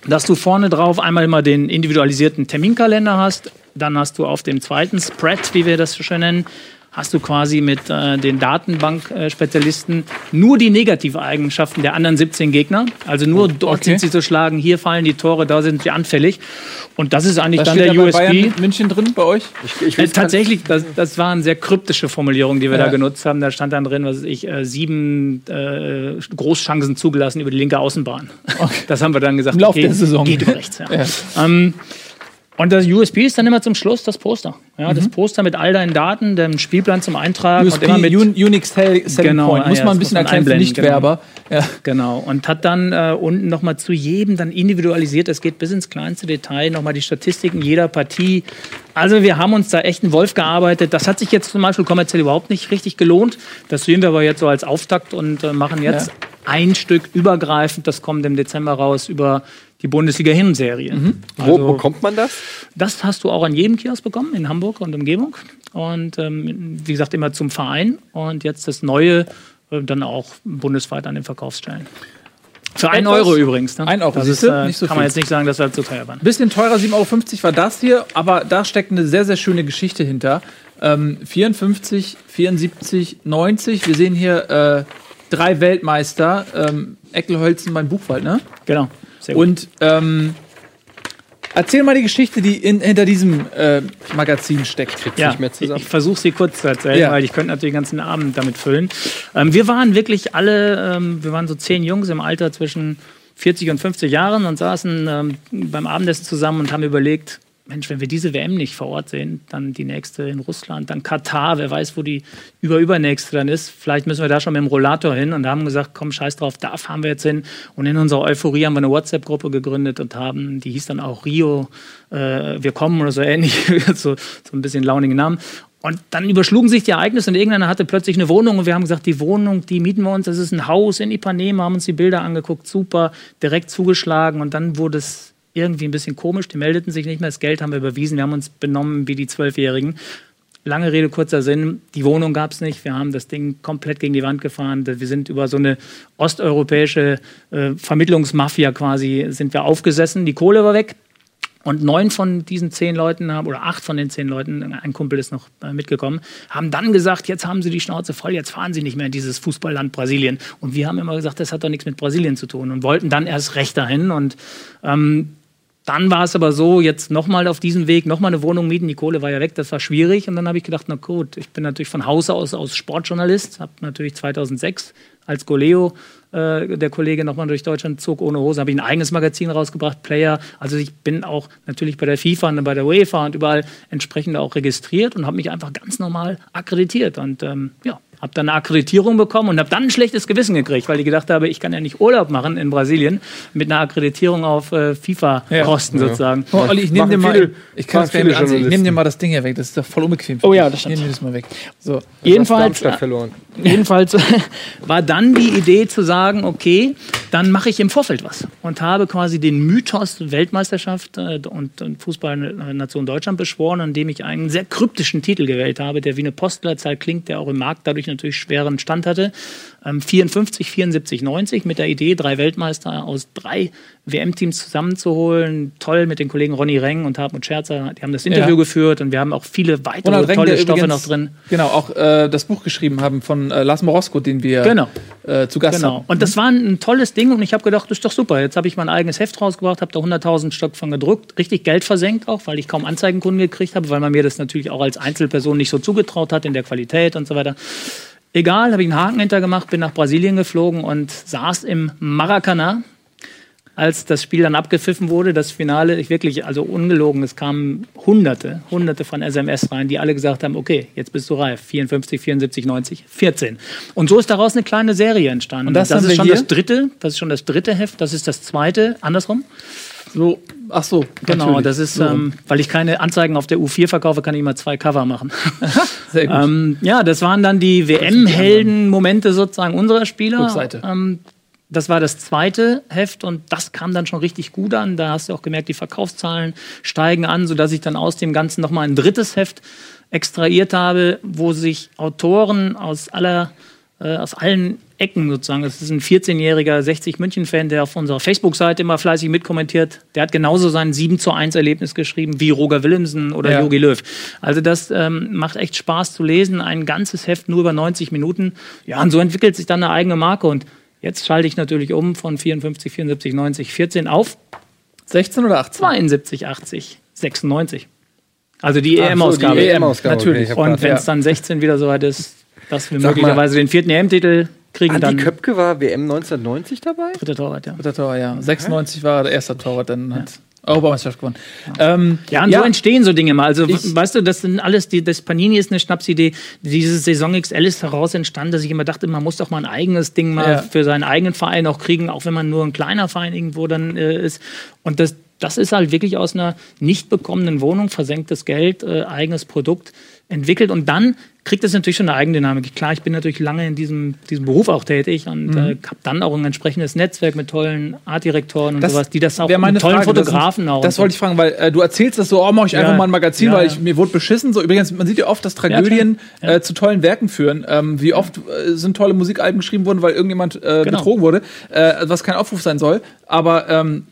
dass du vorne drauf einmal immer den individualisierten Terminkalender hast. Dann hast du auf dem zweiten Spread, wie wir das so schön nennen, hast du quasi mit äh, den Datenbank-Spezialisten nur die negative Eigenschaften der anderen 17 Gegner. Also nur dort Okay. sind sie zu schlagen, hier fallen die Tore, da sind sie anfällig. Und das ist eigentlich Da dann steht der bei USP. Bayern München drin bei euch. Ich, ich Äh, tatsächlich, das, das waren sehr kryptische Formulierungen, die wir Ja. da genutzt haben. Da stand dann drin, was weiß ich, äh, sieben äh, Großchancen zugelassen über die linke Außenbahn. Das haben wir dann gesagt. Im Laufe der Saison. Geht über rechts, ja. Ja. Ähm, und das USB ist dann immer zum Schluss das Poster. Ja, Mhm. Das Poster mit all deinen Daten, dem Spielplan zum Eintragen USP, und immer mit Un Unique Selling Genau, Point. Muss ja, man ein bisschen erklären für einblenden, Nichtwerber. Ja. Genau, und hat dann äh, unten nochmal zu jedem dann individualisiert, es geht bis ins kleinste Detail, nochmal die Statistiken jeder Partie. Also wir haben uns da echt einen Wolf gearbeitet. Das hat sich jetzt zum Beispiel kommerziell überhaupt nicht richtig gelohnt. Das sehen wir aber jetzt so als Auftakt und äh, machen jetzt Ja. Ein Stück übergreifend, das kommt im Dezember raus, über die Bundesliga-Hinserie. Mhm. Wo Also- bekommt man das? das hast du auch an jedem Kiosk bekommen, in Hamburg und Umgebung. Und ähm, wie gesagt, immer zum Verein. Und jetzt das Neue äh, dann auch bundesweit an den Verkaufsstellen. Für einen Etwas- Euro übrigens. Ne? Ein Euro, das ist, äh, Nicht so kann man viel. jetzt nicht sagen, dass wir zu teuer waren. Bisschen teurer, 7,50 Euro war das hier, aber da steckt eine sehr, sehr schöne Geschichte hinter. Ähm, 54, 74, 90. Wir sehen hier äh, drei Weltmeister. Ähm, Eckelholzen beim Buchwald, ne? Genau. Sehr gut. Und ähm, erzähl mal die Geschichte, die in, hinter diesem äh, Magazin steckt. ja, nicht mehr zusammen. Ich, ich versuche sie kurz zu erzählen, Ja. weil ich könnte natürlich den ganzen Abend damit füllen. Ähm, wir waren wirklich alle, ähm, wir waren so zehn Jungs im Alter zwischen 40 und 50 Jahren und saßen ähm, beim Abendessen zusammen und haben überlegt, Mensch, wenn wir diese WM nicht vor Ort sehen, dann die nächste in Russland, dann Katar, wer weiß, wo die überübernächste dann ist. Vielleicht müssen wir da schon mit dem Rollator hin und haben gesagt, komm, scheiß drauf, da fahren wir jetzt hin. Und in unserer Euphorie haben wir eine WhatsApp-Gruppe gegründet und haben, die hieß dann auch Rio, äh, wir kommen oder so ähnlich, so, so ein bisschen launige Namen. Und dann überschlugen sich die Ereignisse und irgendeiner hatte plötzlich eine Wohnung und wir haben gesagt, die Wohnung, die mieten wir uns, das ist ein Haus in Ipanema, haben uns die Bilder angeguckt, super, direkt zugeschlagen und dann wurde es irgendwie ein bisschen komisch, die meldeten sich nicht mehr, das Geld haben wir überwiesen, wir haben uns benommen wie die Zwölfjährigen. Lange Rede, kurzer Sinn, die Wohnung gab es nicht, wir haben das Ding komplett gegen die Wand gefahren, wir sind über so eine osteuropäische äh, Vermittlungsmafia quasi, sind wir aufgesessen, die Kohle war weg, und neun von diesen zehn Leuten haben, oder acht von den zehn Leuten, ein Kumpel ist noch äh, mitgekommen, haben dann gesagt, jetzt haben sie die Schnauze voll, jetzt fahren sie nicht mehr in dieses Fußballland Brasilien. Und wir haben immer gesagt, das hat doch nichts mit Brasilien zu tun. Und wollten dann erst recht dahin. Und ähm, dann war es aber so, jetzt nochmal auf diesem Weg, nochmal eine Wohnung mieten, die Kohle war ja weg, das war schwierig. Und dann habe ich gedacht, na gut, ich bin natürlich von Haus aus, aus Sportjournalist, habe natürlich 2006 als Goleo, äh, der Kollege nochmal durch Deutschland zog ohne Hose, habe ich ein eigenes Magazin rausgebracht, Player. Also ich bin auch natürlich bei der FIFA und bei der UEFA und überall entsprechend auch registriert und habe mich einfach ganz normal akkreditiert. Und ähm, ja, Habe dann eine Akkreditierung bekommen und habe dann ein schlechtes Gewissen gekriegt, weil ich gedacht habe, ich kann ja nicht Urlaub machen in Brasilien mit einer Akkreditierung auf äh, FIFA-Kosten sozusagen. Oh, Olli, ich nehme dir mal, viele- ich kann das gerne ansehen. Ich nehme dir mal das Ding hier weg. Das ist doch voll unbequem. Oh ja, das stimmt. Ich nehme dir das mal weg. So. Jedenfalls, Darmstadt verloren. Jedenfalls war dann die Idee zu sagen, okay, dann mache ich im Vorfeld was und habe quasi den Mythos Weltmeisterschaft äh, und, und Fußballnation Deutschland beschworen, indem ich einen sehr kryptischen Titel gewählt habe, der wie eine Postleitzahl klingt, der auch im Markt dadurch natürlich schweren Stand hatte. Ähm, 54, 74, 90 mit der Idee, drei Weltmeister aus drei WM-Teams zusammenzuholen. Toll mit den Kollegen Ronny Reng und Hartmut Scherzer. Die haben das Interview Ja. geführt und wir haben auch viele weitere Ronald Reng, tolle der Stoffe übrigens, noch drin. Genau, auch äh, das Buch geschrieben haben von äh, Lars Morosko, den wir Genau. äh, zu Gast Genau. haben. Und das war ein, ein tolles Ding und ich habe gedacht, das ist doch super. Jetzt habe ich mein eigenes Heft rausgebracht, habe da 100.000 Stück von gedruckt, richtig Geld versenkt auch, weil ich kaum Anzeigenkunden gekriegt habe, weil man mir das natürlich auch als Einzelperson nicht so zugetraut hat in der Qualität und so weiter. Egal, habe ich einen Haken hintergemacht, bin nach Brasilien geflogen und saß im Maracanã, als das Spiel dann abgepfiffen wurde, das Finale, ich wirklich, also ungelogen, es kamen Hunderte, Hunderte von SMS rein, die alle gesagt haben, okay, jetzt bist du reif, 54, 74, 90, 14. Und so ist daraus eine kleine Serie entstanden. Und das haben ist schon hier? das dritte, das ist schon das dritte Heft, das ist das zweite, andersrum. So, ach so, Genau, natürlich. das ist, So ähm, weil ich keine Anzeigen auf der U4 verkaufe, kann ich immer zwei Cover machen. Sehr gut. Ähm, ja, das waren dann die WM-Helden-Momente sozusagen unserer Spieler. Rückseite. Ähm, das war das zweite Heft und das kam dann schon richtig gut an. Da hast du auch gemerkt, die Verkaufszahlen steigen an, sodass ich dann aus dem Ganzen nochmal ein drittes Heft extrahiert habe, wo sich Autoren aus aller äh, aus allen Ecken sozusagen. Das ist ein 14-jähriger 60 München-Fan, der auf unserer Facebook-Seite immer fleißig mitkommentiert. Der hat genauso sein 7 zu 1 Erlebnis geschrieben wie Roger Willemsen oder Ja. Jogi Löw. Also das ähm, macht echt Spaß zu lesen. Ein ganzes Heft nur über 90 Minuten. Ja, und so entwickelt sich dann eine eigene Marke. Und jetzt schalte ich natürlich um von 54, 74, 90, 14 auf 16 oder 18? 72, 80, 96. Also die Ach so, EM-Ausgabe. die EM-Ausgabe, natürlich. okay, Und wenn es dann 16 wieder soweit ist, dass wir Sag mal, möglicherweise den vierten EM-Titel kriegen, Andi dann Köpke war WM 1990 dabei? dritter Torwart, ja. Dritter Torwart, ja. 96 war der erste Torwart, dann hat Europameisterschaft gewonnen. Ähm, Ja, und so entstehen so Dinge mal. Also, Ich- weißt du, das sind alles, die, das Panini ist eine Schnapsidee. Diese Saison XL ist heraus entstanden, dass ich immer dachte, man muss doch mal ein eigenes Ding mal Ja. für seinen eigenen Verein auch kriegen, auch wenn man nur ein kleiner Verein irgendwo dann äh, ist. Und das, das ist halt wirklich aus einer nicht bekommenen Wohnung, versenktes Geld, äh, eigenes Produkt entwickelt. Und dann kriegt es natürlich schon eine Eigendynamik. Klar, ich bin natürlich lange in diesem, diesem Beruf auch tätig und Mhm. äh, habe dann auch ein entsprechendes Netzwerk mit tollen Artdirektoren und Das sowas, die das auch meine mit tollen Frage. Das Fotografen sind- auch. Das wollte ich fragen, weil äh, du erzählst das so, oh, mache ich Ja. einfach mal ein Magazin, Ja, weil ja. ich, mir wurde beschissen. So übrigens, man sieht ja oft, dass Tragödien äh, zu tollen Werken führen. Ähm, wie oft äh, sind tolle Musikalben geschrieben worden, weil irgendjemand äh, Genau. betrogen wurde, äh, was kein Aufruf sein soll. Aber ähm,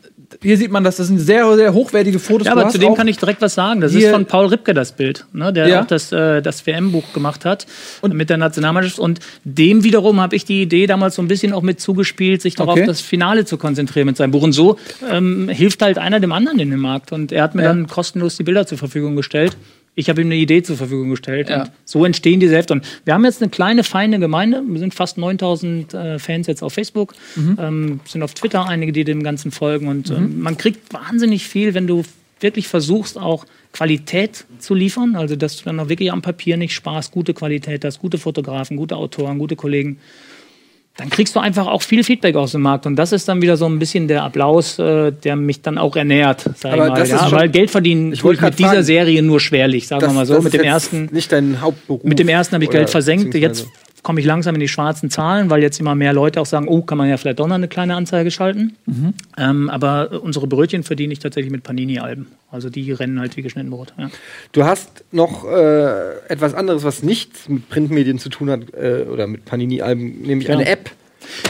hier sieht man, dass das sind sehr, sehr hochwertige Fotos. Ja, aber zu dem kann ich direkt was sagen. Das ist von Paul Ripke das Bild, ne, der Ja. auch das, äh, das WM-Buch gemacht hat und mit der Nationalmannschaft. Und dem wiederum habe ich die Idee damals so ein bisschen auch mit zugespielt, sich darauf Okay. das Finale zu konzentrieren mit seinem Buch. Und so ähm, hilft halt einer dem anderen in dem Markt. Und er hat mir Ja. dann kostenlos die Bilder zur Verfügung gestellt. Ich habe ihm eine Idee zur Verfügung gestellt. Ja. Und so entstehen diese Hefte. Und wir haben jetzt eine kleine, feine Gemeinde. Wir sind fast 9000 äh, Fans jetzt auf Facebook. Mhm. Ähm, sind auf Twitter einige, die dem Ganzen folgen. Und ähm, man kriegt wahnsinnig viel, wenn du wirklich versuchst, auch Qualität zu liefern. Also, dass du dann auch wirklich am Papier nicht sparst, gute Qualität hast, gute Fotografen, gute Autoren, gute Kollegen. Dann kriegst du einfach auch viel Feedback aus dem Markt. Und das ist dann wieder so ein bisschen der Applaus, äh, der mich dann auch ernährt, sag Aber ich mal. das ist Ja, schon- weil Geld verdienen Ich tue ich wollte mit grad dieser fragen. Serie nur schwerlich, sagen wir mal so. das Mit ist dem ersten Nicht dein Hauptberuf. mit dem ersten habe ich Geld versenkt. Jetzt komme ich langsam in die schwarzen Zahlen, weil jetzt immer mehr Leute auch sagen, oh, kann man ja vielleicht doch noch eine kleine Anzeige schalten. Mhm. Ähm, aber unsere Brötchen verdiene ich tatsächlich mit Panini-Alben. Also die rennen halt wie geschnitten Brot. Ja. Du hast noch äh, etwas anderes, was nichts mit Printmedien zu tun hat, äh, oder mit Panini-Alben, nämlich Ja. eine App.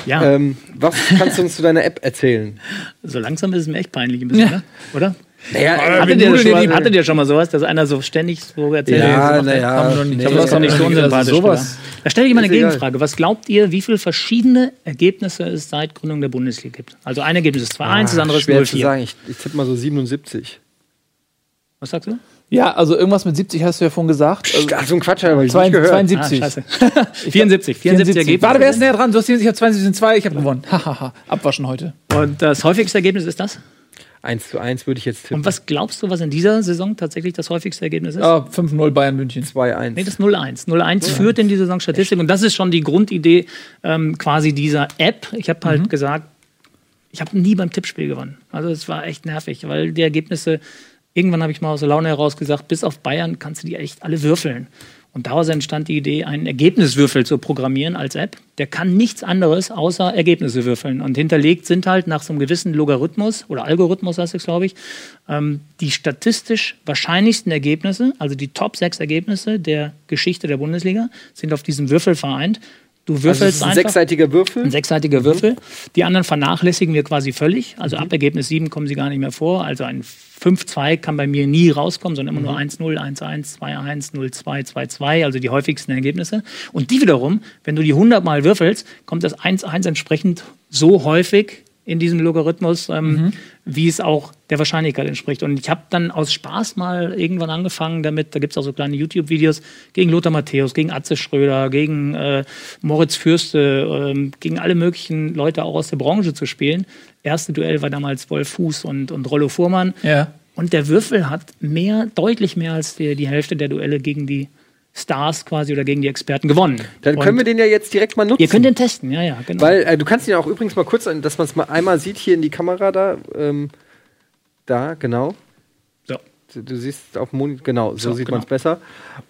Ja, Ähm, was kannst du uns zu deiner App erzählen? so langsam ist es mir echt peinlich ein bisschen, Ja. ne? oder? Naja, Hattet ihr, schon mal, hattet ihr schon mal sowas, dass einer so ständig so erzählt? Ja, er- naja, nicht. nee, Ich glaube, das ist doch nicht so unsympathisch. sowas-? Da stelle ich mal eine. Gegenfrage. Was glaubt ihr, wie viele verschiedene Ergebnisse es seit Gründung der Bundesliga gibt? Also ein Ergebnis ist 2-1, das andere ist Ah, schwer zu 0-4. sagen. Ich, ich tippe mal so 77. Was sagst du? Ja, also irgendwas mit 70 hast du ja vorhin gesagt. Also, Ach, so ein Quatsch, habe ich zwei- nicht gehört. 72. Ah, scheiße. 74, 74 Ergebnisse. Warte, wer ist näher dran? Du hast 74, ich habe 72, 2, ich habe gewonnen. Hahaha. Abwaschen heute. Und das häufigste Ergebnis ist das? 1 zu 1 würde ich jetzt tippen. Und was glaubst du, was in dieser Saison tatsächlich das häufigste Ergebnis ist? Ah, 5-0 Bayern München. 2-1. Nee, das ist 0-1. 0-1 führt in die Saisonstatistik und das ist schon die Grundidee ähm, quasi dieser App. Ich habe halt gesagt, ich habe nie beim Tippspiel gewonnen. Also es war echt nervig, weil die Ergebnisse, irgendwann habe ich mal aus der Laune heraus gesagt, bis auf Bayern kannst du die echt alle würfeln. Und daraus entstand die Idee, einen Ergebniswürfel zu programmieren als App. Der kann nichts anderes außer Ergebnisse würfeln. Und hinterlegt sind halt nach so einem gewissen Logarithmus oder Algorithmus heißt es, glaube ich, ähm, die statistisch wahrscheinlichsten Ergebnisse, also die Top 6 Ergebnisse der Geschichte der Bundesliga, sind auf diesem Würfel vereint. Du Also würfelst ist ein einfach. sechsseitiger Würfel. Ein sechsseitiger Würfel. Die anderen vernachlässigen wir quasi völlig. Also ab Ergebnis 7 kommen sie gar nicht mehr vor. Also ein 5-2 kann bei mir nie rauskommen, sondern immer nur 1-0, 1-1, 2-1, 0-2, 2-2, also die häufigsten Ergebnisse. Und die wiederum, wenn du die 100 Mal würfelst, kommt das 1-1 entsprechend so häufig in diesem Logarithmus, ähm, wie es auch der Wahrscheinlichkeit entspricht. Und ich habe dann aus Spaß mal irgendwann angefangen damit, da gibt es auch so kleine YouTube-Videos, gegen Lothar Matthäus, gegen Atze Schröder, gegen äh, Moritz Fürste, ähm, gegen alle möglichen Leute auch aus der Branche zu spielen. Erste Duell war damals Wolf Fuß und, und Rollo Fuhrmann. Ja. Und der Würfel hat mehr, deutlich mehr als die, die Hälfte der Duelle gegen die Stars quasi oder gegen die Experten gewonnen. Dann Und können wir den ja jetzt direkt mal nutzen. Ihr könnt den testen, ja, ja, genau. Weil äh, du kannst ihn ja auch übrigens mal kurz, dass man es mal einmal sieht hier in die Kamera da. Ähm, da, genau. so. Du, du siehst auf dem Monitor, genau, so, So, sieht genau. man es besser.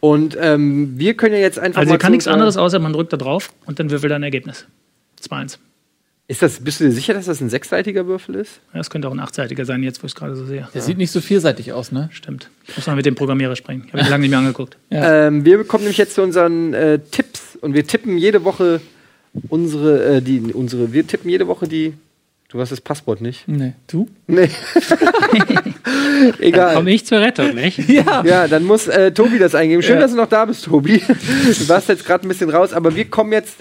Und ähm, wir können ja jetzt einfach Also mal. kann nichts unserer- anderes, außer man drückt da drauf und dann würfelt er ein Ergebnis. 2-1. Ist das, bist du dir sicher, dass das ein sechsseitiger Würfel ist? Ja, Das könnte auch ein achtseitiger sein, jetzt wo ich es gerade so sehe. Der sieht nicht so vielseitig aus, ne? Stimmt. Muss man mit dem Programmierer sprechen. Ich habe ihn lange nicht mehr angeguckt. Ja. Ähm, wir kommen nämlich jetzt zu unseren äh, Tipps und wir tippen jede Woche unsere, äh, die, unsere, wir tippen jede Woche die. Du hast das Passwort nicht. Nee. Du? Nee. Egal. Komme ich zur Rettung, nicht? Ja. Ja, dann muss äh, Tobi das eingeben. Schön, Ja. dass du noch da bist, Tobi. Du warst jetzt gerade ein bisschen raus, aber wir kommen jetzt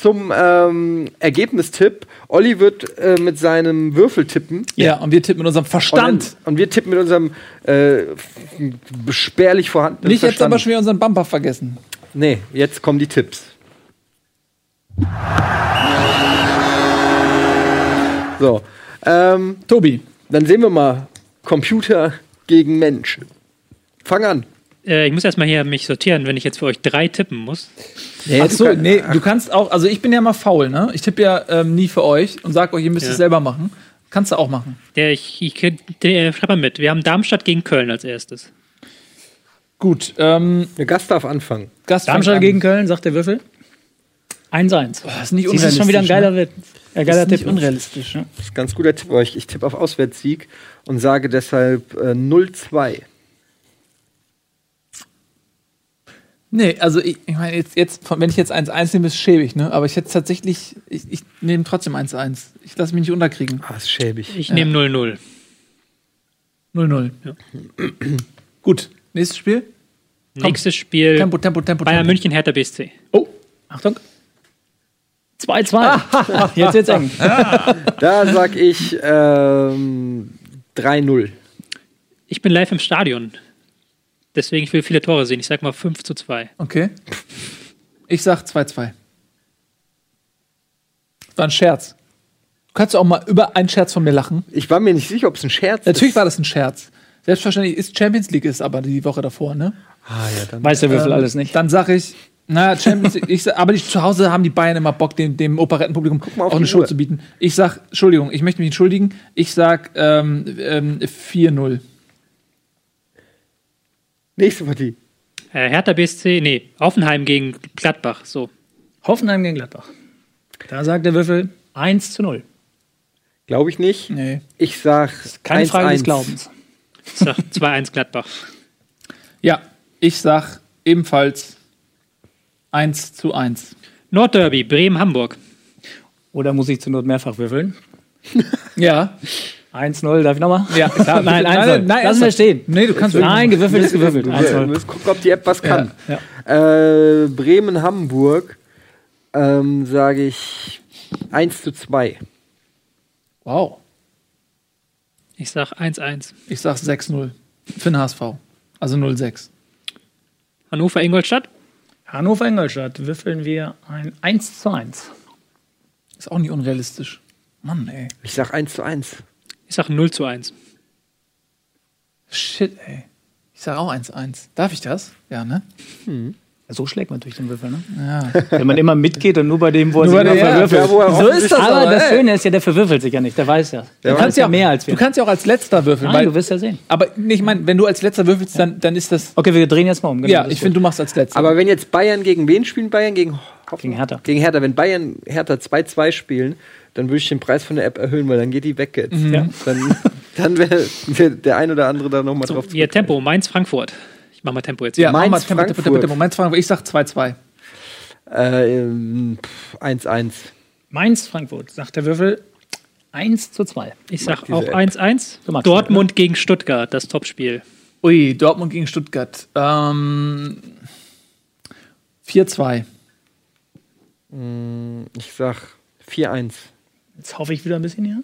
zum ähm, Ergebnistipp. Olli wird äh, mit seinem Würfel tippen. Ja, und wir tippen mit unserem Und, Verstand. dann, und wir tippen mit unserem äh, spärlich vorhandenen Nicht jetzt Verstand. aber schon wieder unseren Bumper vergessen. Nee, jetzt kommen die Tipps. So, ähm, Tobi. dann sehen wir mal Computer gegen Mensch. Fang an. Äh, ich muss erstmal hier mich sortieren, wenn ich jetzt für euch drei tippen muss. Nee, Ach so, du kann- nee, du kannst auch, also ich bin ja mal faul, ne? Ich tippe ja ähm, nie für euch und sag euch, ihr müsst Ja. es selber machen. Kannst du auch machen. Der, ich, ich, der, schreib mal mit. Wir haben Darmstadt gegen Köln als erstes. Gut, ähm, Der Gast darf anfangen. Gast Darmstadt an. gegen Köln, sagt der Würfel. 1-1. Das ist nicht Siehst du, ist schon wieder ein unrealistisch, geiler, ne? Ein Das geiler ist nicht Tipp. unrealistisch. Ja. Das ist ein ganz guter Tipp euch. Ich tippe auf Auswärtssieg und sage deshalb äh, 0-2. Nee, also ich, ich meine, jetzt, jetzt, wenn ich jetzt 1-1 nehme, ist es schäbig, ne? Aber ich hätte tatsächlich, ich, ich nehme trotzdem 1-1. Ich lasse mich nicht unterkriegen. Ah, ist schäbig. Ich nehme 0-0. 0-0. Gut, nächstes Spiel. Nächstes Spiel Tempo, Tempo, Tempo, Bayern Tempo. München, Hertha BSC. Oh, Achtung. 2-2. Jetzt wird's eng. Da sag ich ähm, 3-0. Ich bin live im Stadion. Deswegen ich will viele Tore sehen. Ich sag mal 5 zu 2. Okay. Ich sag 2-2. War ein Scherz. Du kannst auch mal über einen Scherz von mir lachen. Ich war mir nicht sicher, ob es ein Scherz Natürlich ist. war das ein Scherz. Selbstverständlich ist Champions League ist aber die Woche davor, ne? Ah, ja, dann. Weiß der Würfel Ähm, alles nicht. Dann sag ich, naja, Champions League, ich, aber die, zu Hause haben die Bayern immer Bock, dem, dem Operettenpublikum mal auf auch eine Show zu bieten. Ich sag, Entschuldigung, ich möchte mich entschuldigen. Ich sag ähm, ähm, 4-0. Nächste Partie. Äh, Hertha BSC, nee, Hoffenheim gegen Gladbach. So. Hoffenheim gegen Gladbach. Da sagt der Würfel 1 zu 0. Glaube ich nicht. Nee. Ich sag Keine 1 Frage des 1. Glaubens. Ich sag 2-1 Gladbach. Ja, ich sag ebenfalls 1 zu 1. Nordderby, Bremen-Hamburg. Oder muss ich zur Not mehrfach würfeln? Ja. 1-0, darf ich nochmal? Ja, klar. Nein, 1-0. nein, Lassen wir ernsthaft. stehen. Nee, du kannst Nein, gewürfelt ist gewürfelt. Wir 1-0. müssen gucken, ob die App was kann. Ja. Äh, Bremen-Hamburg ähm, sage ich 1 zu 2. Wow. Ich sag 1-1. Ich sag 6-0 für den HSV. Also 0-6. Hannover, Ingolstadt. Hannover-Ingolstadt würfeln wir ein 1 zu 1. Ist auch nicht unrealistisch. Mann, ey. Ich sag 1 zu 1. Ich sag 0 zu 1. Shit, ey. Ich sag auch 1-1. Darf ich das? Ja, ne? So schlägt man durch den Würfel, ne? Wenn man immer mitgeht und nur bei dem, wo er Nur sich immer ja, verwürfelt. ja, er so ist das aber, aber. das. Schöne ist ja, der verwürfelt sich ja nicht. Der weiß ja. Du Der kannst weiß ja, mehr als wir. Du kannst ja auch als letzter würfeln. Nein, weil, du wirst ja sehen. aber nee, ich meine, wenn du als letzter würfelst, dann, dann ist das. Okay, wir drehen jetzt mal um. Genau, ja, ich finde, du machst als letzter. Aber wenn jetzt Bayern gegen wen spielen? Bayern gegen Gegen Hertha. Gegen Hertha. Wenn Bayern Hertha 2-2 spielen, dann würde ich den Preis von der App erhöhen, weil dann geht die weg jetzt. Ja. Dann, dann wäre wär der ein oder andere da nochmal So, drauf hier Tempo, Mainz, Frankfurt. Ich mach mal Tempo jetzt. ja, Mainz, mach mal Tempo, Tempo, Tempo, Frankfurt. Tempo. Mainz, Frankfurt. Ich sag 2-2. Äh, ähm, pff, 1-1. Mainz, Frankfurt, sagt der Würfel 1 zu 2. Ich sag auch App. 1-1. Du magst Dortmund gegen Stuttgart, das Topspiel. Ui, Dortmund gegen Stuttgart. Ähm, 4-2. Ich sag 4-1. Jetzt hoffe ich wieder ein bisschen hier.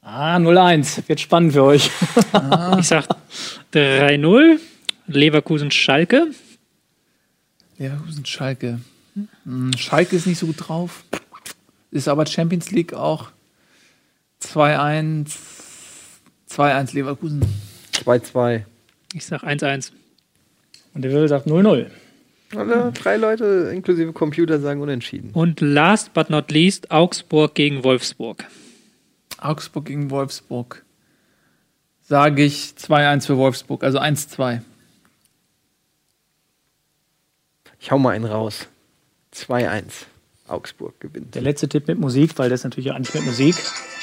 Ah, 0-1. Wird spannend für euch. Ich sag 3-0. Leverkusen, Schalke. Leverkusen, Schalke. Hm, Schalke ist nicht so gut drauf. Ist aber Champions League auch 2-1. 2-1 Leverkusen. 2-2. Ich sag 1-1. Und der Würfel sagt 0-0. Alle drei Leute inklusive Computer sagen unentschieden. Und last but not least, Augsburg gegen Wolfsburg. Augsburg gegen Wolfsburg. Sage ich 2-1 für Wolfsburg, also 1-2. Ich hau mal einen raus. 2-1. Augsburg gewinnt. Der letzte Tipp mit Musik, weil das ist natürlich auch nicht mit Musik.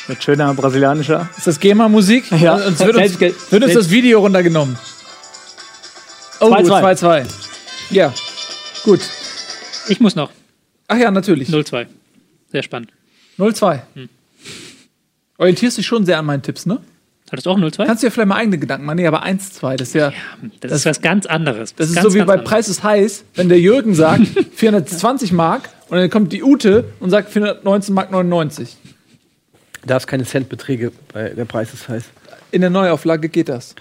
Mit schöner brasilianischer. Ist das GEMA-Musik? Ja. Uns wird, uns, wird uns das Video runtergenommen. Oh, 2-2. 2-2. Ja, gut. Ich muss noch. Ach ja, natürlich. 0-2. Sehr spannend. 0-2. Orientierst dich schon sehr an meinen Tipps, ne? Hattest du auch 0-2? Kannst dir vielleicht mal eigene Gedanken machen. Nee, aber 1-2, das ist ja. Das, ist was ganz anderes. Das ist ganz, so wie bei anderes. Preis ist heiß, wenn der Jürgen sagt 420 Mark und dann kommt die Ute und sagt 419 Mark 99. Darf keine Centbeträge bei der Preis ist heiß. In der Neuauflage geht das.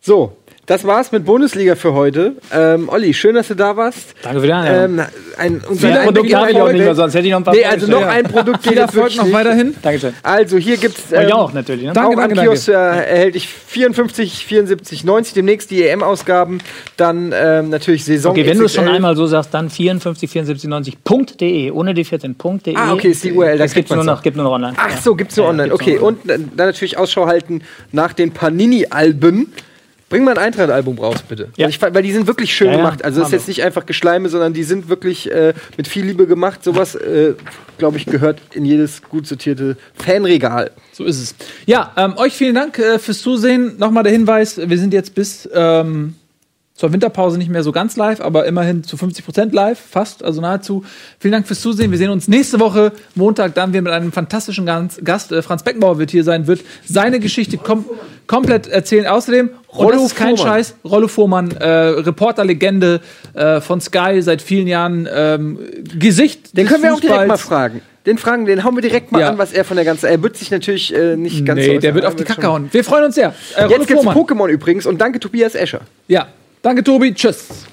So, das war's mit Bundesliga für heute. Ähm, Olli, schön, dass du da warst. Danke für die Einladung. Ähm, ein, unser Viele ein Produkte habe ich auch nicht mehr, sonst hätte ich noch ein paar Nee, also noch ein Produkt geht Erfolg wirklich noch weiterhin. Dankeschön. Also hier gibt's Euch ähm, auch natürlich. Ne? Danke, auch am danke, Kiosk äh, erhältlich 54, 74, 90. Demnächst die EM-Ausgaben. Dann ähm, natürlich Saison. Okay, wenn du es schon einmal so sagst, dann 54 74 90.de ohne die 14.de. Ah, okay, ist die URL, da Das gibt kriegt man's nur noch, gibt nur noch online. Ach so, gibt's nur Ja, online. gibt's Okay, nur und äh, dann natürlich Ausschau halten nach den Panini-Alben. Bring mal ein Eintracht-Album raus, bitte. Ja. Weil, ich, weil die sind wirklich schön Ja, gemacht. Also es ist jetzt nicht einfach Geschleime, sondern die sind wirklich äh, mit viel Liebe gemacht. Sowas, äh, glaube ich, gehört in jedes gut sortierte Fanregal. So ist es. Ja, ähm, euch vielen Dank äh, fürs Zusehen. Nochmal der Hinweis: Wir sind jetzt bis ähm, zur Winterpause nicht mehr so ganz live, aber immerhin zu 50 Prozent live, fast, also nahezu. Vielen Dank fürs Zusehen. Wir sehen uns nächste Woche Montag dann wir mit einem fantastischen Gast. Äh, Franz Beckenbauer wird hier sein, wird seine Geschichte kom komplett erzählen. Außerdem, und Rollo das ist kein Fuhrmann. Scheiß, Rollo Fuhrmann, äh, Reporterlegende äh, von Sky seit vielen Jahren, ähm, Gesicht. Den können wir auch direkt mal Fußballs. fragen. Den fragen, den hauen wir direkt mal Ja. an, was er von der ganzen. Er wird sich natürlich äh, nicht ganz. Nee, so der wird auf die Kacke hauen. Wir freuen uns sehr. Äh, Jetzt gibt's. Pokémon übrigens und danke Tobias Escher. Ja, danke Tobi, tschüss.